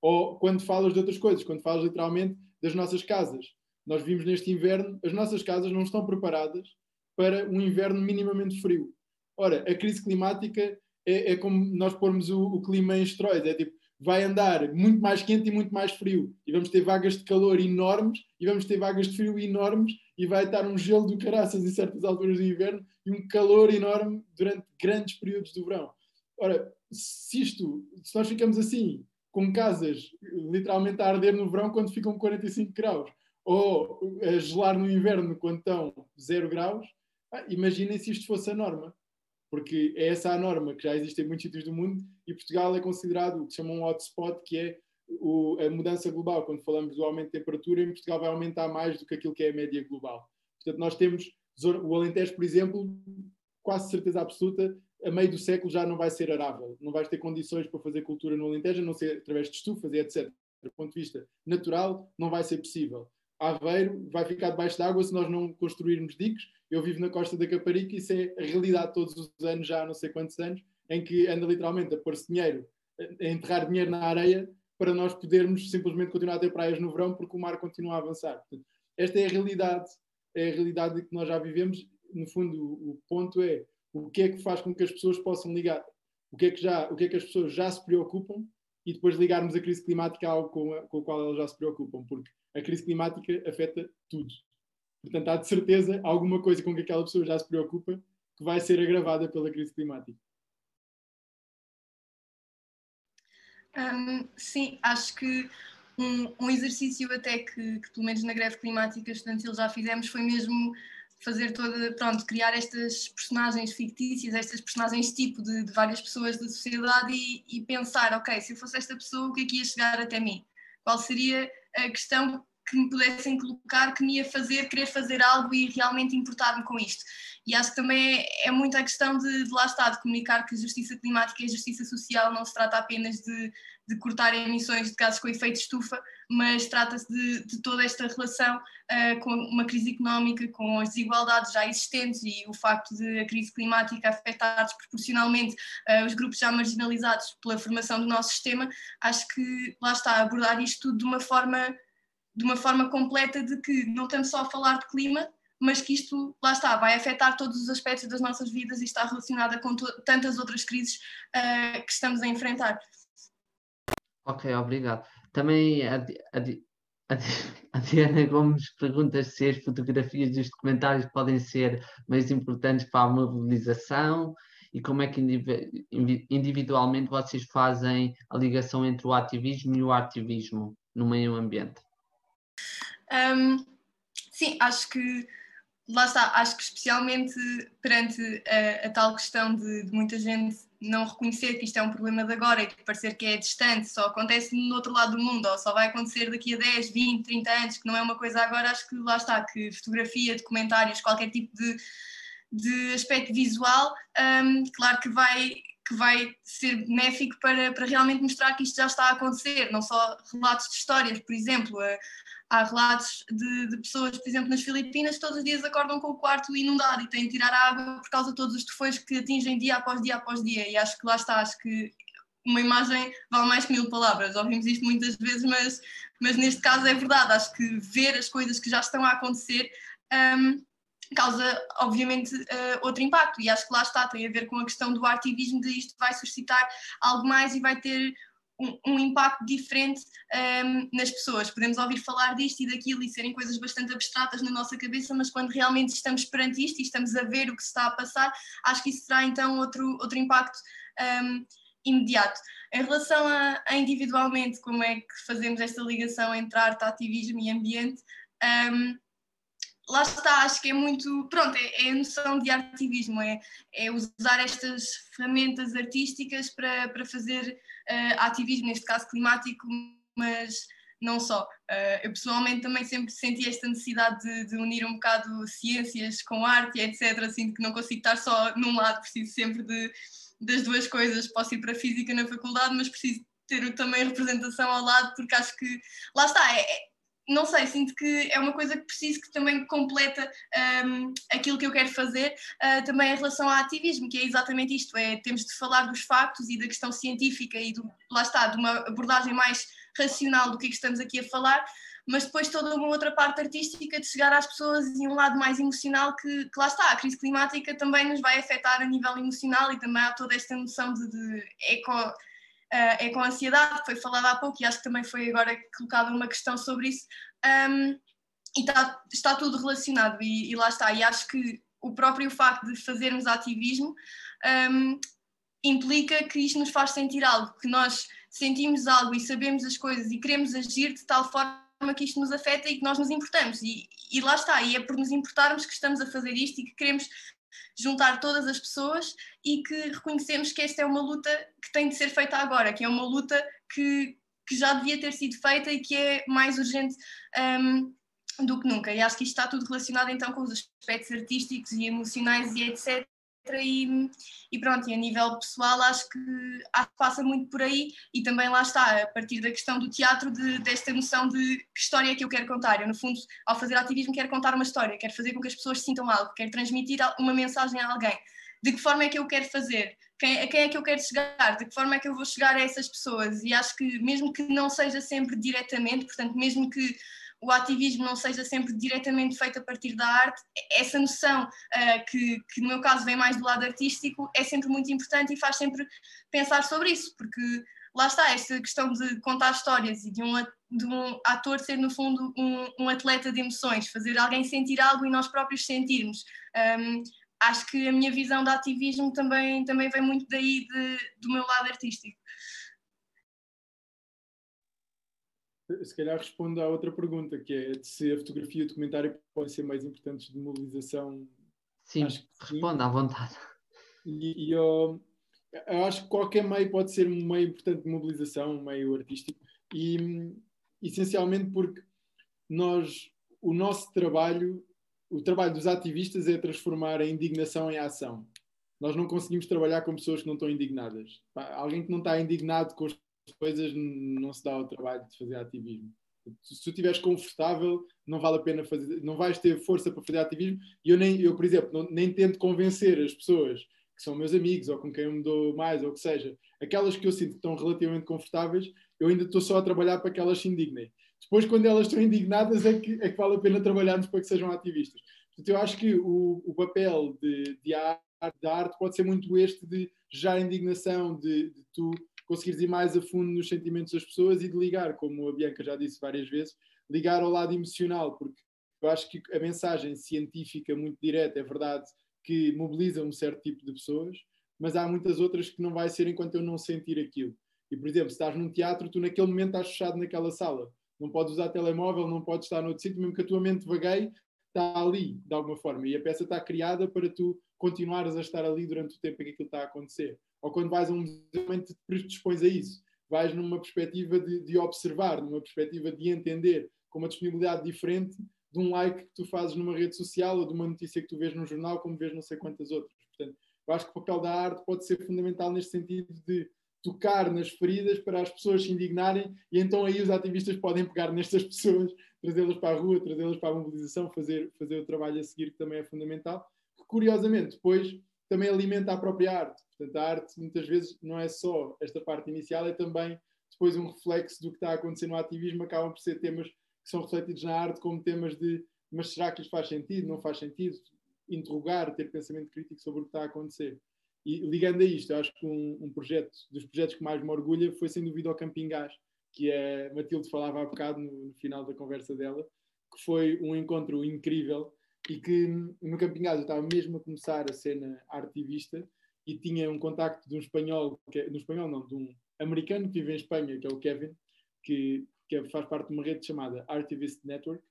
G: Ou quando falas de outras coisas, quando falas literalmente das nossas casas. Nós vimos neste inverno, as nossas casas não estão preparadas para um inverno minimamente frio. Ora, a crise climática é, é como nós pormos o, o clima em esteroides, é tipo, vai andar muito mais quente e muito mais frio. E vamos ter vagas de calor enormes e vamos ter vagas de frio enormes e vai estar um gelo do caraças em certas alturas do inverno e um calor enorme durante grandes períodos do verão. Ora, se isto, se nós ficamos assim, com casas literalmente a arder no verão quando ficam 45 graus, ou a gelar no inverno quando estão 0 graus, ah, imaginem se isto fosse a norma porque é essa a norma que já existe em muitos sítios do mundo e Portugal é considerado o que se chama um hotspot, que é o, a mudança global. Quando falamos do aumento de temperatura, em Portugal vai aumentar mais do que aquilo que é a média global. Portanto, nós temos o Alentejo, por exemplo, quase certeza absoluta, a meio do século já não vai ser arável. Não vais ter condições para fazer cultura no Alentejo, a não ser através de estufas e etc. Do ponto de vista natural, não vai ser possível. Aveiro vai ficar debaixo d'água se nós não construirmos diques. Eu vivo na costa da Caparica e isso é a realidade todos os anos, já há não sei quantos anos, em que anda literalmente a pôr-se dinheiro, a enterrar dinheiro na areia para nós podermos simplesmente continuar a ter praias no verão porque o mar continua a avançar. Esta é a realidade, é a realidade que nós já vivemos. No fundo, o ponto é o que é que faz com que as pessoas possam ligar, o que é que, já, o que, é que as pessoas já se preocupam e depois ligarmos a crise climática a algo com, a, com o qual elas já se preocupam, porque a crise climática afeta tudo. Portanto, há de certeza alguma coisa com que aquela pessoa já se preocupa que vai ser agravada pela crise climática.
H: Um, sim, acho que um, um exercício até que, que, pelo menos na greve climática estudantil já fizemos, foi mesmo fazer toda, pronto, criar estas personagens fictícias, estas personagens tipo de, de várias pessoas da sociedade e, e, pensar, ok, se eu fosse esta pessoa, o que é que ia chegar até mim? Qual seria a questão que me pudessem colocar que me ia fazer querer fazer algo e realmente importar-me com isto. E acho que também é, é muito a questão de, de lá estar, de comunicar que a justiça climática e a justiça social não se trata apenas de, de cortar emissões de gases com efeito estufa, mas trata-se de, de, toda esta relação uh, com uma crise económica, com as desigualdades já existentes e o facto de a crise climática afetar desproporcionalmente uh, os grupos já marginalizados pela formação do nosso sistema. Acho que lá está, abordar isto tudo de uma forma de uma forma completa de que não estamos só a falar de clima, mas que isto, lá está, vai afetar todos os aspectos das nossas vidas e está relacionada com tantas outras crises uh, que estamos a enfrentar.
C: Ok, obrigado. Também a, a, a, a Diana Gomes pergunta se as fotografias dos documentários podem ser mais importantes para a mobilização e como é que individualmente vocês fazem a ligação entre o ativismo e o ativismo no meio ambiente.
H: Um, sim, acho que lá está, acho que especialmente perante a, a tal questão de, de, muita gente não reconhecer que isto é um problema de agora e que parecer que é distante, só acontece no outro lado do mundo, ou só vai acontecer daqui a 10, 20, 30 anos, que não é uma coisa agora, acho que lá está, que fotografia, documentários, qualquer tipo de, de aspecto visual, um, claro que vai que vai ser benéfico para, para realmente mostrar que isto já está a acontecer, não só relatos de histórias, por exemplo, há relatos de, de, pessoas, por exemplo, nas Filipinas, todos os dias acordam com o quarto inundado e têm de tirar a água por causa de todos os tufões que atingem dia após dia após dia. E acho que lá está, acho que uma imagem vale mais que mil palavras. Ouvimos isto muitas vezes, mas, mas neste caso é verdade. Acho que ver as coisas que já estão a acontecer. Um, causa, obviamente, uh, outro impacto. E acho que lá está, tem a ver com a questão do ativismo, de isto vai suscitar algo mais e vai ter um, um impacto diferente um, ehm, nas pessoas. Podemos ouvir falar disto e daquilo e serem coisas bastante abstratas na nossa cabeça, mas quando realmente estamos perante isto e estamos a ver o que se está a passar, acho que isso terá então outro, outro impacto um, ehm, imediato. Em relação a, a, individualmente, como é que fazemos esta ligação entre arte, ativismo e ambiente, um, ehm, lá está, acho que é muito, pronto, é, é a noção de ativismo, é, é usar estas ferramentas artísticas para, para fazer uh, ativismo, neste caso climático, mas não só. Uh, eu pessoalmente também sempre senti esta necessidade de, de, unir um bocado ciências com arte etc. Sinto que não consigo estar só num lado, preciso sempre de, das duas coisas. Posso ir para a física na faculdade, mas preciso ter também representação ao lado, porque acho que lá está, é, é não sei, sinto que é uma coisa que preciso que também completa um, aquilo que eu quero fazer, uh, também em relação ao ativismo, que é exatamente isto, é temos de falar dos factos e da questão científica e do, lá está, de uma abordagem mais racional do que, é que estamos aqui a falar, mas depois toda uma outra parte artística de chegar às pessoas e um lado mais emocional que, que lá está, a crise climática também nos vai afetar a nível emocional e também há toda esta noção de, de eco uh, é com a ansiedade, foi falada há pouco e acho que também foi agora colocada uma questão sobre isso. Um, e está, está tudo relacionado, e, e, lá está. E acho que o próprio facto de fazermos ativismo um, implica que isto nos faz sentir algo, que nós sentimos algo e sabemos as coisas e queremos agir de tal forma que isto nos afeta e que nós nos importamos. E, e lá está, e é por nos importarmos que estamos a fazer isto e que queremos juntar todas as pessoas e que reconhecemos que esta é uma luta que tem de ser feita agora, que é uma luta que, que já devia ter sido feita e que é mais urgente um, do que nunca. E acho que isto está tudo relacionado então com os aspectos artísticos e emocionais e etc. E, e, pronto, e a nível pessoal acho que, acho que passa muito por aí e também lá está, a partir da questão do teatro, de, desta noção de que história é que eu quero contar. Eu, no fundo, ao fazer ativismo, quero contar uma história, quero fazer com que as pessoas sintam algo, quero transmitir uma mensagem a alguém. De que forma é que eu quero fazer? Quem, a quem é que eu quero chegar? De que forma é que eu vou chegar a essas pessoas? E acho que, mesmo que não seja sempre diretamente, portanto, mesmo que o ativismo não seja sempre diretamente feito a partir da arte, essa noção uh, que, que, no meu caso vem mais do lado artístico, é sempre muito importante e faz sempre pensar sobre isso, porque lá está esta questão de contar histórias e de um, de um ator ser, no fundo, um, um, atleta de emoções, fazer alguém sentir algo e nós próprios sentirmos. Um, acho que a minha visão de ativismo também, também vem muito daí de, do meu lado artístico.
G: Se calhar respondo à outra pergunta, que é se a fotografia e o documentário podem ser mais importantes de mobilização.
C: Sim, responda à vontade.
G: E, e eu, eu, acho que qualquer meio pode ser um meio importante de mobilização, um meio artístico, e essencialmente porque nós, o nosso trabalho, o trabalho dos ativistas é transformar a indignação em ação. Nós não conseguimos trabalhar com pessoas que não estão indignadas. Alguém que não está indignado com as coisas não se dá o trabalho de fazer ativismo. Se tu estiveres confortável, não vale a pena fazer, não vais ter força para fazer ativismo. E eu, nem, eu por exemplo, não, nem tento convencer as pessoas que são meus amigos ou com quem eu me dou mais, ou o que seja, aquelas que eu sinto que estão relativamente confortáveis, eu ainda estou só a trabalhar para que elas se indignem. Depois, quando elas estão indignadas, é que, é que vale a pena trabalharmos para que sejam ativistas. Portanto, eu acho que o, o papel de, de arte, da arte pode ser muito este de gerar indignação, de, de tu conseguires ir mais a fundo nos sentimentos das pessoas e de ligar, como a Bianca já disse várias vezes, ligar ao lado emocional, porque eu acho que a mensagem científica muito direta é verdade que mobiliza um certo tipo de pessoas, mas há muitas outras que não vai ser enquanto eu não sentir aquilo. E, por exemplo, se estás num teatro, tu naquele momento estás fechado naquela sala. Não podes usar telemóvel, não podes estar noutro sítio, mesmo que a tua mente vagueie, está ali, de alguma forma. E a peça está criada para tu continuares a estar ali durante o tempo em que aquilo está a acontecer. Ou quando vais a um museu, te predispões a isso. Vais numa perspectiva de, de, observar, numa perspectiva de entender, com uma disponibilidade diferente de um like que tu fazes numa rede social ou de uma notícia que tu vês num jornal, como vês não sei quantas outras. Portanto, eu acho que o papel da arte pode ser fundamental neste sentido de tocar nas feridas para as pessoas se indignarem e então aí os ativistas podem pegar nestas pessoas, trazê-las para a rua, trazê-las para a mobilização, fazer, fazer o trabalho a seguir que também é fundamental, que curiosamente depois também alimenta a própria arte. Portanto, a arte muitas vezes não é só esta parte inicial, é também depois um reflexo do que está a acontecer no ativismo, acabam por ser temas que são refletidos na arte como temas de mas será que isto faz sentido, não faz sentido? Interrogar, ter pensamento crítico sobre o que está a acontecer. E ligando a isto, eu acho que um, um, projeto, dos projetos que mais me orgulha foi sem dúvida o Camping Gás, que a Matilde falava há bocado no, no final da conversa dela, que foi um encontro incrível e que no Camping Gás eu estava mesmo a começar a cena artivista e tinha um contacto de um espanhol, que é, no espanhol não, de um americano que vive em Espanha, que é o Kevin, que, que faz parte de uma rede chamada Artivist Network,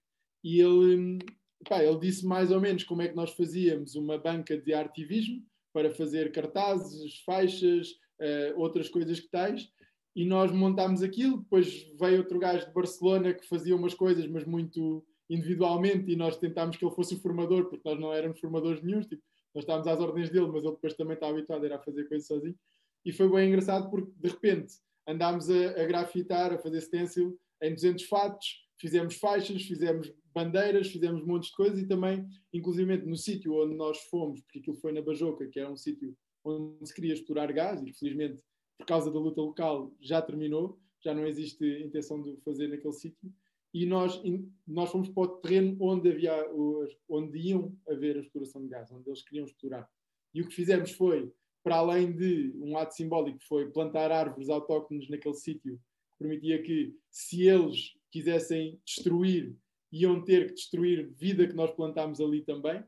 G: e ele, pá, ele disse mais ou menos como é que nós fazíamos uma banca de artivismo, para fazer cartazes, faixas, uh, outras coisas que tais. E nós montámos aquilo. Depois veio outro gajo de Barcelona que fazia umas coisas, mas muito individualmente, e nós tentámos que ele fosse o formador, porque nós não éramos formadores nenhum. Tipo, nós estávamos às ordens dele, mas ele depois também estava habituado a fazer coisas sozinho. E foi bem engraçado porque, de repente, andámos a, a grafitar, a fazer stencil em 200 fatos, fizemos faixas, fizemos bandeiras, fizemos um monte de coisas e também, inclusive no sítio onde nós fomos, porque aquilo foi na Bajoca, que era um sítio onde se queria explorar gás e felizmente por causa da luta local já terminou, já não existe intenção de fazer naquele sítio e nós, nós fomos para o terreno onde havia onde iam haver a exploração de gás, onde eles queriam explorar. E o que fizemos foi, para além de um ato simbólico, foi plantar árvores autóctones naquele sítio, que permitia que, se eles quisessem destruir iam ter que destruir vida que nós plantámos ali também.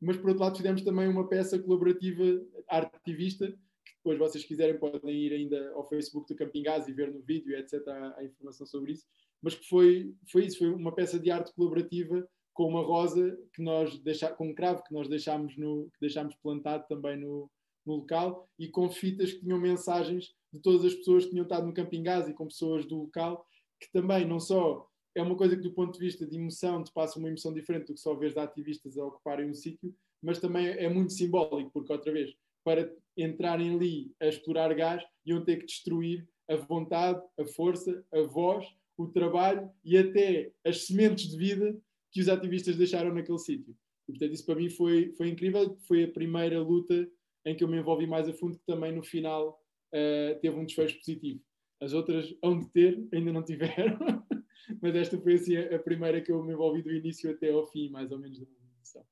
G: Mas, por outro lado, fizemos também uma peça colaborativa artivista, que depois vocês quiserem podem ir ainda ao Facebook do Camping Gás e ver no vídeo, etc., a, informação sobre isso. Mas que foi, foi isso, foi uma peça de arte colaborativa com uma rosa que nós deixá, com um cravo que nós deixámos, no, que deixámos plantado também no, no local e com fitas que tinham mensagens de todas as pessoas que tinham estado no Camping Gás e com pessoas do local que também não só é uma coisa que, do ponto de vista de emoção, te passa uma emoção diferente do que só vês de ativistas a ocuparem um sítio, mas também é muito simbólico, porque, outra vez, para entrarem ali a explorar gás, iam ter que destruir a vontade, a força, a voz, o trabalho e até as sementes de vida que os ativistas deixaram naquele sítio. E, portanto, isso para mim foi, foi incrível. Foi a primeira luta em que eu me envolvi mais a fundo, que também no final uh, teve um desfecho positivo. As outras hão de ter, ainda não tiveram. mas esta foi assim a, primeira que eu me envolvi do início até ao fim, mais ou menos, da mobilização.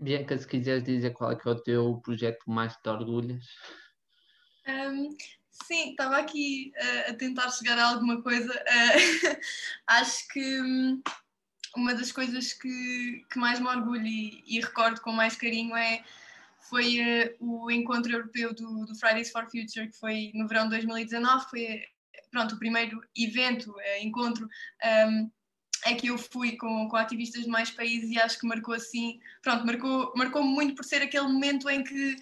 C: Bianca, se quiseres dizer qual é que é o teu projeto mais te orgulhas?
H: Um, sim, estava aqui uh, a tentar chegar a alguma coisa. Uh, acho que um, uma das coisas que, que mais me orgulho e, e recordo com mais carinho é foi uh, o encontro europeu do, do, Fridays for Future, que foi no verão de 2019, foi pronto, o primeiro evento, encontro, um, é que eu fui com, com ativistas de mais países e acho que marcou assim, pronto, marcou, marcou muito por ser aquele momento em que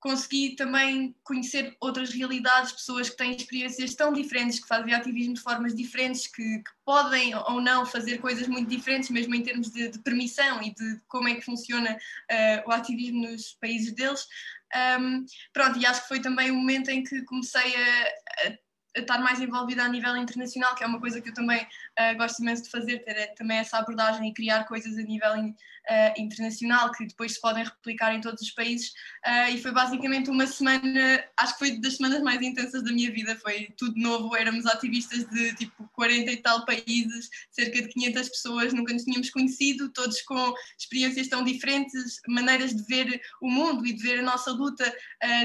H: consegui também conhecer outras realidades, pessoas que têm experiências tão diferentes, que fazem ativismo de formas diferentes, que, que podem ou não fazer coisas muito diferentes, mesmo em termos de, de permissão e de como é que funciona uh, o ativismo nos países deles. Um, pronto, e acho que foi também o momento em que comecei a, a estar mais envolvida a nível internacional, que é uma coisa que eu também uh, gosto imenso de fazer, ter eh, também essa abordagem e criar coisas a nível uh, internacional que depois se podem replicar em todos os países. Uh, e foi basicamente uma semana, acho que foi das semanas mais intensas da minha vida, foi tudo novo, éramos ativistas de tipo 40 e tal países, cerca de 500 pessoas, nunca nos tínhamos conhecido, todos com experiências tão diferentes, maneiras de ver o mundo e de ver a nossa luta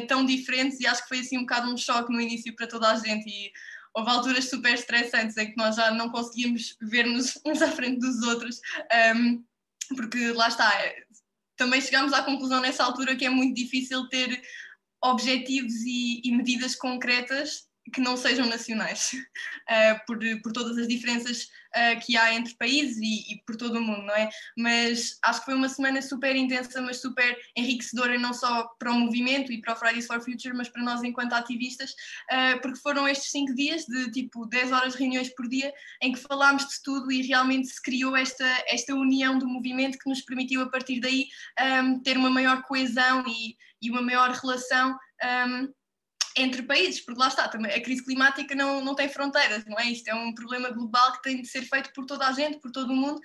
H: tão diferentes, e acho que foi assim um bocado um choque no início para toda a gente e houve alturas super estressantes em que nós já não conseguíamos ver-nos uns à frente dos outros, um, porque lá está, também chegamos à conclusão nessa altura que é muito difícil ter objetivos e, e medidas concretas que não sejam nacionais, uh, por, por todas as diferenças uh, que há entre países e, e, por todo o mundo, não é? Mas acho que foi uma semana super intensa, mas super enriquecedora, não só para o movimento e para o Fridays for Future, mas para nós enquanto ativistas, uh, porque foram estes cinco dias de tipo 10 horas de reuniões por dia em que falámos de tudo e realmente se criou esta, esta união do movimento que nos permitiu a partir daí um, ter uma maior coesão e, e uma maior relação. Um, entre países, porque lá está, também a crise climática não, não tem fronteiras, não é? Isto é um problema global que tem de ser feito por toda a gente, por todo o mundo,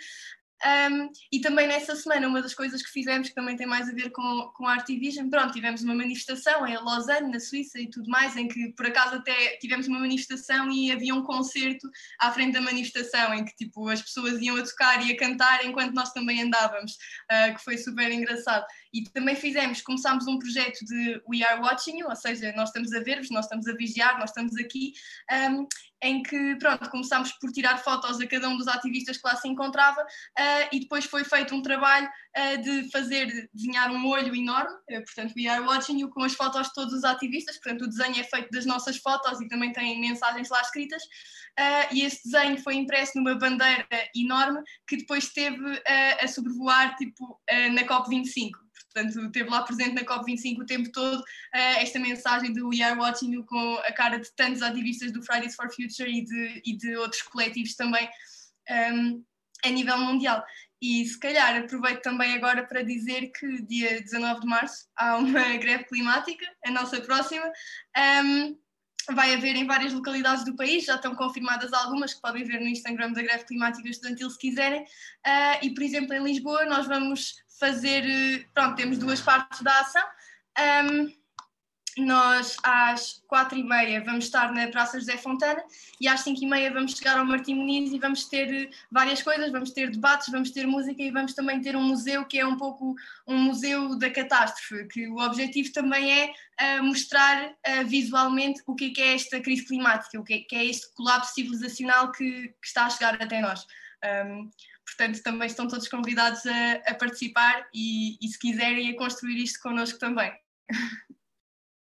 H: um, e também nessa semana, uma das coisas que fizemos, que também tem mais a ver com, com a Artivision, pronto, tivemos uma manifestação em Lausanne, na Suíça e tudo mais, em que por acaso até tivemos uma manifestação e havia um concerto à frente da manifestação, em que tipo as pessoas iam a tocar e a cantar enquanto nós também andávamos, uh, que foi super engraçado. E também fizemos, começámos um projeto de We Are Watching You, ou seja, nós estamos a ver-vos, nós estamos a vigiar, nós estamos aqui, um, em que, pronto, começámos por tirar fotos a cada um dos ativistas que lá se encontrava uh, e depois foi feito um trabalho uh, de fazer, desenhar um olho enorme, uh, portanto, We Are Watching You, com as fotos de todos os ativistas, portanto, o desenho é feito das nossas fotos e também tem mensagens lá escritas, e esse desenho foi impresso numa bandeira enorme que depois esteve a sobrevoar, tipo, na COP25. Portanto, esteve lá presente na COP25 o tempo todo uh, esta mensagem do We Are Watching You com a cara de tantos ativistas do Fridays for Future e de, e de outros coletivos também um, ehm, a nível mundial. E se calhar aproveito também agora para dizer que dia 19 de março há uma greve climática, a nossa próxima. Um, ehm, vai haver em várias localidades do país, já estão confirmadas algumas que podem ver no Instagram da Greve Climática Estudantil se quiserem. Uh, e, por exemplo, em Lisboa, nós vamos fazer. Eh, pronto, temos duas partes da ação. Um, nós às quatro e meia vamos estar na Praça José Fontana e às cinco e meia vamos chegar ao Martim Muniz e vamos ter eh, várias coisas, vamos ter debates, vamos ter música e vamos também ter um museu que é um pouco um museu da catástrofe, que o objetivo também é uh, mostrar uh, visualmente o que é, que é esta crise climática, o que é, que é este colapso civilizacional que, que, está a chegar até nós. Um, portanto, também estão todos convidados a, a participar e, e, se quiserem, a construir isto connosco também.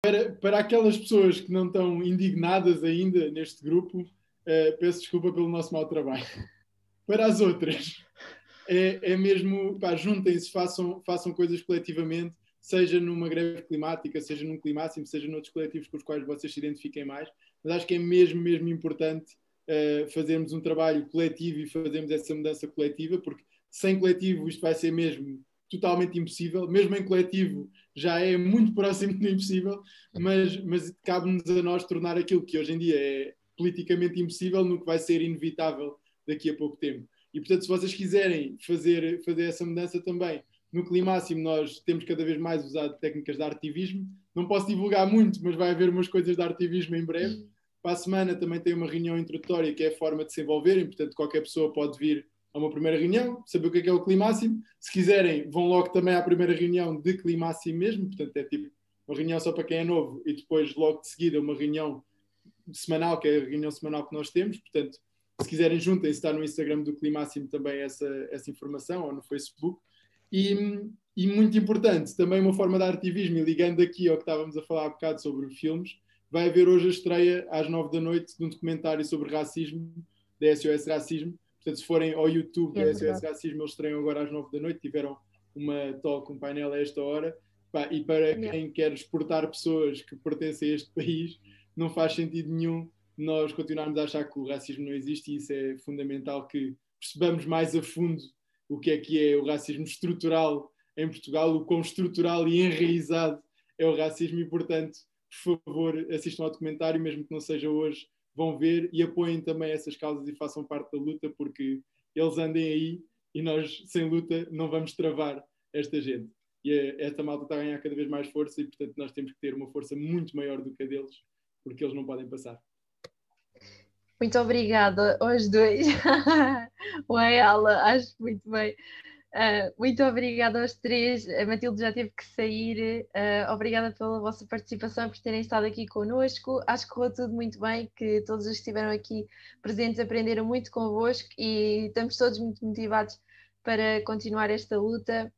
G: Para, para aquelas pessoas que não estão indignadas ainda neste grupo, uh, peço desculpa pelo nosso mau trabalho. Para as outras, é, é mesmo, juntem-se, façam, façam coisas coletivamente, seja numa greve climática, seja num climáximo, seja noutros coletivos com os quais vocês se identifiquem mais, mas acho que é mesmo, mesmo importante uh, fazermos um trabalho coletivo e fazermos essa mudança coletiva, porque sem coletivo isto vai ser mesmo totalmente impossível, mesmo em coletivo já é muito próximo do impossível, mas, mas cabe-nos a nós tornar aquilo que hoje em dia é politicamente impossível no que vai ser inevitável daqui a pouco tempo. E portanto, se vocês quiserem fazer, fazer essa mudança também, no Climáximo nós temos cada vez mais usado técnicas de artivismo. Não posso divulgar muito, mas vai haver umas coisas de artivismo em breve. Para a semana também tem uma reunião introdutória que é a forma de se envolverem, portanto qualquer pessoa pode vir a uma primeira reunião, saber o que é, que é o climáximo. Se quiserem, vão logo também à primeira reunião de climáximo mesmo, portanto é tipo uma reunião só para quem é novo e depois logo de seguida uma reunião semanal, que é a reunião semanal que nós temos, portanto se quiserem juntem-se, está no Instagram do Climáximo também essa, essa informação, ou no Facebook. E, e muito importante, também uma forma de ativismo, e ligando aqui ao que estávamos a falar há bocado sobre filmes, vai haver hoje a estreia às nove da noite de um documentário sobre racismo, da SOS Racismo, Portanto, se forem ao YouTube é do SOS Racismo, eles estreiam agora às 9 da noite, tiveram uma talk, um painel a esta hora. Pá, e para quem quer exportar pessoas que pertencem a este país, não faz sentido nenhum nós continuarmos a achar que o racismo não existe e isso é fundamental que percebamos mais a fundo o que é que é o racismo estrutural em Portugal, o quão estrutural e enraizado é o racismo. E, portanto, por favor, assistam ao documentário, mesmo que não seja hoje, vão ver e apoiem também essas causas e façam parte da luta, porque eles andem aí e nós, sem luta, não vamos travar esta gente. E esta malta está a ganhar cada vez mais força e, portanto, nós temos que ter uma força muito maior do que a deles, porque eles não podem passar.
B: Muito obrigada aos dois. o Ayala, acho muito bem. Uh, muito obrigada aos três. A Matilde já teve que sair. Uh, obrigada pela vossa participação, por terem estado aqui connosco. Acho que correu tudo muito bem, que todos os que estiveram aqui presentes aprenderam muito convosco e estamos todos muito motivados para continuar esta luta.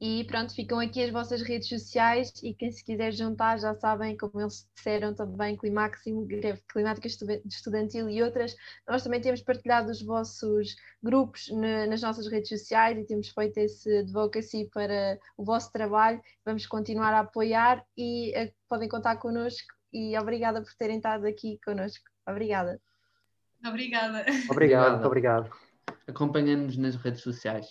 B: E pronto, ficam aqui as vossas redes sociais e quem se quiser juntar já sabem, como eles disseram também, Climáximo, Greve Climática Estudantil e outras. Nós também temos partilhado os vossos grupos nas nossas redes sociais e temos feito esse advocacy para o vosso trabalho. Vamos continuar a apoiar e uh, podem contar connosco e obrigada por terem estado aqui connosco. Obrigada.
H: Obrigada.
F: Obrigado,
E: obrigado.
C: Acompanhem-nos nas redes sociais.